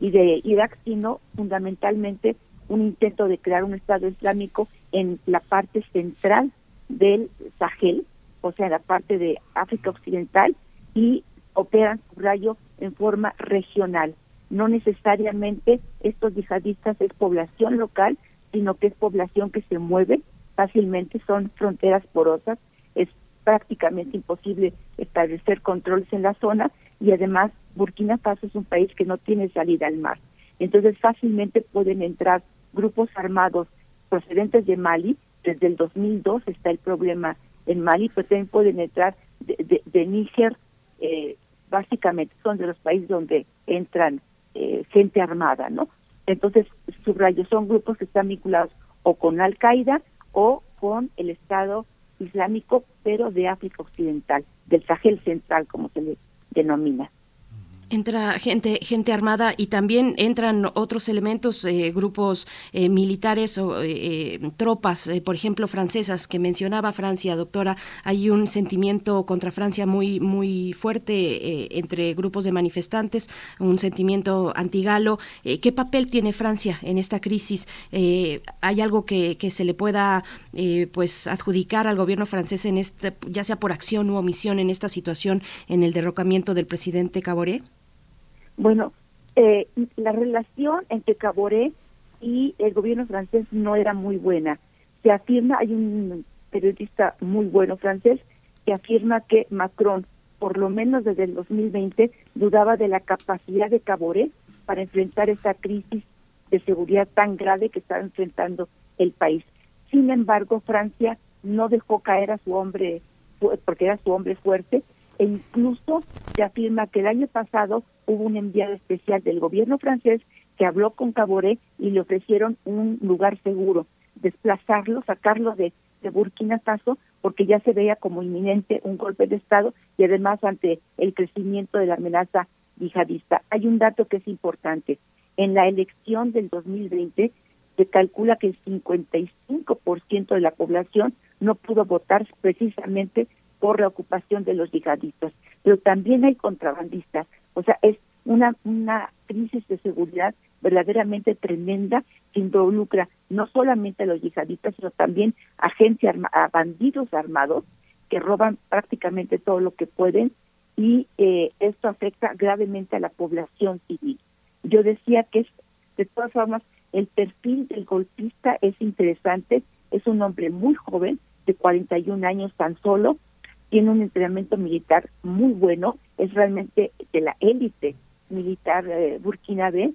y de Irak, sino fundamentalmente un intento de crear un Estado Islámico en la parte central del Sahel, o sea, la parte de África Occidental, y operan su rayo en forma regional. No necesariamente estos yihadistas es población local, sino que es población que se mueve fácilmente, son fronteras porosas, es prácticamente imposible establecer controles en la zona y además Burkina Faso es un país que no tiene salida al mar. Entonces fácilmente pueden entrar grupos armados procedentes de Mali desde el 2002 está el problema en Mali, pero también pueden entrar de, de, Níger, eh, básicamente son de los países donde entran eh, gente armada, ¿no? Entonces, subrayo, son grupos que están vinculados o con Al-Qaeda o con el Estado Islámico, pero de África Occidental, del Sahel Central, como se le denomina.
Entra gente, gente armada y también entran otros elementos, eh, grupos eh, militares o eh, tropas, por ejemplo, francesas que mencionaba Francia, doctora. Hay un sentimiento contra Francia muy, muy fuerte entre grupos de manifestantes, un sentimiento antigalo. ¿Qué papel tiene Francia en esta crisis? ¿Hay algo que, que, se le pueda pues adjudicar al gobierno francés en este, ya sea por acción u omisión en esta situación en el derrocamiento del presidente Caboret?
Bueno, eh, la relación entre Caboret y el gobierno francés no era muy buena. Se afirma, hay un periodista muy bueno francés que afirma que Macron, por lo menos desde el 2020, dudaba de la capacidad de Caboret para enfrentar esta crisis de seguridad tan grave que está enfrentando el país. Sin embargo, Francia no dejó caer a su hombre, porque era su hombre fuerte, e incluso se afirma que el año pasado hubo un enviado especial del gobierno francés que habló con Caboret y le ofrecieron un lugar seguro, desplazarlo, sacarlo de, de Burkina Faso, porque ya se veía como inminente un golpe de Estado y además ante el crecimiento de la amenaza yihadista. Hay un dato que es importante. En la elección del 2020 se calcula que el 55% de la población no pudo votar precisamente por la ocupación de los yihadistas. Pero también hay contrabandistas. O sea, es una, una crisis de seguridad verdaderamente tremenda que involucra no solamente a los yihadistas, sino también a gente, a bandidos armados que roban prácticamente todo lo que pueden y eh, esto afecta gravemente a la población civil. Yo decía que es, de todas formas, el perfil del golpista es interesante, es un hombre muy joven, de 41 años tan solo, tiene un entrenamiento militar muy bueno, es realmente de la élite militar eh, burkinabé,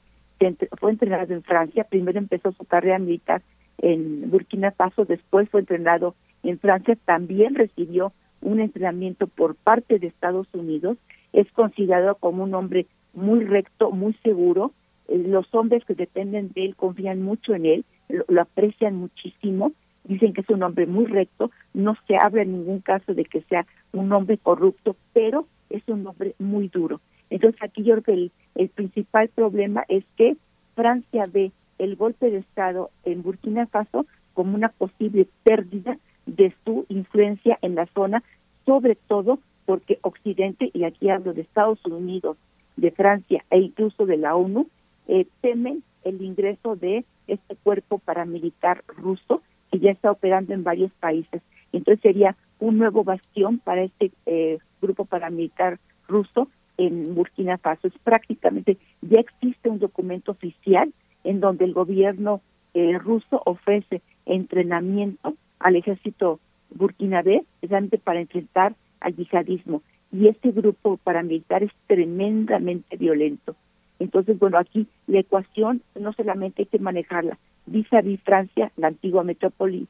fue entrenado en Francia, primero empezó su carrera militar en Burkina Faso, después fue entrenado en Francia, también recibió un entrenamiento por parte de Estados Unidos, es considerado como un hombre muy recto, muy seguro, eh, los hombres que dependen de él confían mucho en él, lo, aprecian muchísimo, dicen que es un hombre muy recto, no se habla en ningún caso de que sea un hombre corrupto, pero es un hombre muy duro. Entonces aquí yo creo que el, principal problema es que Francia ve el golpe de Estado en Burkina Faso como una posible pérdida de su influencia en la zona, sobre todo porque Occidente, y aquí hablo de Estados Unidos, de Francia e incluso de la ONU, eh, temen el ingreso de este cuerpo paramilitar ruso que ya está operando en varios países. Entonces sería un nuevo bastión para este eh, grupo paramilitar ruso en Burkina Faso. Es prácticamente, ya existe un documento oficial en donde el gobierno eh, ruso ofrece entrenamiento al ejército burkinabé, precisamente para enfrentar al yihadismo. Y este grupo paramilitar es tremendamente violento. Entonces, bueno, aquí la ecuación no solamente hay que manejarla vis a vis Francia, la antigua metrópoli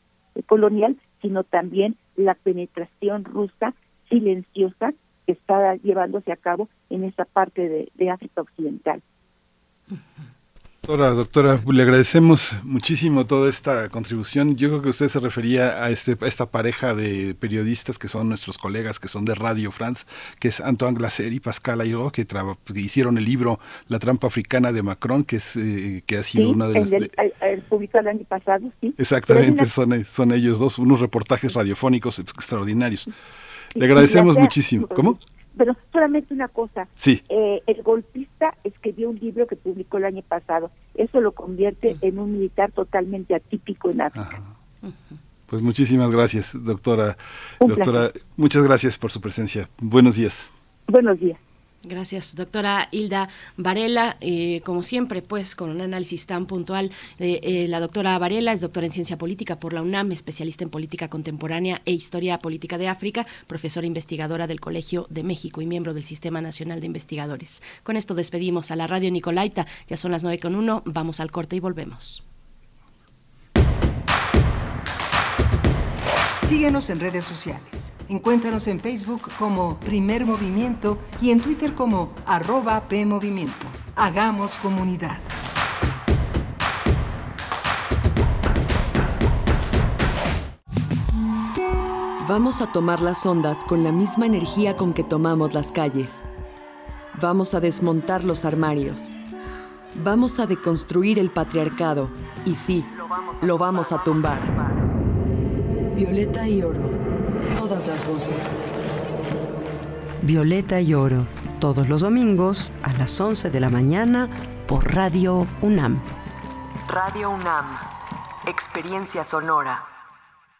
colonial, sino también la penetración rusa silenciosa que está llevándose a cabo en esa parte de, África Occidental.
Doctora, doctora, le agradecemos muchísimo toda esta contribución. Yo creo que usted se refería a, este, esta pareja de periodistas que son nuestros colegas, que son de Radio France, que es Antoine Glaser y Pascal Ayro, que, hicieron el libro La trampa africana de Macron, que es eh, que ha sido una de las...
El, publicado el año pasado, sí.
Exactamente, son, son ellos dos, unos reportajes radiofónicos extraordinarios. Le agradecemos muchísimo. ¿Cómo?
Pero solamente una cosa.
Sí.
Eh, el golpista escribió un libro que publicó el año pasado. Eso lo convierte en un militar totalmente atípico en África.
Pues muchísimas gracias, doctora. doctora, muchas gracias por su presencia. Buenos días.
Buenos días.
Gracias, doctora Hilda Varela. Eh, como siempre, pues con un análisis tan puntual. Eh, la doctora Varela es doctora en ciencia política por la UNAM, especialista en política contemporánea e historia política de África, profesora investigadora del Colegio de México y miembro del Sistema Nacional de Investigadores. Con esto despedimos a la radio Nicolaita. Ya son las nueve con uno. Vamos al corte y volvemos.
Síguenos en redes sociales. Encuéntranos en Facebook como Primer Movimiento y en Twitter como arroba PMovimiento. Hagamos comunidad.
Vamos a tomar las ondas con la misma energía con que tomamos las calles. Vamos a desmontar los armarios. Vamos a deconstruir el patriarcado. Y sí, lo vamos a tumbar.
Violeta y Oro. Todas las voces.
Violeta y Oro. Todos los domingos a las 11 de la mañana por Radio UNAM.
Radio UNAM. Experiencia sonora.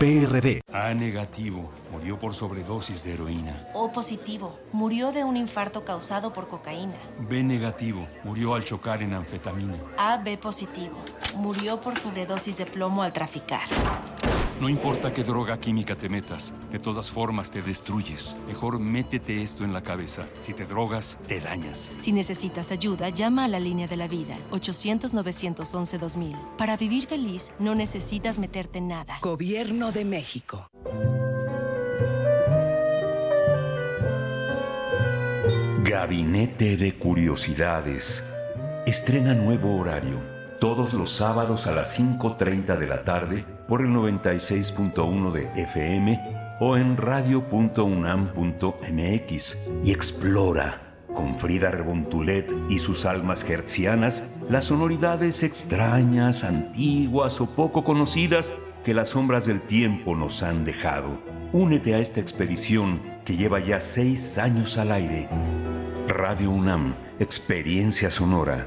PRD.
A negativo, murió por sobredosis de heroína.
O positivo, murió de un infarto causado por cocaína.
B negativo, murió al chocar en anfetamina.
AB positivo, murió por sobredosis de plomo al traficar.
No importa qué droga química te metas, de todas formas te destruyes. Mejor métete esto en la cabeza. Si te drogas, te dañas.
Si necesitas ayuda, llama a la línea de la vida, 800-911-2000. Para vivir feliz, no necesitas meterte en nada.
Gobierno de México.
Gabinete de Curiosidades. Estrena nuevo horario. Todos los sábados a las 5.30 de la tarde por el 96.1 de FM o en radio.unam.mx. Y explora con Frida Rebontulet y sus almas hertzianas las sonoridades extrañas, antiguas o poco conocidas que las sombras del tiempo nos han dejado. Únete a esta expedición que lleva ya seis años al aire. Radio UNAM, Experiencia Sonora.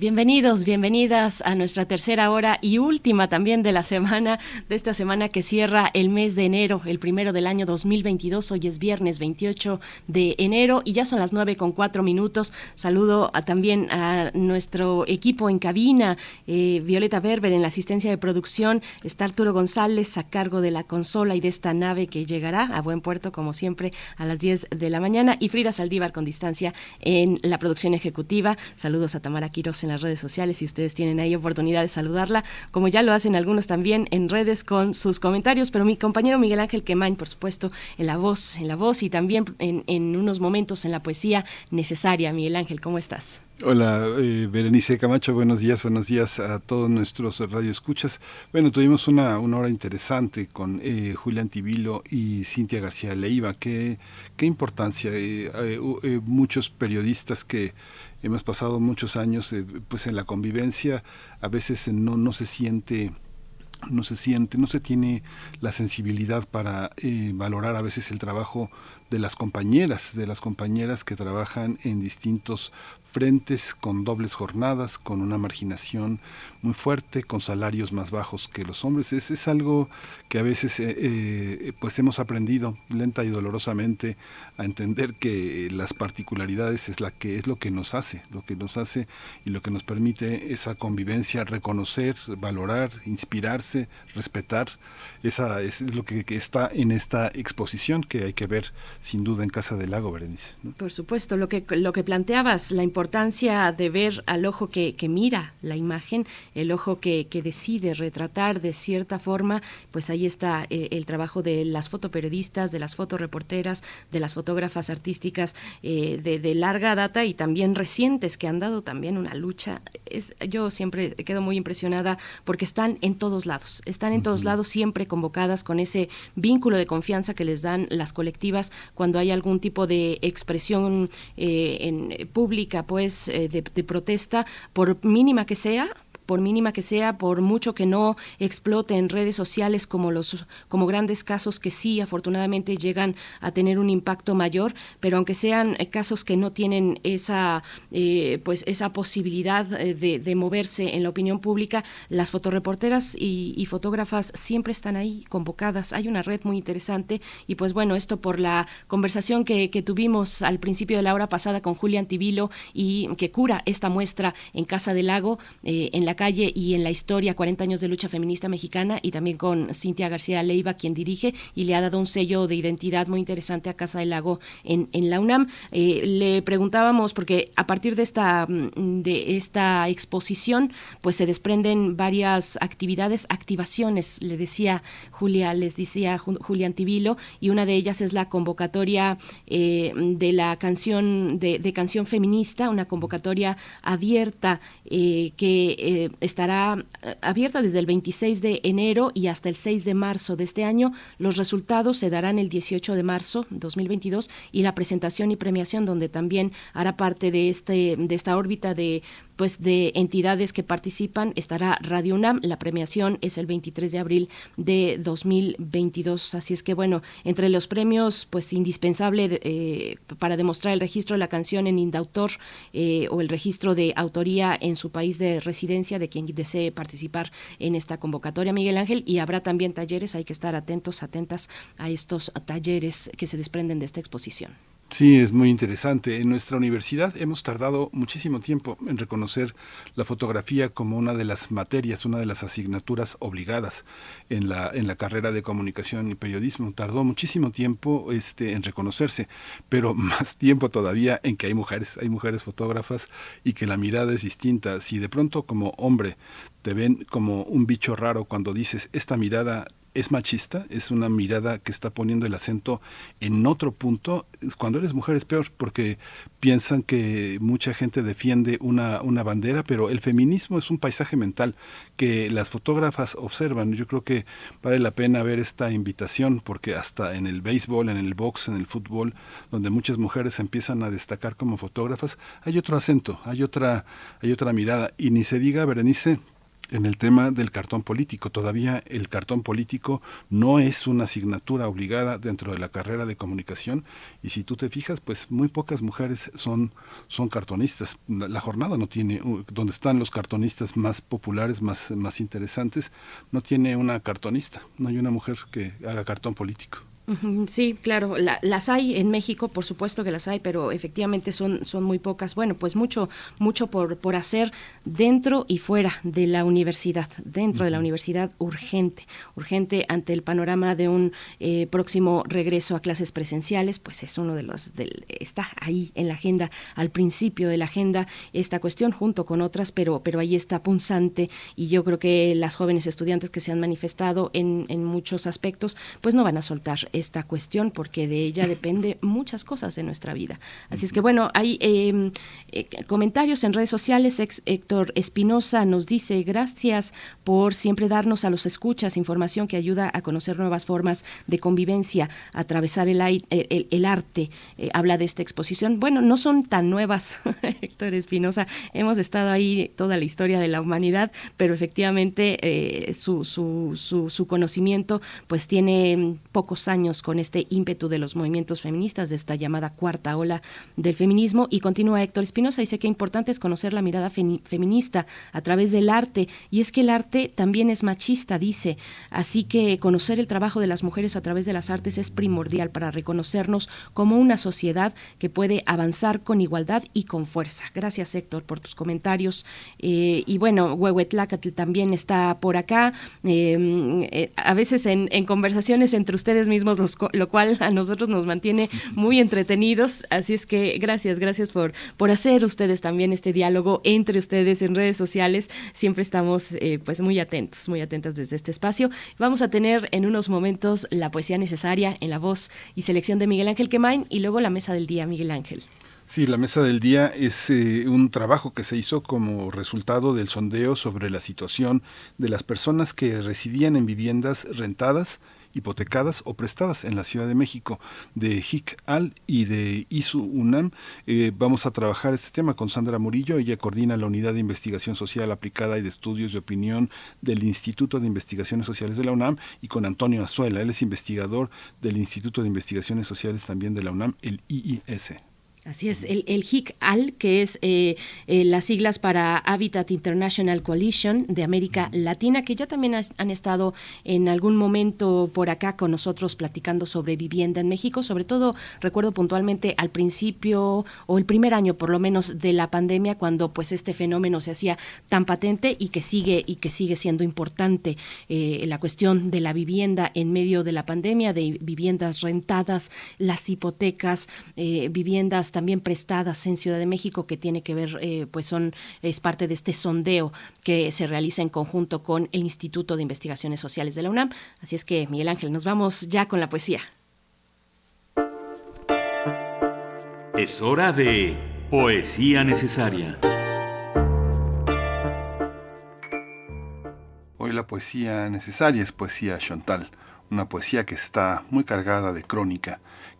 Bienvenidos, bienvenidas a nuestra tercera hora y última también de la semana, de esta semana que cierra el mes de enero, el primero del año 2022. Hoy es viernes 28 de enero y ya son las nueve con cuatro minutos. Saludo también a nuestro equipo en cabina, eh, Violeta Berber en la asistencia de producción, está Arturo González a cargo de la consola y de esta nave que llegará a buen puerto, como siempre, a las 10 de la mañana y Frida Saldívar con distancia en la producción ejecutiva. Saludos a Tamara Quiroz en las redes sociales si ustedes tienen ahí oportunidad de saludarla, como ya lo hacen algunos también en redes con sus comentarios, pero mi compañero Miguel Ángel Quemain, por supuesto, en la voz, en la voz y también en, en unos momentos en la poesía necesaria. Miguel Ángel, ¿cómo estás?
Hola, eh, Berenice Camacho, buenos días, buenos días a todos nuestros radioescuchas. Bueno, tuvimos una, una hora interesante con eh, Julián Tibilo y Cintia García Leiva. Qué, qué importancia. Eh, eh, muchos periodistas que hemos pasado muchos años eh, pues en la convivencia a veces no no se siente no se siente, no se tiene la sensibilidad para eh, valorar a veces el trabajo de las compañeras, de las compañeras que trabajan en distintos frentes con dobles jornadas, con una marginación muy fuerte, con salarios más bajos que los hombres. Es, es algo que a veces eh, eh, pues hemos aprendido lenta y dolorosamente a entender que las particularidades es la que es lo que nos hace, lo que nos hace y lo que nos permite esa convivencia, reconocer, valorar, inspirarse, respetar. Esa es lo que, que está en esta exposición que hay que ver sin duda en Casa del Lago, Berenice. ¿no?
Por supuesto, lo que, lo que planteabas, la importancia de ver al ojo que, que mira la imagen, el ojo que, que, decide retratar de cierta forma, pues ahí está eh, el trabajo de las fotoperiodistas, de las fotoreporteras, de las fotógrafas artísticas eh, de, de, larga data y también recientes que han dado también una lucha. Es, yo siempre quedo muy impresionada porque están en todos lados, están en uh -huh. todos lados siempre convocadas con ese vínculo de confianza que les dan las colectivas cuando hay algún tipo de expresión eh, en, pública, pues, eh, de, de protesta, por mínima que sea, por mínima que sea, por mucho que no explote en redes sociales como los como grandes casos que sí afortunadamente llegan a tener un impacto mayor, pero aunque sean casos que no tienen esa eh, pues esa posibilidad de, de, moverse en la opinión pública, las fotoreporteras y, fotógrafas siempre están ahí convocadas. Hay una red muy interesante y pues bueno, esto por la conversación que, que tuvimos al principio de la hora pasada con Julián Tibilo y que cura esta muestra en Casa del Lago, eh, en la calle y en la historia, 40 años de lucha feminista mexicana y también con Cintia García Leiva, quien dirige y le ha dado un sello de identidad muy interesante a Casa del Lago en, en la UNAM. Eh, le preguntábamos, porque a partir de esta, mm, de esta exposición, pues se desprenden varias actividades, activaciones, le decía Julia, les decía Julia Antivilo, y una de ellas es la convocatoria eh, de la canción, de, de, canción feminista, una convocatoria abierta eh, que eh, estará abierta desde el 26 de enero y hasta el 6 de marzo de este año. Los resultados se darán el 18 de marzo 2022 y la presentación y premiación donde también hará parte de este de esta órbita de pues de entidades que participan estará Radio UNAM. La premiación es el 23 de abril de 2022. Así es que bueno, entre los premios, pues indispensable eh, para demostrar el registro de la canción en Indautor eh, o el registro de autoría en su país de residencia de quien desee participar en esta convocatoria, Miguel Ángel. Y habrá también talleres, hay que estar atentos, atentas a estos talleres que se desprenden de esta exposición.
Sí, es muy interesante. En nuestra universidad hemos tardado muchísimo tiempo en reconocer la fotografía como una de las materias, una de las asignaturas obligadas en la, en la carrera de comunicación y periodismo. Tardó muchísimo tiempo este, en reconocerse, pero [laughs] más tiempo todavía en que hay mujeres, hay mujeres fotógrafas y que la mirada es distinta. Si de pronto como hombre te ven como un bicho raro cuando dices esta mirada es machista, es una mirada que está poniendo el acento en otro punto. Cuando eres mujer es peor porque piensan que mucha gente defiende una, una bandera, pero el feminismo es un paisaje mental que las fotógrafas observan. Yo creo que vale la pena ver esta invitación porque hasta en el béisbol, en el box, en el fútbol, donde muchas mujeres empiezan a destacar como fotógrafas, hay otro acento, hay otra, hay otra mirada. Y ni se diga, Berenice, en el tema del cartón político. Todavía el cartón político no es una asignatura obligada dentro de la carrera de comunicación y si tú te fijas, pues muy pocas mujeres son, son cartonistas. La jornada no tiene, donde están los cartonistas más populares, más, más interesantes, no tiene una cartonista, no hay una mujer que haga cartón político.
Sí, claro, las hay en México, por supuesto que las hay, pero efectivamente son, son muy pocas. Bueno, pues mucho, mucho por, por hacer dentro y fuera de la universidad, dentro de la universidad urgente, urgente ante el panorama de un eh, próximo regreso a clases presenciales, pues es uno de los, del, está ahí en la agenda, al principio de la agenda esta cuestión junto con otras, pero, pero ahí está punzante y yo creo que las jóvenes estudiantes que se han manifestado en, en muchos aspectos, pues no van a soltar esta cuestión porque de ella [laughs] depende muchas cosas de nuestra vida. Así es que bueno, hay eh, eh, comentarios en redes sociales. Ex Héctor Espinosa nos dice gracias por siempre darnos a los escuchas información que ayuda a conocer nuevas formas de convivencia, atravesar el, el, el arte. Eh, habla de esta exposición. Bueno, no son tan nuevas, [laughs] Héctor Espinosa. Hemos estado ahí toda la historia de la humanidad, pero efectivamente su, su, su, su conocimiento pues tiene pocos años con este ímpetu de los movimientos feministas, de esta llamada cuarta ola del feminismo. Y continúa Héctor Espinosa, dice que importante es conocer la mirada feminista a través del arte. Y es que el arte también es machista, dice. Así que conocer el trabajo de las mujeres a través de las artes es primordial para reconocernos como una sociedad que puede avanzar con igualdad y con fuerza. Gracias Héctor por tus comentarios. Eh, y bueno, Huehuetlacatl también está por acá. Eh, eh, a veces en, en conversaciones entre ustedes mismos lo cual a nosotros nos mantiene muy entretenidos. Así es que gracias, gracias por, por hacer ustedes también este diálogo entre ustedes en redes sociales. Siempre estamos eh, pues muy atentos, muy atentas desde este espacio. Vamos a tener en unos momentos la poesía necesaria en la voz y selección de Miguel Ángel Quemain y luego la mesa del día, Miguel Ángel.
Sí, la mesa del día es eh, un trabajo que se hizo como resultado del sondeo sobre la situación de las personas que residían en viviendas rentadas hipotecadas o prestadas en la Ciudad de México de HIC Al y de ISU UNAM. Eh, vamos a trabajar este tema con Sandra Murillo. Ella coordina la Unidad de Investigación Social Aplicada y de Estudios de Opinión del Instituto de Investigaciones Sociales de la UNAM y con Antonio Azuela. Él es investigador del Instituto de Investigaciones Sociales también de la UNAM, el IIS.
Así es, el, el HIC-AL, que es eh, eh, las siglas para Habitat International Coalition de América Latina, que ya también han estado en algún momento por acá con nosotros platicando sobre vivienda en México, sobre todo recuerdo puntualmente al principio o el primer año por lo menos de la pandemia, cuando pues este fenómeno se hacía tan patente y que sigue y que sigue siendo importante eh, la cuestión de la vivienda en medio de la pandemia, de viviendas rentadas, las hipotecas, viviendas también prestadas en Ciudad de México que tiene que ver, eh, pues son, es parte de este sondeo que se realiza en conjunto con el Instituto de Investigaciones Sociales de la UNAM. Así es que, Miguel Ángel, nos vamos ya con la poesía.
Es hora de Poesía Necesaria.
Hoy la poesía necesaria es poesía Chontal, una poesía que está muy cargada de crónica,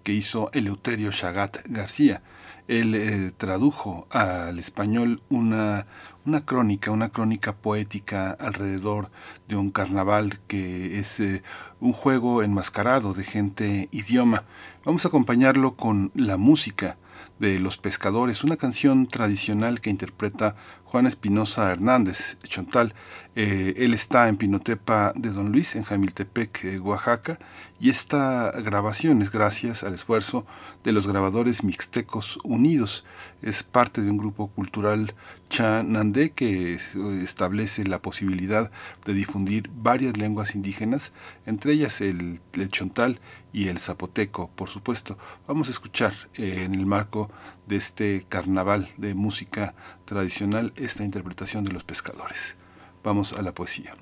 que hizo Eleuterio Chagat García. Él eh, tradujo al español una, una crónica, una crónica poética alrededor de un carnaval que es eh, un juego enmascarado de gente idioma. Vamos a acompañarlo con la música de Los Pescadores, una canción tradicional que interpreta Juan Espinosa Hernández, Chontal. Eh, él está en Pinotepa de Don Luis, en Jamiltepec, Oaxaca, y esta grabación es gracias al esfuerzo de los grabadores Mixtecos Unidos. Es parte de un grupo cultural Chanandé que establece la posibilidad de difundir varias lenguas indígenas, entre ellas el, chontal y el zapoteco, por supuesto. Vamos a escuchar eh, en el marco de este carnaval de música tradicional esta interpretación de los pescadores. Vamos a la poesía.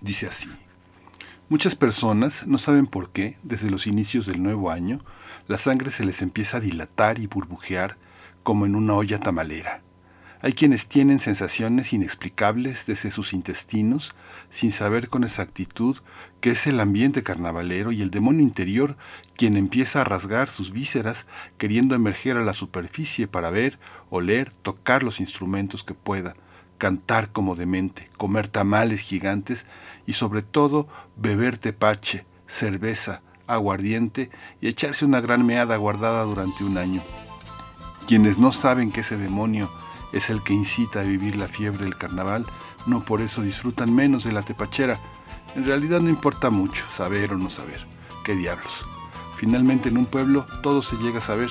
Dice así. Muchas personas no saben por qué, desde los inicios del nuevo año, la sangre se les empieza a dilatar y burbujear como en una olla tamalera. Hay quienes tienen sensaciones inexplicables desde sus intestinos, sin saber con exactitud que es el ambiente carnavalero y el demonio interior quien empieza a rasgar sus vísceras queriendo emerger a la superficie para ver, oler, tocar los instrumentos que pueda, cantar como demente, comer tamales gigantes y sobre todo beber tepache, cerveza, aguardiente y echarse una gran meada guardada durante un año. Quienes no saben que ese demonio es el que incita a vivir la fiebre del carnaval, no por eso disfrutan menos de la tepachera. En realidad no importa mucho saber o no saber. ¿Qué diablos? Finalmente en un pueblo todo se llega a saber.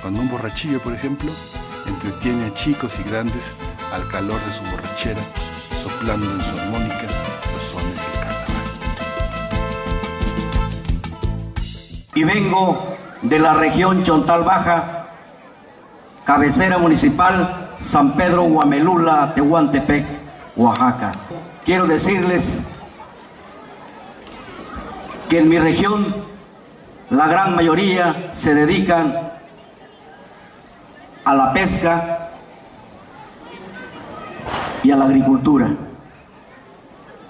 Cuando un borrachillo, por ejemplo, entretiene a chicos y grandes al calor de su borrachera, soplando en su armónica los sones del carnaval.
Y vengo de la región Chontal Baja, cabecera municipal San Pedro Huamelula, Tehuantepec, Oaxaca. Quiero decirles que en mi región la gran mayoría se dedican a la pesca y a la agricultura.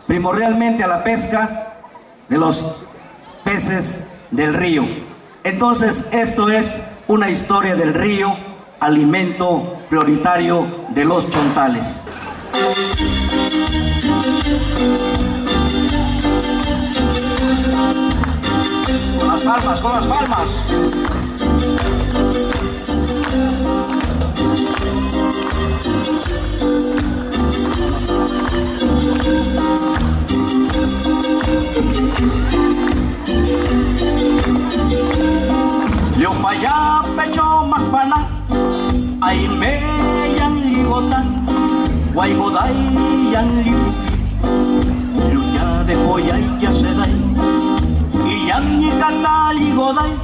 Primordialmente a la pesca de los peces del río. Entonces esto es una historia del río, alimento prioritario de los chontales. Con las palmas, con las palmas. Yo paya pecho makpana ay me yang ligotan guay godai yang lipuki luya de joya y ya se dai. Y yang ni kata ligodai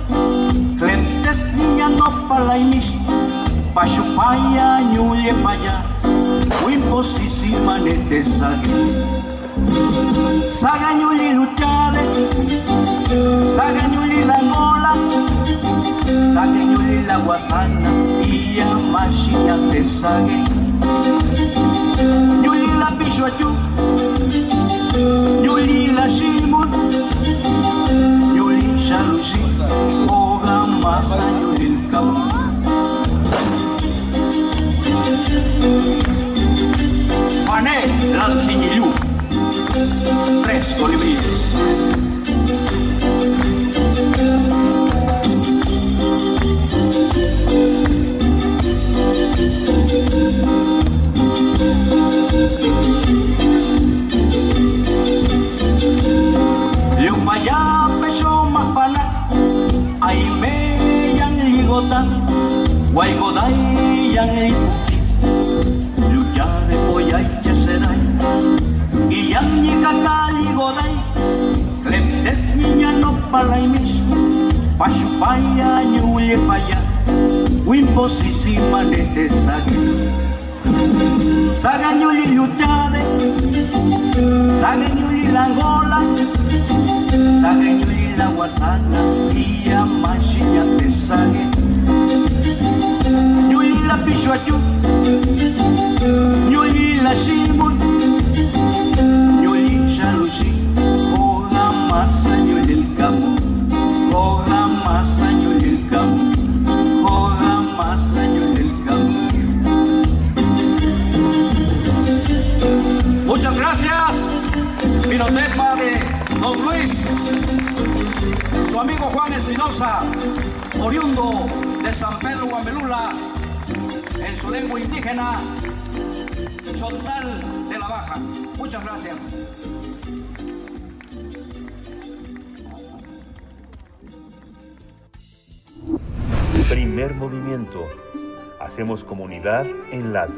klentes niya no palaimis pachupaya nyulye paya. Imposísima nete sagi. Saga nyuli luchade saga nyuli la ngola saga la guasana. Y ya mashinya te nyuli la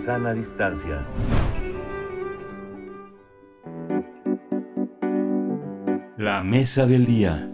sana distancia. La mesa del día.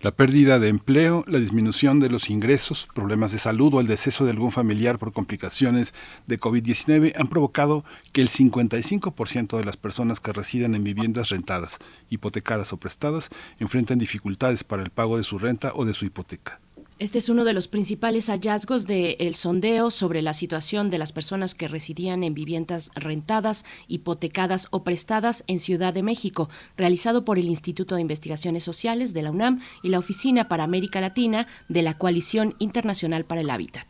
La pérdida de empleo, la disminución de los ingresos, problemas de salud o el deceso de algún familiar por complicaciones de COVID-19 han provocado que el 55% de las personas que residen en viviendas rentadas, hipotecadas o prestadas enfrenten dificultades para el pago de su renta o de su hipoteca.
Este es uno de los principales hallazgos del sondeo sobre la situación de las personas que residían en viviendas rentadas, hipotecadas o prestadas en Ciudad de México, realizado por el Instituto de Investigaciones Sociales de la UNAM y la Oficina para América Latina de la Coalición Internacional para el Hábitat.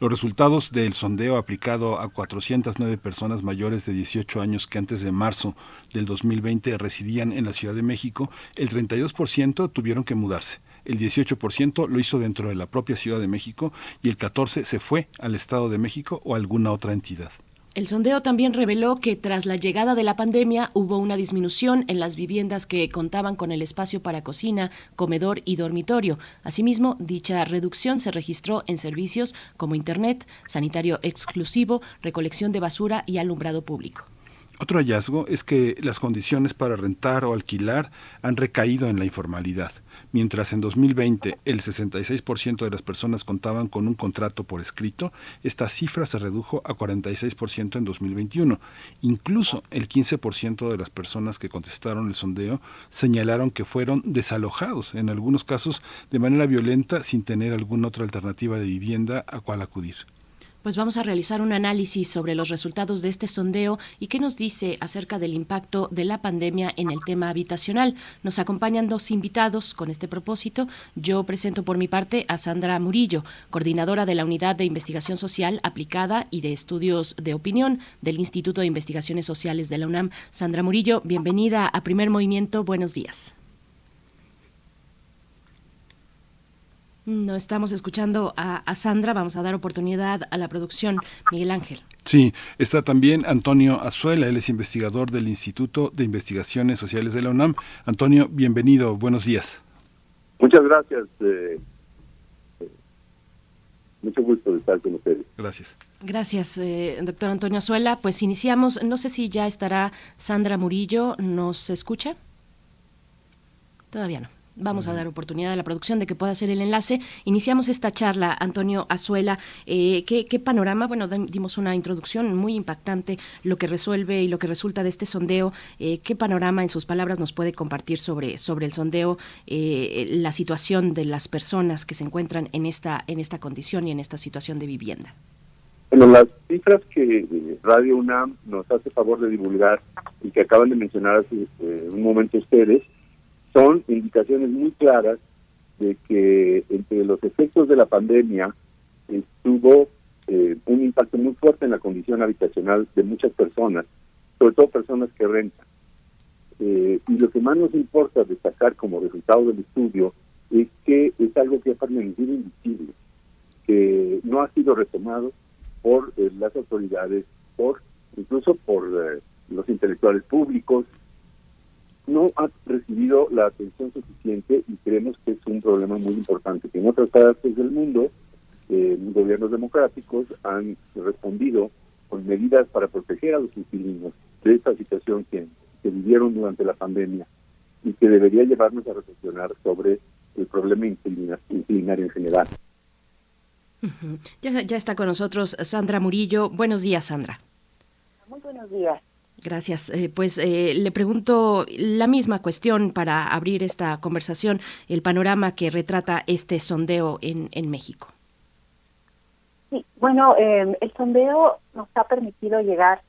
Los resultados del sondeo aplicado a 409 personas mayores de 18 años que antes de marzo del 2020 residían en la Ciudad de México, el 32% tuvieron que mudarse el 18% lo hizo dentro de la propia Ciudad de México y el 14% se fue al Estado de México o a alguna otra entidad.
El sondeo también reveló que tras la llegada de la pandemia hubo una disminución en las viviendas que contaban con el espacio para cocina, comedor y dormitorio. Asimismo, dicha reducción se registró en servicios como Internet, sanitario exclusivo, recolección de basura y alumbrado público.
Otro hallazgo es que las condiciones para rentar o alquilar han recaído en la informalidad. Mientras en 2020 el 66% de las personas contaban con un contrato por escrito, esta cifra se redujo a 46% en 2021. Incluso el 15% de las personas que contestaron el sondeo señalaron que fueron desalojados, en algunos casos de manera violenta, sin tener alguna otra alternativa de vivienda a cual acudir.
Pues vamos a realizar un análisis sobre los resultados de este sondeo y qué nos dice acerca del impacto de la pandemia en el tema habitacional. Nos acompañan dos invitados con este propósito. Yo presento por mi parte a Sandra Murillo, coordinadora de la Unidad de Investigación Social Aplicada y de Estudios de Opinión del Instituto de Investigaciones Sociales de la UNAM. Sandra Murillo, bienvenida a Primer Movimiento. Buenos días. No estamos escuchando a, a, Sandra, vamos a dar oportunidad a la producción. Miguel Ángel.
Sí, está también Antonio Azuela, él es investigador del Instituto de Investigaciones Sociales de la UNAM. Antonio, bienvenido, buenos días.
Muchas gracias. Eh, mucho gusto de estar con ustedes.
Gracias.
Gracias, eh, doctor Antonio Azuela. Pues iniciamos, no sé si ya estará Sandra Murillo, ¿nos escucha? Todavía no. Vamos a dar oportunidad a la producción de que pueda hacer el enlace. Iniciamos esta charla, Antonio Azuela. Eh, ¿qué, ¿qué, panorama? Bueno, dimos una introducción muy impactante, lo que resuelve y lo que resulta de este sondeo. Eh, ¿Qué panorama, en sus palabras, nos puede compartir sobre, sobre el sondeo, eh, la situación de las personas que se encuentran en esta, en esta condición y en esta situación de vivienda?
Bueno, las cifras que Radio UNAM nos hace favor de divulgar y que acaban de mencionar hace un momento ustedes, son indicaciones muy claras de que entre los efectos de la pandemia estuvo eh, un impacto muy fuerte en la condición habitacional de muchas personas, sobre todo personas que rentan. Eh, y lo que más nos importa destacar como resultado del estudio es que es algo que ha permanecido invisible, que no ha sido retomado por eh, las autoridades, por incluso por los intelectuales públicos, no ha recibido la atención suficiente y creemos que es un problema muy importante, que en otras partes del mundo eh, gobiernos democráticos han respondido con medidas para proteger a los inquilinos de esta situación que, que vivieron durante la pandemia y que debería llevarnos a reflexionar sobre el problema inquilinario en general.
ya, ya está con nosotros Sandra Murillo. Buenos días, Sandra.
Muy buenos días.
Gracias. Eh, pues eh, le pregunto la misma cuestión para abrir esta conversación, el panorama que retrata este sondeo en, en México.
Sí, bueno, eh, el sondeo nos ha permitido llegar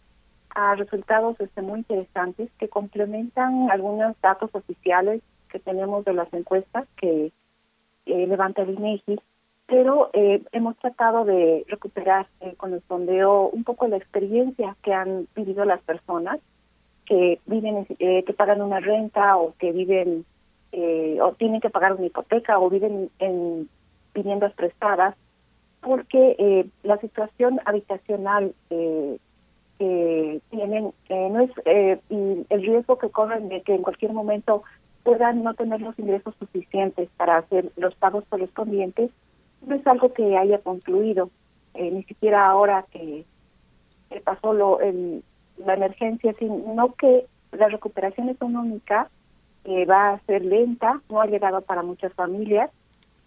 a resultados este, muy interesantes que complementan algunos datos oficiales que tenemos de las encuestas que levanta el INEGI pero eh, hemos tratado de recuperar eh, con el sondeo un poco la experiencia que han vivido las personas que viven, eh, que pagan una renta o que viven o tienen que pagar una hipoteca o viven en viviendas prestadas, porque la situación habitacional que tienen no es y el riesgo que corren de que en cualquier momento puedan no tener los ingresos suficientes para hacer los pagos correspondientes no es algo que haya concluido, eh, ni siquiera ahora que, pasó lo, la emergencia, sino que la recuperación económica eh, va a ser lenta, no ha llegado para muchas familias.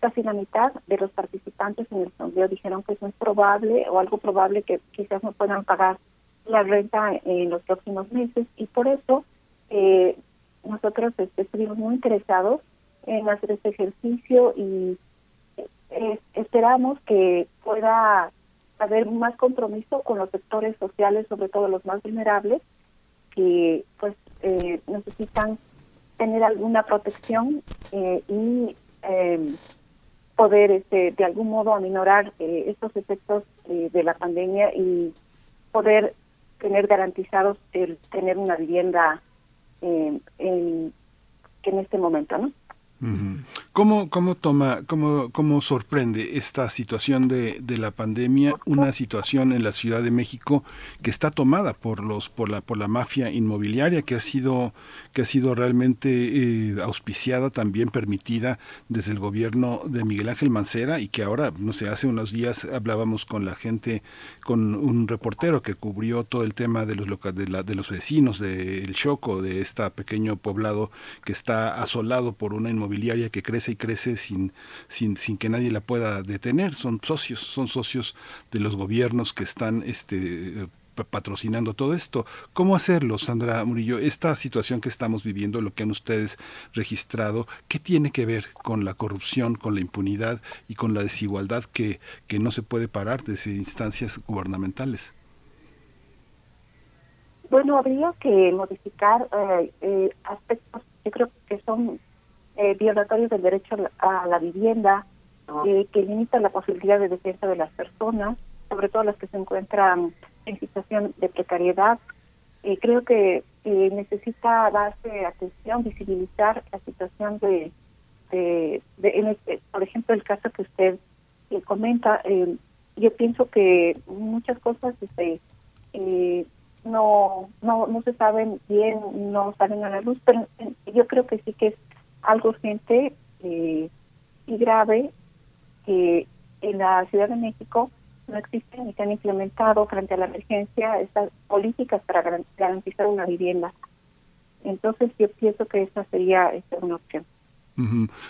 Casi la mitad de los participantes en el sondeo dijeron que eso es probable o algo probable que quizás no puedan pagar la renta en los próximos meses y por eso eh, nosotros este, estuvimos muy interesados en hacer este ejercicio y esperamos que pueda haber más compromiso con los sectores sociales, sobre todo los más vulnerables, que pues eh, necesitan tener alguna protección eh, y eh, poder este, de algún modo aminorar estos efectos de la pandemia y poder tener garantizados el tener una vivienda en, en este momento, ¿no?
¿Cómo, cómo toma, cómo, cómo sorprende esta situación de, de, la pandemia, una situación en la Ciudad de México que está tomada por los, por la, por la mafia inmobiliaria, que ha sido, que ha sido realmente eh, auspiciada, también permitida desde el gobierno de Miguel Ángel Mancera, y que ahora, no sé, hace unos días hablábamos con la gente, con un reportero que cubrió todo el tema de los de, la, de los vecinos del Choco, de este pequeño poblado que está asolado por una inmobiliaria que crece y crece sin, sin, sin que nadie la pueda detener. Son socios, son socios de los gobiernos que están este, patrocinando todo esto. ¿Cómo hacerlo, Sandra Murillo? Esta situación que estamos viviendo, lo que han ustedes registrado, ¿qué tiene que ver con la corrupción, con la impunidad y con la desigualdad que, que no se puede parar desde instancias gubernamentales?
Bueno, habría que modificar eh, eh, aspectos, yo creo que son eh, violatorios del derecho a la vivienda, eh, que limitan la posibilidad de defensa de las personas, sobre todo las que se encuentran en situación de precariedad. Eh, creo que necesita darse atención, visibilizar la situación de, de, este, por ejemplo, el caso que usted comenta. yo pienso que muchas cosas este, no, no, no se saben bien, no salen a la luz, pero yo creo que sí que es algo urgente eh, y grave que en la Ciudad de México no existen ni se han implementado frente a la emergencia estas políticas para garantizar una vivienda. Entonces yo pienso que esa sería esta una opción.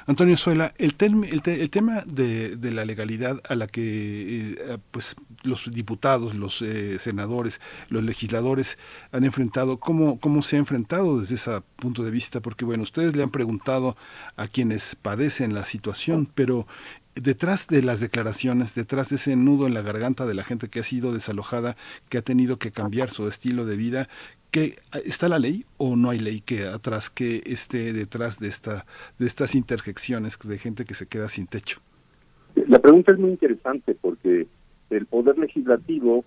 Antonio Suela, el, el, tema de, de, la legalidad a la que eh, pues los diputados, los eh, senadores, los legisladores han enfrentado, ¿cómo, ¿cómo se ha enfrentado desde ese punto de vista? Porque bueno, ustedes le han preguntado a quienes padecen la situación, pero detrás de las declaraciones, detrás de ese nudo en la garganta de la gente que ha sido desalojada, que ha tenido que cambiar su estilo de vida, que está la ley o no hay ley que atrás que esté detrás de esta de estas interjecciones de gente que se queda sin techo.
La pregunta es muy interesante porque el poder legislativo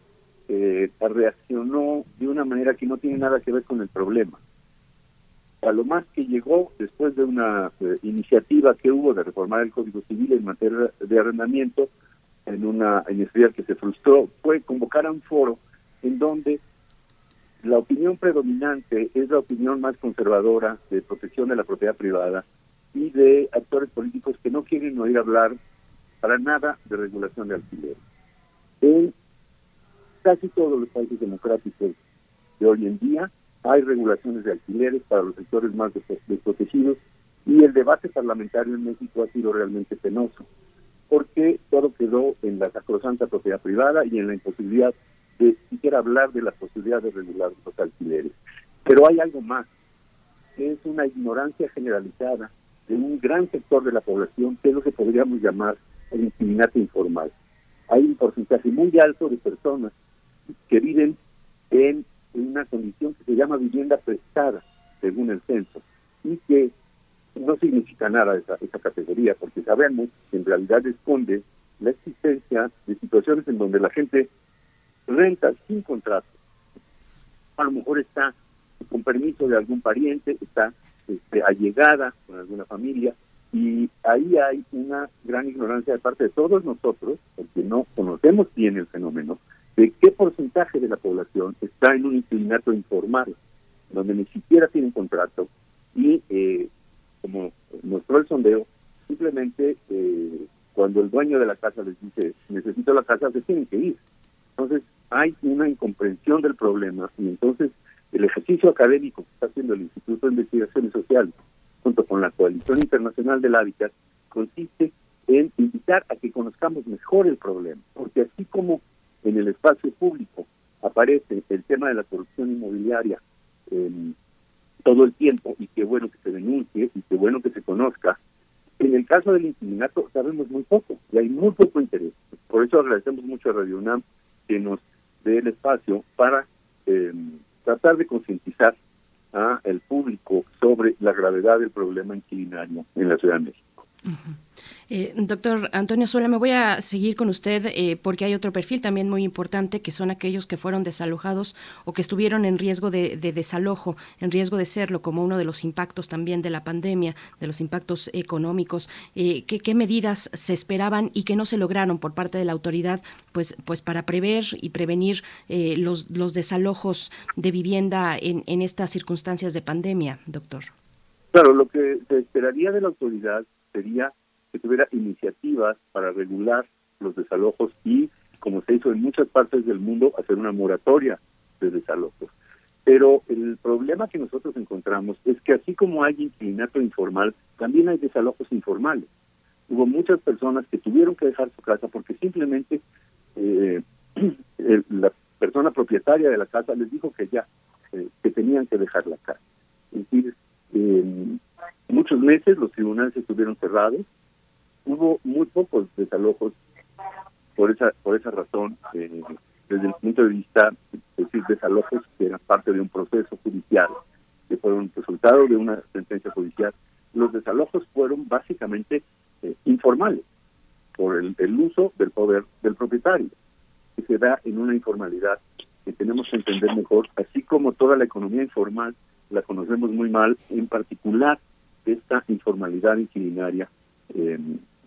eh, reaccionó de una manera que no tiene nada que ver con el problema. A lo más que llegó después de una eh, iniciativa que hubo de reformar el Código Civil en materia de arrendamiento, en una iniciativa que se frustró, fue convocar a un foro en donde la opinión predominante es la opinión más conservadora de protección de la propiedad privada y de actores políticos que no quieren oír hablar para nada de regulación de alquiler. En casi todos los países democráticos de hoy en día hay regulaciones de alquileres para los sectores más desprotegidos y el debate parlamentario en México ha sido realmente penoso, porque todo quedó en la sacrosanta propiedad privada y en la imposibilidad de siquiera hablar de la posibilidad de regular los alquileres. Pero hay algo más, es una ignorancia generalizada de un gran sector de la población, que es lo que podríamos llamar el inquilinato informal. Hay un porcentaje muy alto de personas que viven en una condición que se llama vivienda prestada, según el censo, y que no significa nada esa, esa categoría, porque sabemos que en realidad esconde la existencia de situaciones en donde la gente renta sin contrato. A lo mejor está con permiso de algún pariente, está este, allegada con alguna familia, y ahí hay una gran ignorancia de parte de todos nosotros, porque no conocemos bien el fenómeno, de qué porcentaje de la población está en un inclinato informal, donde ni siquiera tienen contrato, y eh, como mostró el sondeo, simplemente eh, cuando el dueño de la casa les dice necesito la casa, se tienen que ir. Entonces hay una incomprensión del problema y entonces el ejercicio académico que está haciendo el Instituto de Investigaciones Sociales junto con la Coalición Internacional del Hábitat consiste en invitar a que conozcamos mejor el problema, porque así como en el espacio público aparece el tema de la corrupción inmobiliaria todo el tiempo y qué bueno que se denuncie y qué bueno que se conozca, en el caso del inquilinato sabemos muy poco y hay muy poco interés. Por eso agradecemos mucho a Radio UNAM que nos dé el espacio para eh, tratar de concientizar a el público sobre la gravedad del problema inquilinario en la Ciudad de México.
Eh, doctor Antonio Sola, me voy a seguir con usted eh, porque hay otro perfil también muy importante que son aquellos que fueron desalojados o que estuvieron en riesgo de, desalojo, en riesgo de serlo como uno de los impactos también de la pandemia, de los impactos económicos. Eh, ¿qué, medidas se esperaban y que no se lograron por parte de la autoridad pues, pues para prever y prevenir los, los desalojos de vivienda en, en estas circunstancias de pandemia, doctor?
Claro, lo que se esperaría de la autoridad sería que tuviera iniciativas para regular los desalojos y, como se hizo en muchas partes del mundo, hacer una moratoria de desalojos. Pero el problema que nosotros encontramos es que así como hay inquilinato informal, también hay desalojos informales. Hubo muchas personas que tuvieron que dejar su casa porque simplemente eh, [clears throat] la persona propietaria de la casa les dijo que ya, eh, que tenían que dejar la casa. Es decir, eh, muchos meses los tribunales estuvieron cerrados, hubo muy pocos desalojos por esa por esa razón eh, desde el punto de vista es decir desalojos que eran parte de un proceso judicial que fueron resultado de una sentencia judicial. Los desalojos fueron básicamente eh, informales por el, el, uso del poder del propietario que se da en una informalidad que tenemos que entender mejor así como toda la economía informal la conocemos muy mal en particular esta informalidad inquilinaria eh,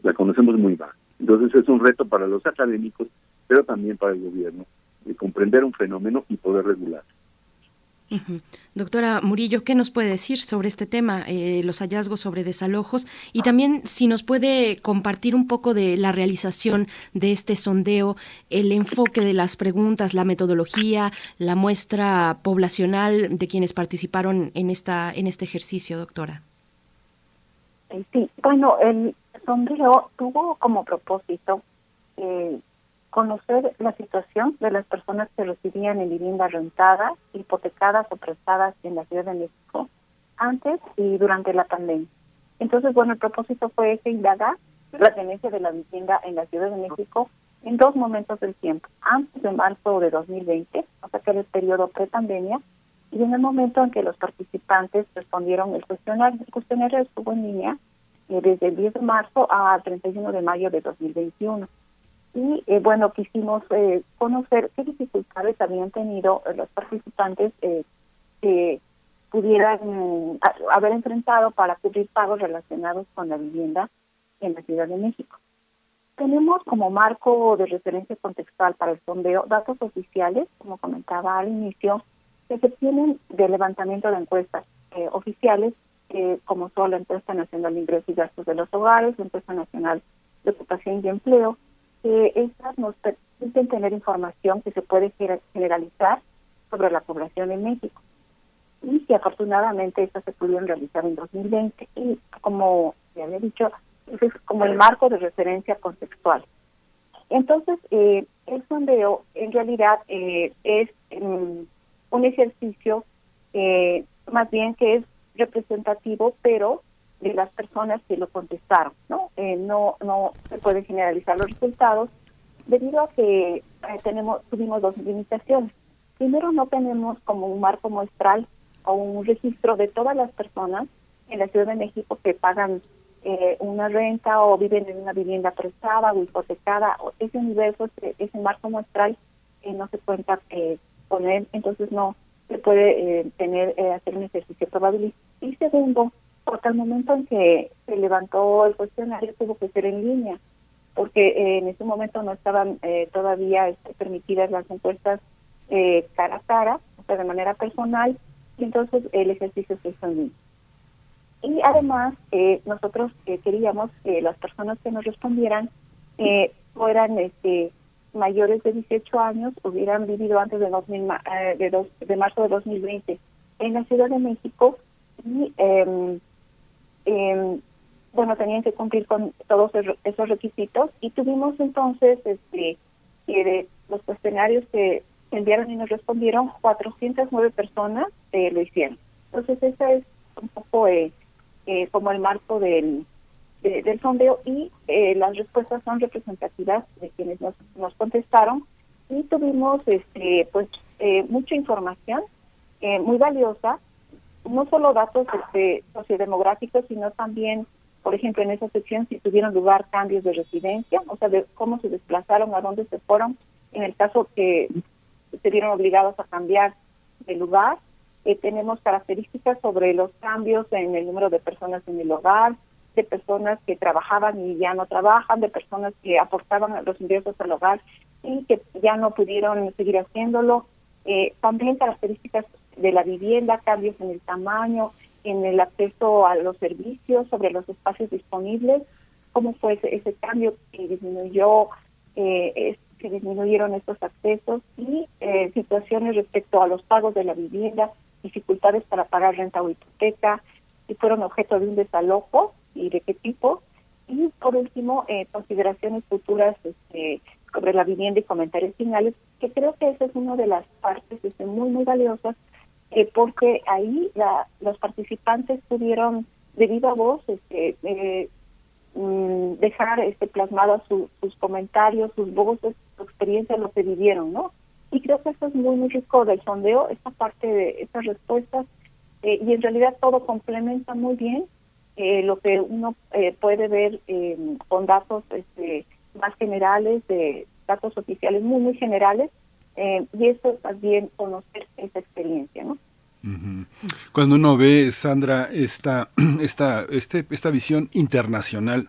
la conocemos muy mal. Entonces es un reto para los académicos, pero también para el gobierno, de comprender un fenómeno y poder regular.
Doctora Murillo, ¿qué nos puede decir sobre este tema, eh, los hallazgos sobre desalojos? Y también si nos puede compartir un poco de la realización de este sondeo, el enfoque de las preguntas, la metodología, la muestra poblacional de quienes participaron en, esta, en este ejercicio, doctora.
Sí, bueno, el sondeo tuvo como propósito eh, conocer la situación de las personas que residían en viviendas rentadas, hipotecadas o prestadas en la Ciudad de México antes y durante la pandemia. Entonces, bueno, el propósito fue ese indagar la tenencia de la vivienda en la Ciudad de México en dos momentos del tiempo, antes de marzo de 2020, o sea que era el periodo pre-pandemia, y en el momento en que los participantes respondieron el cuestionario. El cuestionario estuvo en línea eh, desde el 10 de marzo a 31 de mayo de 2021. Y eh, bueno, quisimos eh, conocer qué dificultades habían tenido los participantes que pudieran haber enfrentado para cubrir pagos relacionados con la vivienda en la Ciudad de México. Tenemos como marco de referencia contextual para el sondeo datos oficiales, como comentaba al inicio, que se obtienen de levantamiento de encuestas eh, oficiales, eh, como son la encuesta nacional de ingresos y gastos de los hogares, la encuesta nacional de ocupación y empleo, que estas nos permiten tener información que se puede generalizar sobre la población en México y que afortunadamente estas se pudieron realizar en 2020 y como ya había dicho, es como el marco de referencia contextual. Entonces, eh, el sondeo en realidad eh, es mm, un ejercicio eh, más bien que es representativo, pero de las personas que lo contestaron, ¿no? Eh, no no se pueden generalizar los resultados debido a que eh, tenemos tuvimos dos limitaciones. Primero, no tenemos como un marco muestral o un registro de todas las personas en la Ciudad de México que pagan eh, una renta o viven en una vivienda prestada o hipotecada. Ese universo, ese, marco muestral, no se cuenta poner, entonces no se puede tener hacer un ejercicio probabilístico. Y segundo, porque al momento en que se levantó el cuestionario tuvo que ser en línea, porque eh, en ese momento no estaban eh, todavía este, permitidas las encuestas eh, cara a cara, o sea, de manera personal, y entonces el ejercicio se hizo en línea. Y además, nosotros queríamos que las personas que nos respondieran fueran este, mayores de 18 años, hubieran vivido antes de, 2000, de, dos, de marzo de 2020 en la Ciudad de México y eh, eh, bueno, tenían que cumplir con todos esos requisitos y tuvimos entonces, este, los cuestionarios que enviaron y nos respondieron, 409 personas eh, lo hicieron. Entonces, ese es un poco eh, eh, como el marco del, del sondeo y eh, las respuestas son representativas de quienes nos, nos contestaron y tuvimos este pues mucha información muy valiosa no solo datos este, sociodemográficos, sino también, por ejemplo, en esa sección, si tuvieron lugar cambios de residencia, o sea, de cómo se desplazaron, a dónde se fueron, en el caso que se vieron obligados a cambiar de lugar. Eh, tenemos características sobre los cambios en el número de personas en el hogar, de personas que trabajaban y ya no trabajan, de personas que aportaban los ingresos al hogar y que ya no pudieron seguir haciéndolo. Eh, también características de la vivienda, cambios en el tamaño, en el acceso a los servicios, sobre los espacios disponibles, cómo fue ese, cambio que disminuyó, eh, que disminuyeron estos accesos y eh, situaciones respecto a los pagos de la vivienda, dificultades para pagar renta o hipoteca, si fueron objeto de un desalojo y de qué tipo. Y por último, eh, consideraciones futuras este, sobre la vivienda y comentarios finales, que creo que esa es una de las partes este, muy, muy valiosas eh, porque ahí la, los participantes pudieron, debido a voz, este, eh, mm, dejar este, plasmados sus comentarios, sus voces, su experiencia, lo que vivieron, ¿no? Y creo que eso es muy, muy rico del sondeo, esta parte de estas respuestas, eh, y en realidad todo complementa muy bien lo que uno puede ver con datos este, más generales, de datos oficiales muy, muy generales, eh, y eso también conocer esa experiencia, ¿no?
Cuando uno ve, Sandra, esta, [clears throat] esta, este, esta visión internacional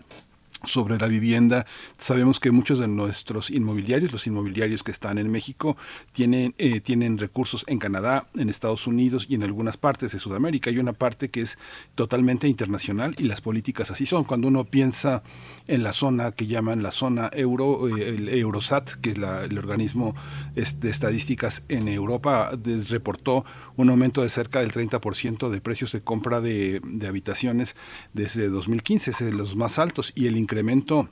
sobre la vivienda. Sabemos que muchos de nuestros inmobiliarios, los inmobiliarios que están en México, tienen, eh, tienen recursos en Canadá, en Estados Unidos y en algunas partes de Sudamérica. Hay una parte que es totalmente internacional y las políticas así son. Cuando uno piensa en la zona que llaman la zona euro, eh, el Eurosat, que es el organismo de estadísticas en Europa, reportó un aumento de cerca del 30% de precios de compra de, de habitaciones desde 2015, es de los más altos, y el incremento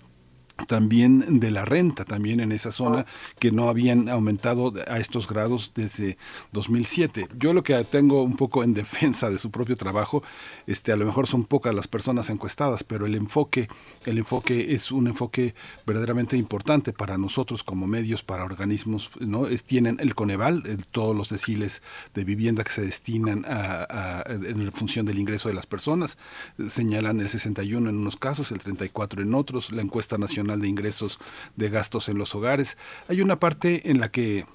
también de la renta, también en esa zona que no habían aumentado a estos grados desde 2007. Yo lo que tengo un poco en defensa de su propio trabajo, este, a lo mejor son pocas las personas encuestadas, pero el enfoque, el enfoque es un enfoque verdaderamente importante para nosotros como medios, para organismos, ¿no? Es, tienen el Coneval, todos los deciles de vivienda que se destinan a, en función del ingreso de las personas, señalan el 61 en unos casos, el 34 en otros, la encuesta nacional de Ingresos de Gastos en los Hogares. Hay una parte en la que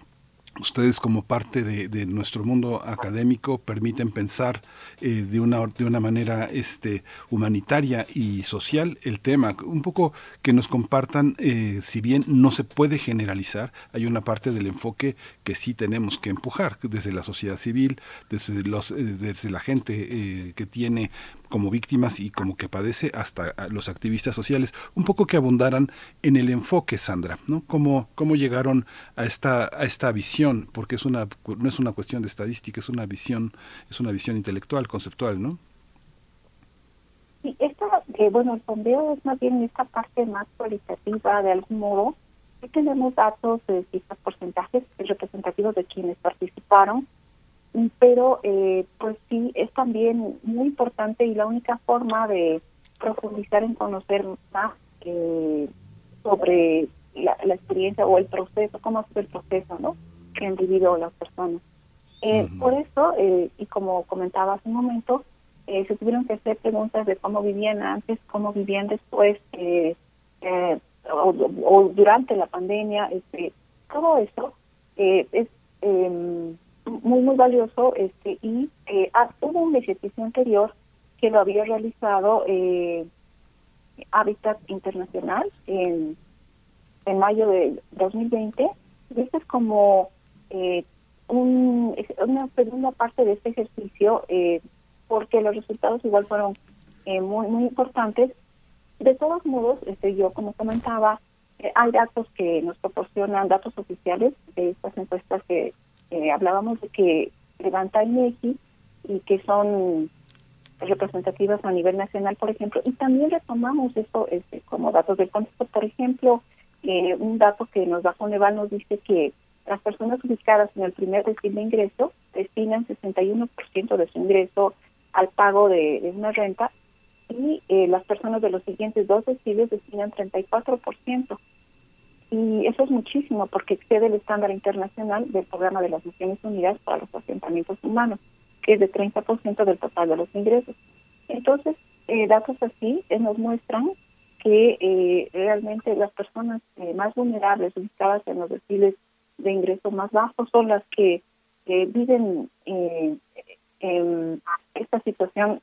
ustedes como parte de, nuestro mundo académico permiten pensar eh, de una de una manera este humanitaria y social el tema un poco que nos compartan eh, si bien no se puede generalizar hay una parte del enfoque que sí tenemos que empujar desde la sociedad civil desde los eh, desde la gente que tiene como víctimas y como que padece hasta los activistas sociales, un poco que abundaran en el enfoque, Sandra, ¿no? Cómo, cómo llegaron a esta, a esta visión, porque es una, no es una cuestión de estadística, es una visión, es una visión intelectual, conceptual, ¿no?
Sí, esto, eh, bueno, el sondeo es más bien esta parte más cualitativa, de algún modo. Sí tenemos datos de cifras porcentajes representativos de quienes participaron, pero eh, pues sí es también muy importante y la única forma de profundizar en conocer más eh, sobre la, experiencia o el proceso, cómo ha sido el proceso ¿no? que han vivido las personas. Eh, por eso, y como comentaba hace un momento, se tuvieron que hacer preguntas de cómo vivían antes, cómo vivían después, o, o, durante la pandemia. Este, todo eso es em, muy, muy valioso este y eh, ah, hubo un ejercicio anterior que lo había realizado eh, Habitat Internacional en, en mayo de 2020. Y este es como eh, un, una segunda parte de este ejercicio eh, porque los resultados igual fueron eh, muy, muy importantes. De todos modos, este, yo como comentaba, hay datos que nos proporcionan datos oficiales de estas encuestas que eh, hablábamos de que levanta INEGI y que son representativas a nivel nacional, por ejemplo, y también retomamos eso este, como datos del contexto. Por ejemplo, eh, un dato que nos da Coneval nos dice que las personas ubicadas en el primer decil de ingreso destinan 61% de su ingreso al pago de, una renta y eh, las personas de los siguientes dos deciles destinan 34% y eso es muchísimo porque excede el estándar internacional del programa de las Naciones Unidas para los asentamientos humanos, que es de 30% del total de los ingresos. Entonces, eh, datos así eh, nos muestran que eh, realmente las personas más vulnerables, ubicadas en los deciles de ingresos más bajos, son las que viven en esta situación.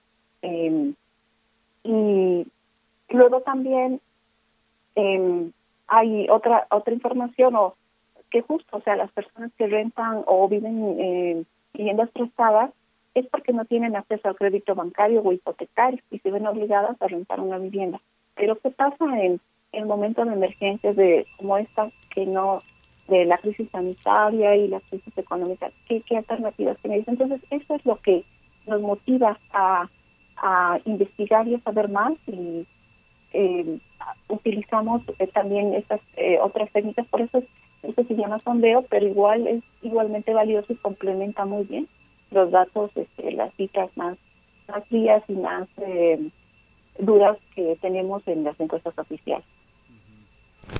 y luego también hay otra otra información o que justo, o sea, las personas que rentan o viven en viviendas prestadas es porque no tienen acceso al crédito bancario o hipotecario y se ven obligadas a rentar una vivienda. Pero ¿qué pasa en el momento de emergencias de como esta que no de la crisis sanitaria y la crisis económica? ¿Qué, qué alternativas tienen? Entonces, eso es lo que nos motiva a, a investigar y a saber más y eh, utilizamos eh, también estas eh, otras técnicas, por eso se llama sondeo, pero igual es igualmente valioso y complementa muy bien los datos, este, las citas más, más frías y más duras que tenemos en las encuestas oficiales.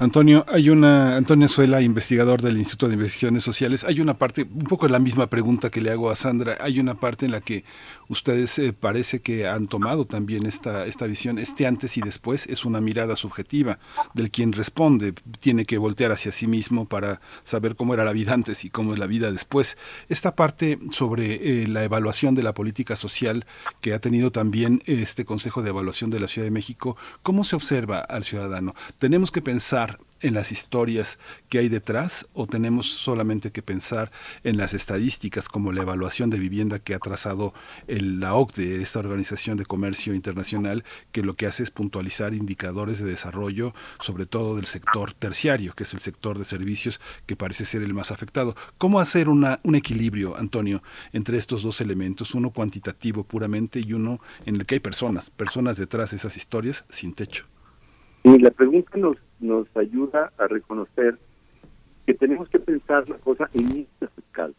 Antonio, hay una, Antonio Suela, investigador del Instituto de Investigaciones Sociales, hay una parte, un poco la misma pregunta que le hago a Sandra, hay una parte en la que ustedes eh, parece que han tomado también esta, esta visión, este antes y después es una mirada subjetiva del quien responde, tiene que voltear hacia sí mismo para saber cómo era la vida antes y cómo es la vida después. Esta parte sobre eh, la evaluación de la política social que ha tenido también este Consejo de Evaluación de la Ciudad de México, ¿cómo se observa al ciudadano? Tenemos que pensar en las historias que hay detrás o tenemos solamente que pensar en las estadísticas como la evaluación de vivienda que ha trazado el, la OCDE, esta Organización de Comercio Internacional, que lo que hace es puntualizar indicadores de desarrollo, sobre todo del sector terciario, que es el sector de servicios que parece ser el más afectado. ¿Cómo hacer una, un equilibrio, Antonio, entre estos dos elementos, uno cuantitativo puramente y uno en el que hay personas, personas detrás de esas historias sin techo?
Y la pregunta nos nos ayuda a reconocer que tenemos que pensar la cosa en esta escala.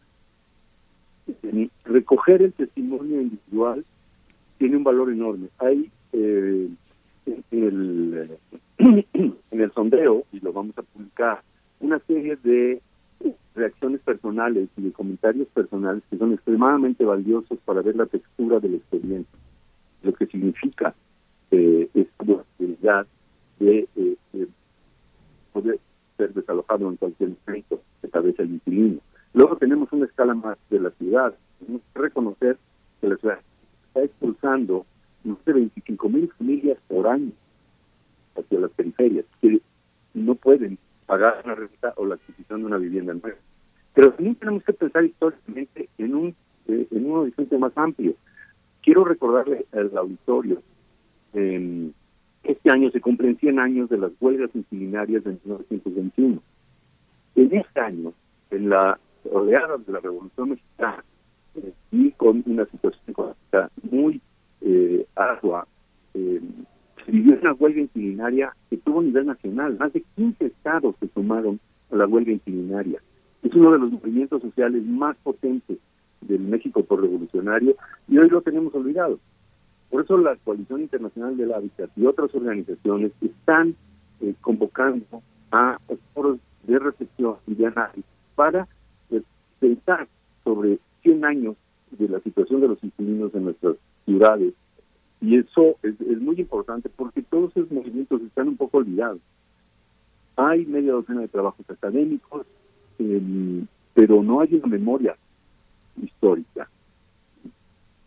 Recoger el testimonio individual tiene un valor enorme. Hay eh, en, el, [clears throat] en el sondeo, y lo vamos a publicar, una serie de reacciones personales y de comentarios personales que son extremadamente valiosos para ver la textura de la experiencia, lo que significa eh, esta posibilidad de eh, poder ser desalojado en cualquier momento, vez el inquilino. Luego tenemos una escala más de la ciudad. Tenemos que reconocer que la ciudad está expulsando más de 25 mil familias por año hacia las periferias, que no pueden pagar una renta o la adquisición de una vivienda nueva. Pero también tenemos que pensar históricamente en un, eh, en un horizonte más amplio. Quiero recordarle al auditorio, eh, este año se cumplen 100 años de las huelgas inquilinaриas de 1921. En este año, en la oleada de la Revolución Mexicana, eh, y con una situación económica muy eh, ardua, eh, se vivió una huelga inquilinaria que tuvo a nivel nacional. Más de 15 estados se sumaron a la huelga inquilinaria. Es uno de los movimientos sociales más potentes del México por revolucionario y hoy lo tenemos olvidado. Por eso la Coalición Internacional del Hábitat y otras organizaciones están eh, convocando a foros de reflexión y de análisis para eh, pensar sobre 100 años de la situación de los inquilinos en nuestras ciudades. Y eso es, es muy importante porque todos esos movimientos están un poco olvidados. Hay media docena de trabajos académicos, eh, pero no hay una memoria histórica.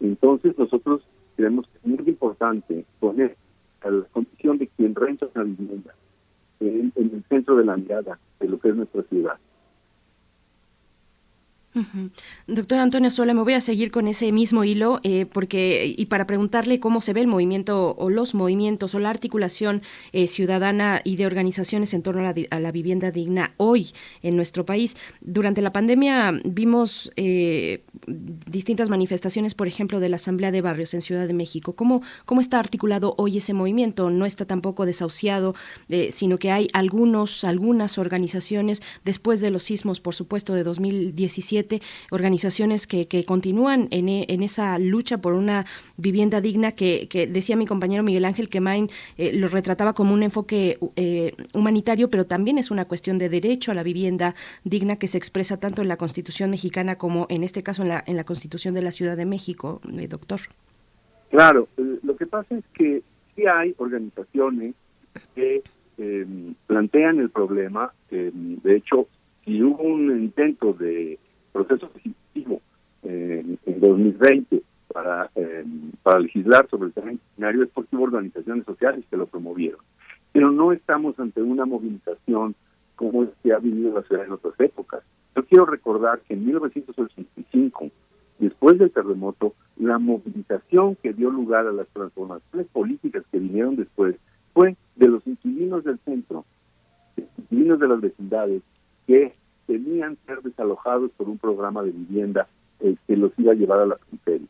Entonces nosotros creemos que es muy importante poner a la condición de quien renta una vivienda en, en el centro de la mirada de lo que es nuestra ciudad.
Doctor Antonio Sola, me voy a seguir con ese mismo hilo eh, porque y para preguntarle cómo se ve el movimiento o los movimientos o la articulación eh, ciudadana y de organizaciones en torno a la, di- a la vivienda digna hoy en nuestro país. Durante la pandemia vimos eh, distintas manifestaciones, por ejemplo, de la Asamblea de Barrios en Ciudad de México. ¿Cómo, cómo está articulado hoy ese movimiento? No está tampoco desahuciado, eh, sino que hay algunos, algunas organizaciones después de los sismos, por supuesto, de 2017 organizaciones que, continúan en, e- en esa lucha por una vivienda digna que, que decía mi compañero Miguel Ángel Quemain, eh, lo retrataba como un enfoque eh, humanitario, pero también es una cuestión de derecho a la vivienda digna que se expresa tanto en la Constitución mexicana como en este caso en la, en la Constitución de la Ciudad de México, eh, doctor.
Claro, eh, lo que pasa es que sí hay organizaciones que eh, plantean el problema. eh, de hecho, si hubo un intento de proceso legislativo eh, en 2020 para, eh, para legislar sobre el tema disciplinario es porque hubo organizaciones sociales que lo promovieron. Pero no estamos ante una movilización como es que ha vivido la ciudad en otras épocas. Yo quiero recordar que en 1985, después del terremoto, la movilización que dio lugar a las transformaciones políticas que vinieron después fue de los inquilinos del centro, de los inquilinos de las vecindades, que temían ser desalojados por un programa de vivienda eh, que los iba a llevar a la periferia.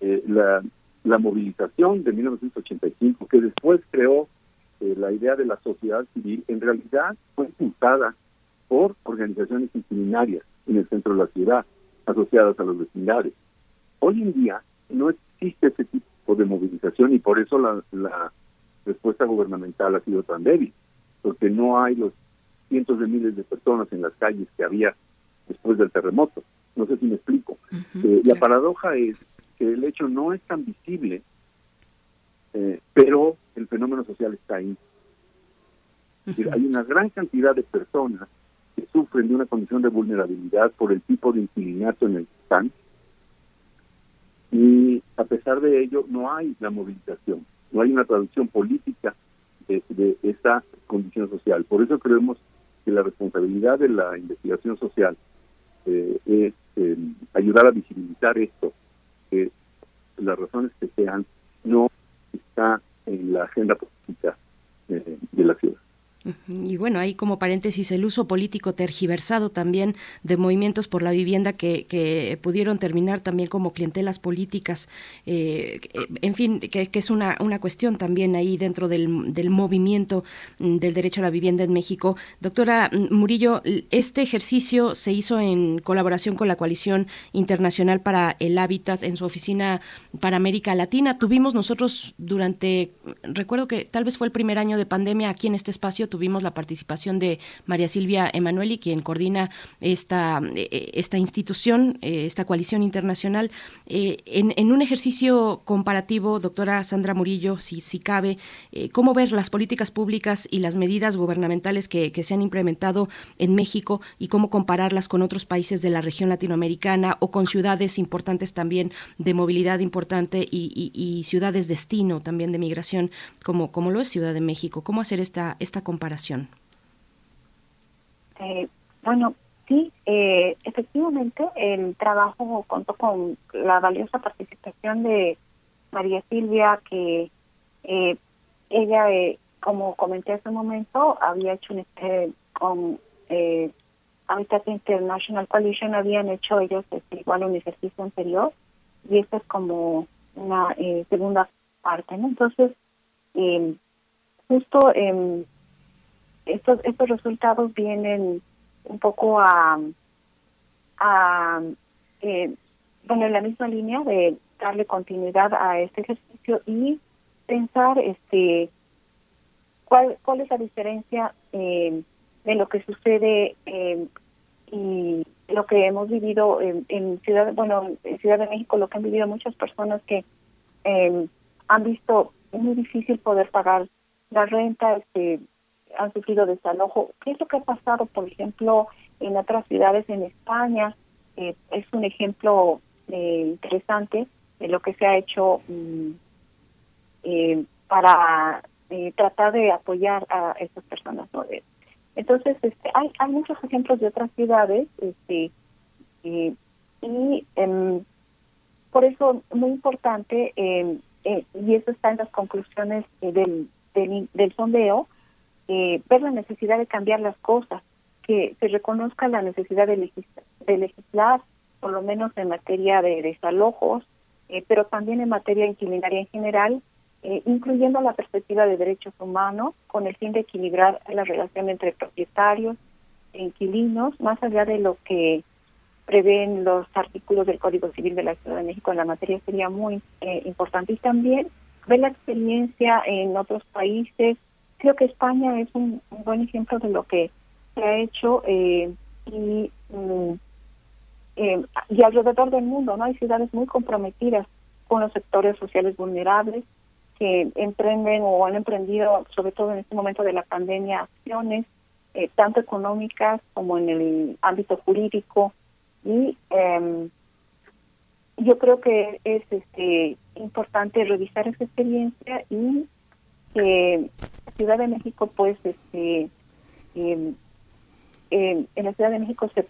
Eh, la, la movilización de 1985, que después creó eh, la idea de la sociedad civil, en realidad fue impulsada por organizaciones inquilinares en el centro de la ciudad, asociadas a los vecindades. Hoy en día no existe ese tipo de movilización y por eso la, la respuesta gubernamental ha sido tan débil, porque no hay los cientos de miles de personas en las calles que había después del terremoto. No sé si me explico. Eh, la paradoja es que el hecho no es tan visible, eh, pero el fenómeno social está ahí. Hay una gran cantidad de personas que sufren de una condición de vulnerabilidad por el tipo de inquilinato en el que están, y a pesar de ello no hay la movilización, no hay una traducción política de, de esta condición social. Por eso creemos que la responsabilidad de la investigación social eh, es eh, ayudar a visibilizar esto, que las razones que sean no está en la agenda política eh, de la ciudad.
Y bueno, hay como paréntesis el uso político tergiversado también de movimientos por la vivienda que, pudieron terminar también como clientelas políticas. Eh, en fin, que, que, es una, una cuestión también ahí dentro del, del movimiento mm, del derecho a la vivienda en México. Doctora Murillo, este ejercicio se hizo en colaboración con la Coalición Internacional para el Hábitat en su oficina para América Latina. Tuvimos nosotros durante, recuerdo que tal vez fue el primer año de pandemia aquí en este espacio, tuvimos la participación de María Silvia Emanueli, quien coordina esta, esta institución, esta coalición internacional, en, un ejercicio comparativo, doctora Sandra Murillo, si, si cabe, cómo ver las políticas públicas y las medidas gubernamentales que, que se han implementado en México y cómo compararlas con otros países de la región latinoamericana o con ciudades importantes también de movilidad importante y, ciudades destino también de migración, como, como lo es Ciudad de México. ¿Cómo hacer esta, esta comparación?
Eh, bueno, sí, eh, efectivamente el trabajo contó con la valiosa participación de María Silvia, que eh, ella, como comenté hace un momento, había hecho un, con eh, Habitat International Coalition habían hecho ellos este, igual un ejercicio anterior y esta es como una eh, segunda parte, ¿no? Entonces, eh, justo eh, estos estos resultados vienen un poco a, eh, bueno, en la misma línea de darle continuidad a este ejercicio y pensar este cuál cuál es la diferencia eh, de lo que sucede eh, y lo que hemos vivido en, Ciudad, bueno, en Ciudad de México, lo que han vivido muchas personas que eh, han visto muy difícil poder pagar la renta, este, han sufrido desalojo. ¿Qué es lo que ha pasado, por ejemplo, en otras ciudades en España? Eh, es un ejemplo interesante de lo que se ha hecho mm, para tratar de apoyar a estas personas. ¿no? Entonces, este, hay, hay muchos ejemplos de otras ciudades, este, y em, por eso muy importante, em, eh, y eso está en las conclusiones eh, del, del, sondeo, eh, ver la necesidad de cambiar las cosas, que se reconozca la necesidad de, legislar, por lo menos en materia de desalojos, pero también en materia inquilinaria en general, eh, incluyendo la perspectiva de derechos humanos, con el fin de equilibrar la relación entre propietarios e inquilinos, más allá de lo que prevén los artículos del Código Civil de la Ciudad de México en la materia, sería muy eh, importante. Y también ver la experiencia en otros países. Creo que España es un, buen ejemplo de lo que se ha hecho eh, y, mm, y alrededor del mundo, ¿no? Hay ciudades muy comprometidas con los sectores sociales vulnerables, que emprenden o han emprendido, sobre todo en este momento de la pandemia, acciones eh, tanto económicas como en el ámbito jurídico. Y eh, yo creo que es este importante revisar esa experiencia y que Ciudad de México, pues, este en la Ciudad de México se,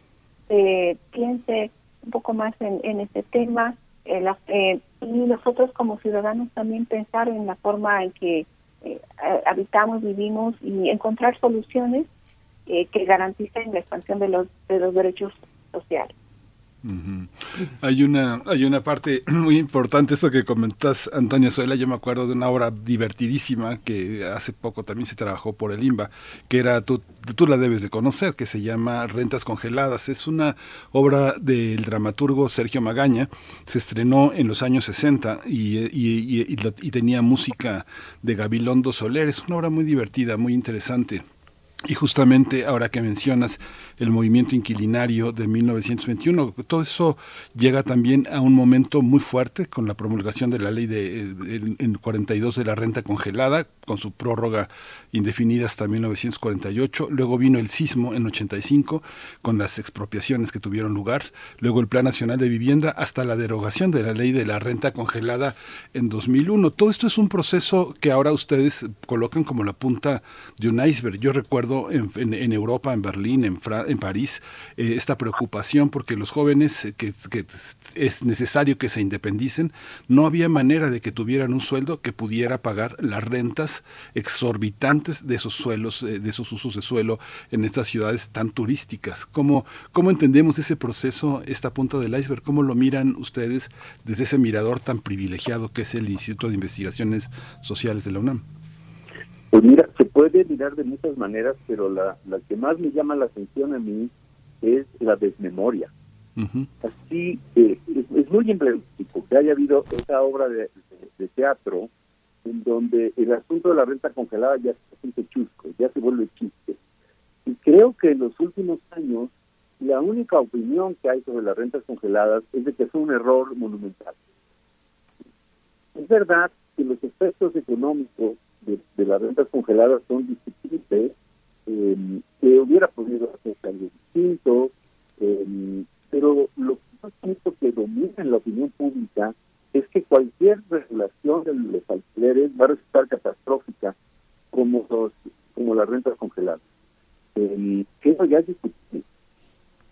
piense un poco más en, en este tema eh, eh, y nosotros como ciudadanos también pensar en la forma en que eh, habitamos, vivimos y encontrar soluciones que garanticen la expansión de los, de los derechos sociales.
Hay una hay una parte [clears throat] muy importante esto que comentas Antonia Suela, yo me acuerdo de una obra divertidísima que hace poco también se trabajó por el IMBA, que era tú, tú la debes de conocer, que se llama Rentas congeladas. Es una obra del dramaturgo Sergio Magaña, se estrenó en los años 60 y, y, y tenía música de Gabilondo Soler. Es una obra muy divertida, muy interesante. Y justamente ahora que mencionas el movimiento inquilinario de 1921. Todo eso llega también a un momento muy fuerte con la promulgación de la ley de, en 42 de la renta congelada, con su prórroga indefinida hasta 1948. Luego vino el sismo en 85 con las expropiaciones que tuvieron lugar. Luego el Plan Nacional de Vivienda hasta la derogación de la ley de la renta congelada en 2001. Todo esto es un proceso que ahora ustedes colocan como la punta de un iceberg. Yo recuerdo en, Europa, en Berlín, en, Francia, en París eh, esta preocupación porque los jóvenes eh, que, es necesario que se independicen, no había manera de que tuvieran un sueldo que pudiera pagar las rentas exorbitantes de esos suelos, eh, de esos usos de suelo en estas ciudades tan turísticas. ¿Cómo, ¿Cómo entendemos ese proceso, esta punta del iceberg? ¿Cómo lo miran ustedes desde ese mirador tan privilegiado que es el Instituto de Investigaciones Sociales de la UNAM?
Pues mira, puede mirar de muchas maneras, pero la, la que más me llama la atención a mí es la desmemoria. Así, eh, es, muy emblemático que haya habido esa obra de, teatro en donde el asunto de la renta congelada ya se siente chusco, ya se vuelve chiste. Y creo que en los últimos años la única opinión que hay sobre las rentas congeladas es de que fue un error monumental. Es verdad que los efectos económicos de, las rentas congeladas son discutibles, eh, que hubiera podido hacerse algo distinto, eh, pero lo que siento que domina en la opinión pública es que cualquier regulación de los alquileres va a resultar catastrófica como los como las rentas congeladas. Eh, eso ya es discutible.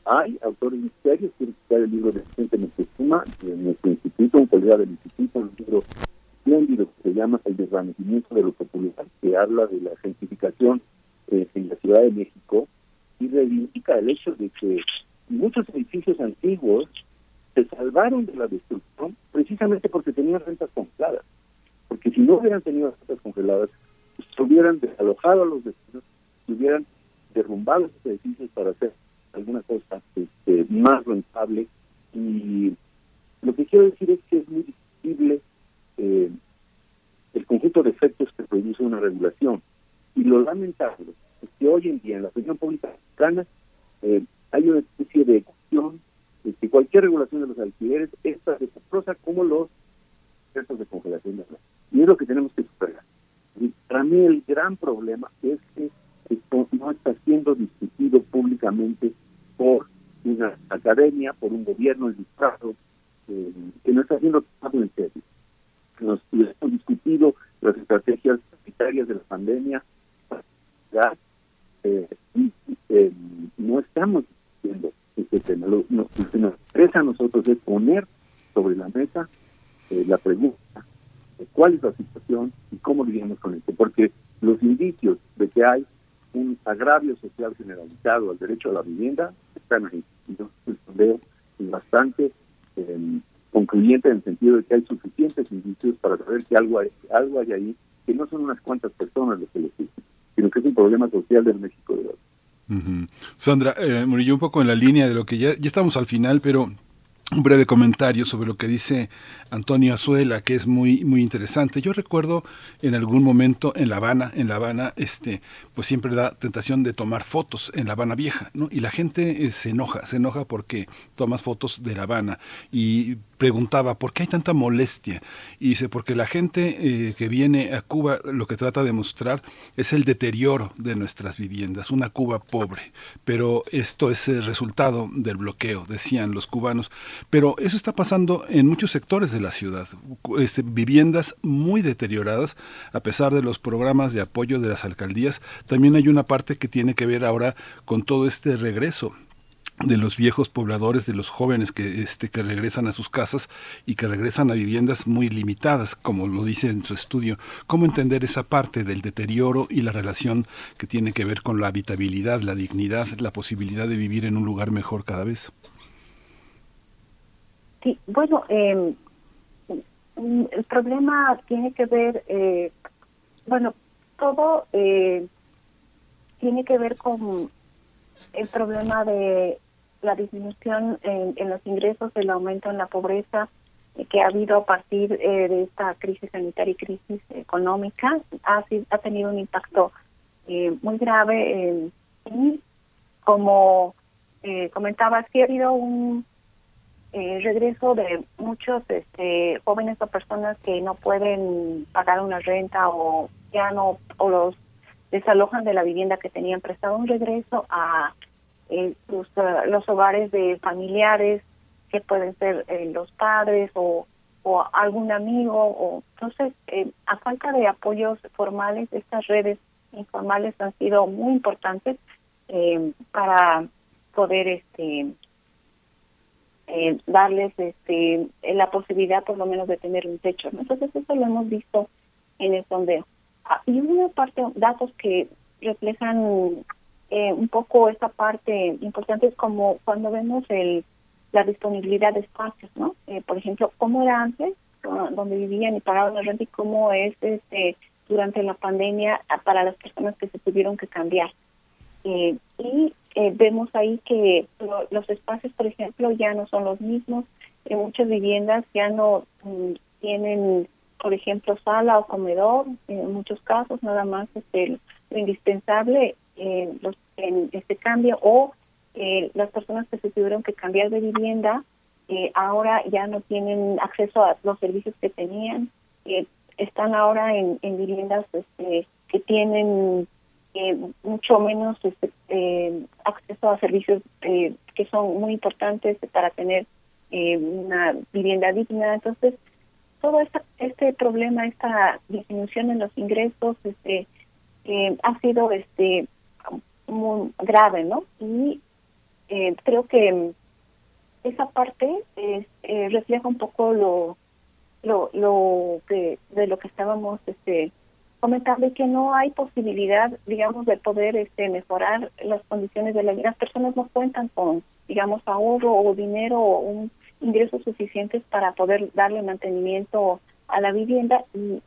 Hay autores serios que citar el libro de Vicente Moctezuma de nuestro instituto, un colega del instituto, un libro espléndido que se llama El desvanecimiento de lo popular, que habla de la gentrificación eh, en la Ciudad de México y reivindica el hecho de que muchos edificios antiguos se salvaron de la destrucción precisamente porque tenían rentas congeladas. Porque si no hubieran tenido rentas congeladas, pues, se hubieran desalojado a los vecinos, se hubieran derrumbado esos edificios para hacer alguna cosa este, más rentable. Y lo que quiero decir es que es muy discutible eh, el conjunto de efectos que produce una regulación. Y lo lamentable es que hoy en día en la opinión pública mexicana eh, hay una especie de ecuación de que cualquier regulación de los alquileres es tan desastrosa como los efectos de congelación de Y es lo que tenemos que superar. Y para mí el gran problema es que esto no está siendo discutido públicamente por una academia, por un gobierno disfrazado, eh, que no está haciendo trabajo en serio. Nos hemos discutido las estrategias sanitarias de la pandemia, eh, eh, no estamos discutiendo este tema. Lo, que nos interesa a nosotros es poner sobre la mesa la pregunta de cuál es la situación y cómo lidiamos con esto, porque los indicios de que hay un agravio social generalizado al derecho a la vivienda están ahí. Entonces, veo bastante eh, concluyente en el sentido de que hay suficientes indicios para saber que algo hay, algo hay ahí, que no son unas cuantas personas los que lo dicen, sino que es un problema social del México de hoy.
Sandra, eh, Murillo, un poco en la línea de lo que ya, ya estamos al final, pero un breve comentario sobre lo que dice Antonio Azuela, que es muy, muy interesante. Yo recuerdo en algún momento en La Habana, en La Habana, este, pues siempre da tentación de tomar fotos en La Habana Vieja, ¿no? Y la gente eh, se enoja, se enoja porque tomas fotos de La Habana. Y preguntaba, ¿por qué hay tanta molestia? Y dice, porque la gente eh, que viene a Cuba lo que trata de mostrar es el deterioro de nuestras viviendas, una Cuba pobre. Pero esto es el resultado del bloqueo, decían los cubanos. Pero eso está pasando en muchos sectores de la ciudad. Este, viviendas muy deterioradas, a pesar de los programas de apoyo de las alcaldías. También hay una parte que tiene que ver ahora con todo este regreso de los viejos pobladores, de los jóvenes que, este, que regresan a sus casas y que regresan a viviendas muy limitadas, como lo dice en su estudio. ¿Cómo entender esa parte del deterioro y la relación que tiene que ver con la habitabilidad, la dignidad, la posibilidad de vivir en un lugar mejor cada vez?
Sí, bueno, eh, el problema tiene que ver, eh, bueno, todo eh, tiene que ver con el problema de la disminución en, los ingresos, el aumento en la pobreza que ha habido a partir eh, de esta crisis sanitaria y crisis económica, ha, ha tenido un impacto eh, muy grave. y como eh, comentaba, sí ha habido un regreso de muchos este, jóvenes o personas que no pueden pagar una renta o ya no, o los desalojan de la vivienda que tenían prestado, un regreso a eh, los hogares de familiares, que pueden ser eh, los padres o, algún amigo. o Entonces, eh, a falta de apoyos formales, estas redes informales han sido muy importantes eh, para poder este darles este la posibilidad por lo menos de tener un techo. Entonces, eso lo hemos visto en el sondeo. Ah, y una parte, datos que reflejan eh, un poco esta parte importante es como cuando vemos el la disponibilidad de espacios, ¿no? Eh, por ejemplo, cómo era antes, donde vivían y pagaban la renta y cómo es este durante la pandemia para las personas que se tuvieron que cambiar. Eh, y vemos ahí que los espacios, por ejemplo, ya no son los mismos. Muchas viviendas ya no mm, tienen por ejemplo, sala o comedor, en muchos casos nada más este, lo indispensable en, los, en este cambio o eh, las personas que se tuvieron que cambiar de vivienda eh, ahora ya no tienen acceso a los servicios que tenían, eh, están ahora en, en viviendas este, que tienen eh, mucho menos este, eh, acceso a servicios eh, que son muy importantes para tener una vivienda digna. Entonces, todo esta, este problema, esta disminución en los ingresos, este, ha sido este muy grave, ¿no? Y eh, creo que esa parte es, eh, refleja un poco lo lo lo que de lo que estábamos este comentando que no hay posibilidad digamos de poder este mejorar las condiciones de la vida las personas no cuentan con digamos ahorro o dinero o un ingresos suficientes para poder darle mantenimiento a la vivienda y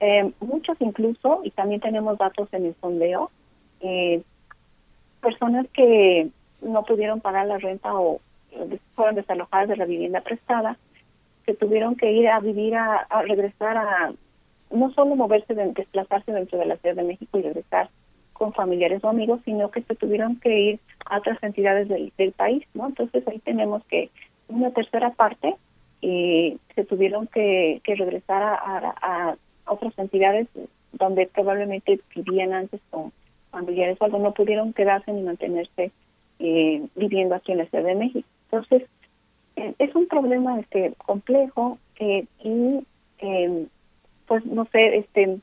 eh, muchos incluso y también tenemos datos en el sondeo eh, personas que no pudieron pagar la renta o fueron desalojadas de la vivienda prestada, que tuvieron que ir a vivir, a, a regresar a, no solo moverse, de, desplazarse dentro de la Ciudad de México y regresar con familiares o amigos, sino que se tuvieron que ir a otras entidades del, del país, ¿no? Entonces ahí tenemos que una tercera parte eh, se tuvieron que, que regresar a, a, a otras entidades donde probablemente vivían antes con familiares o algo, no pudieron quedarse ni mantenerse eh, viviendo aquí en la Ciudad de México. Entonces, eh, es un problema este complejo eh, y eh, pues no sé, este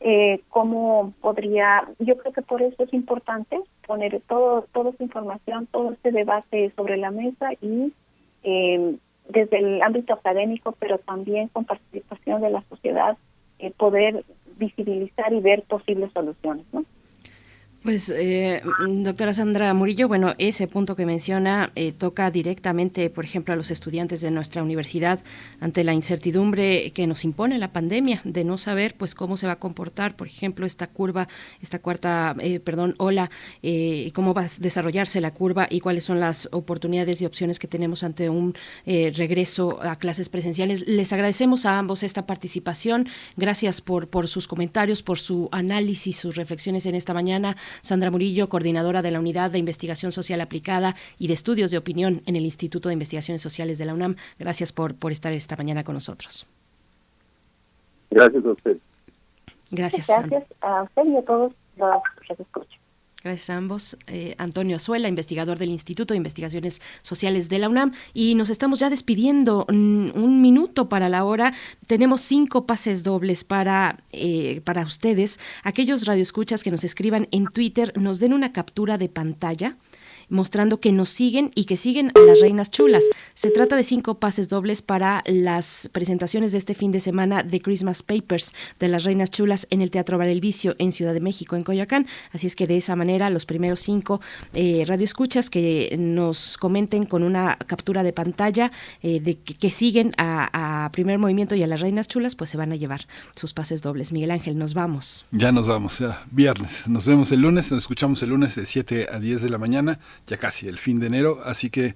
eh, cómo podría, yo creo que por eso es importante poner todo toda esa información, todo este debate sobre la mesa y eh, desde el ámbito académico, pero también con participación de la sociedad, poder visibilizar y ver posibles soluciones, ¿no?
Pues, eh, doctora Sandra Murillo, bueno, ese punto que menciona eh, toca directamente, por ejemplo, a los estudiantes de nuestra universidad ante la incertidumbre que nos impone la pandemia, de no saber, pues, cómo se va a comportar, por ejemplo, esta curva, esta cuarta, eh, perdón, ola, eh, cómo va a desarrollarse la curva y cuáles son las oportunidades y opciones que tenemos ante un eh, regreso a clases presenciales. Les agradecemos a ambos esta participación. Gracias por, por sus comentarios, por su análisis, sus reflexiones en esta mañana. Sandra Murillo, coordinadora de la Unidad de Investigación Social Aplicada y de Estudios de Opinión en el Instituto de Investigaciones Sociales de la UNAM. Gracias por, por estar esta mañana con nosotros.
Gracias a usted.
Gracias.
Gracias a usted y a todos los que escuchan.
Gracias a ambos. Eh, Antonio Azuela, investigador del Instituto de Investigaciones Sociales de la UNAM. Y nos estamos ya despidiendo. Mm, un minuto para la hora. Tenemos cinco pases dobles para, eh, para ustedes. Aquellos radioescuchas que nos escriban en Twitter, nos den una captura de pantalla mostrando que nos siguen y que siguen a las reinas chulas. Se trata de cinco pases dobles para las presentaciones de este fin de semana de Christmas Papers de las reinas chulas en el Teatro Bar El Vicio en Ciudad de México, en Coyoacán. Así es que de esa manera los primeros cinco eh, radioescuchas que nos comenten con una captura de pantalla eh, de que, siguen a, Primer Movimiento y a las reinas chulas, pues se van a llevar sus pases dobles. Miguel Ángel, nos vamos.
Ya nos vamos, viernes. Nos vemos el lunes, nos escuchamos el lunes de 7 a 10 de la mañana ya casi el fin de enero, así que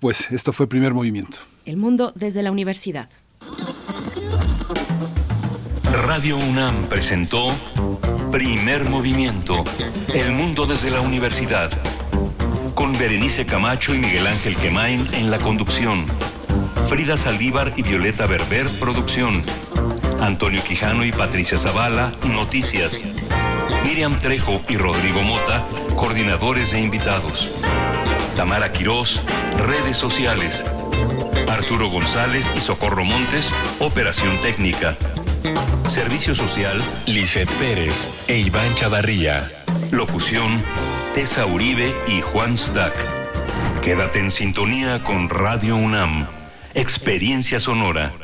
pues esto fue primer movimiento.
El mundo desde la universidad.
Radio UNAM presentó Primer Movimiento, El mundo desde la universidad, con Berenice Camacho y Miguel Ángel Quemain en la conducción, Frida Saldívar y Violeta Berber, producción, Antonio Quijano y Patricia Zavala, noticias. Miriam Trejo y Rodrigo Mota, coordinadores e invitados. Tamara Quirós, redes sociales. Arturo González y Socorro Montes, operación técnica. Servicio social, Lisette Pérez e Iván Chavarría. Locución, Tessa Uribe y Juan Stack. Quédate en sintonía con Radio UNAM. Experiencia sonora.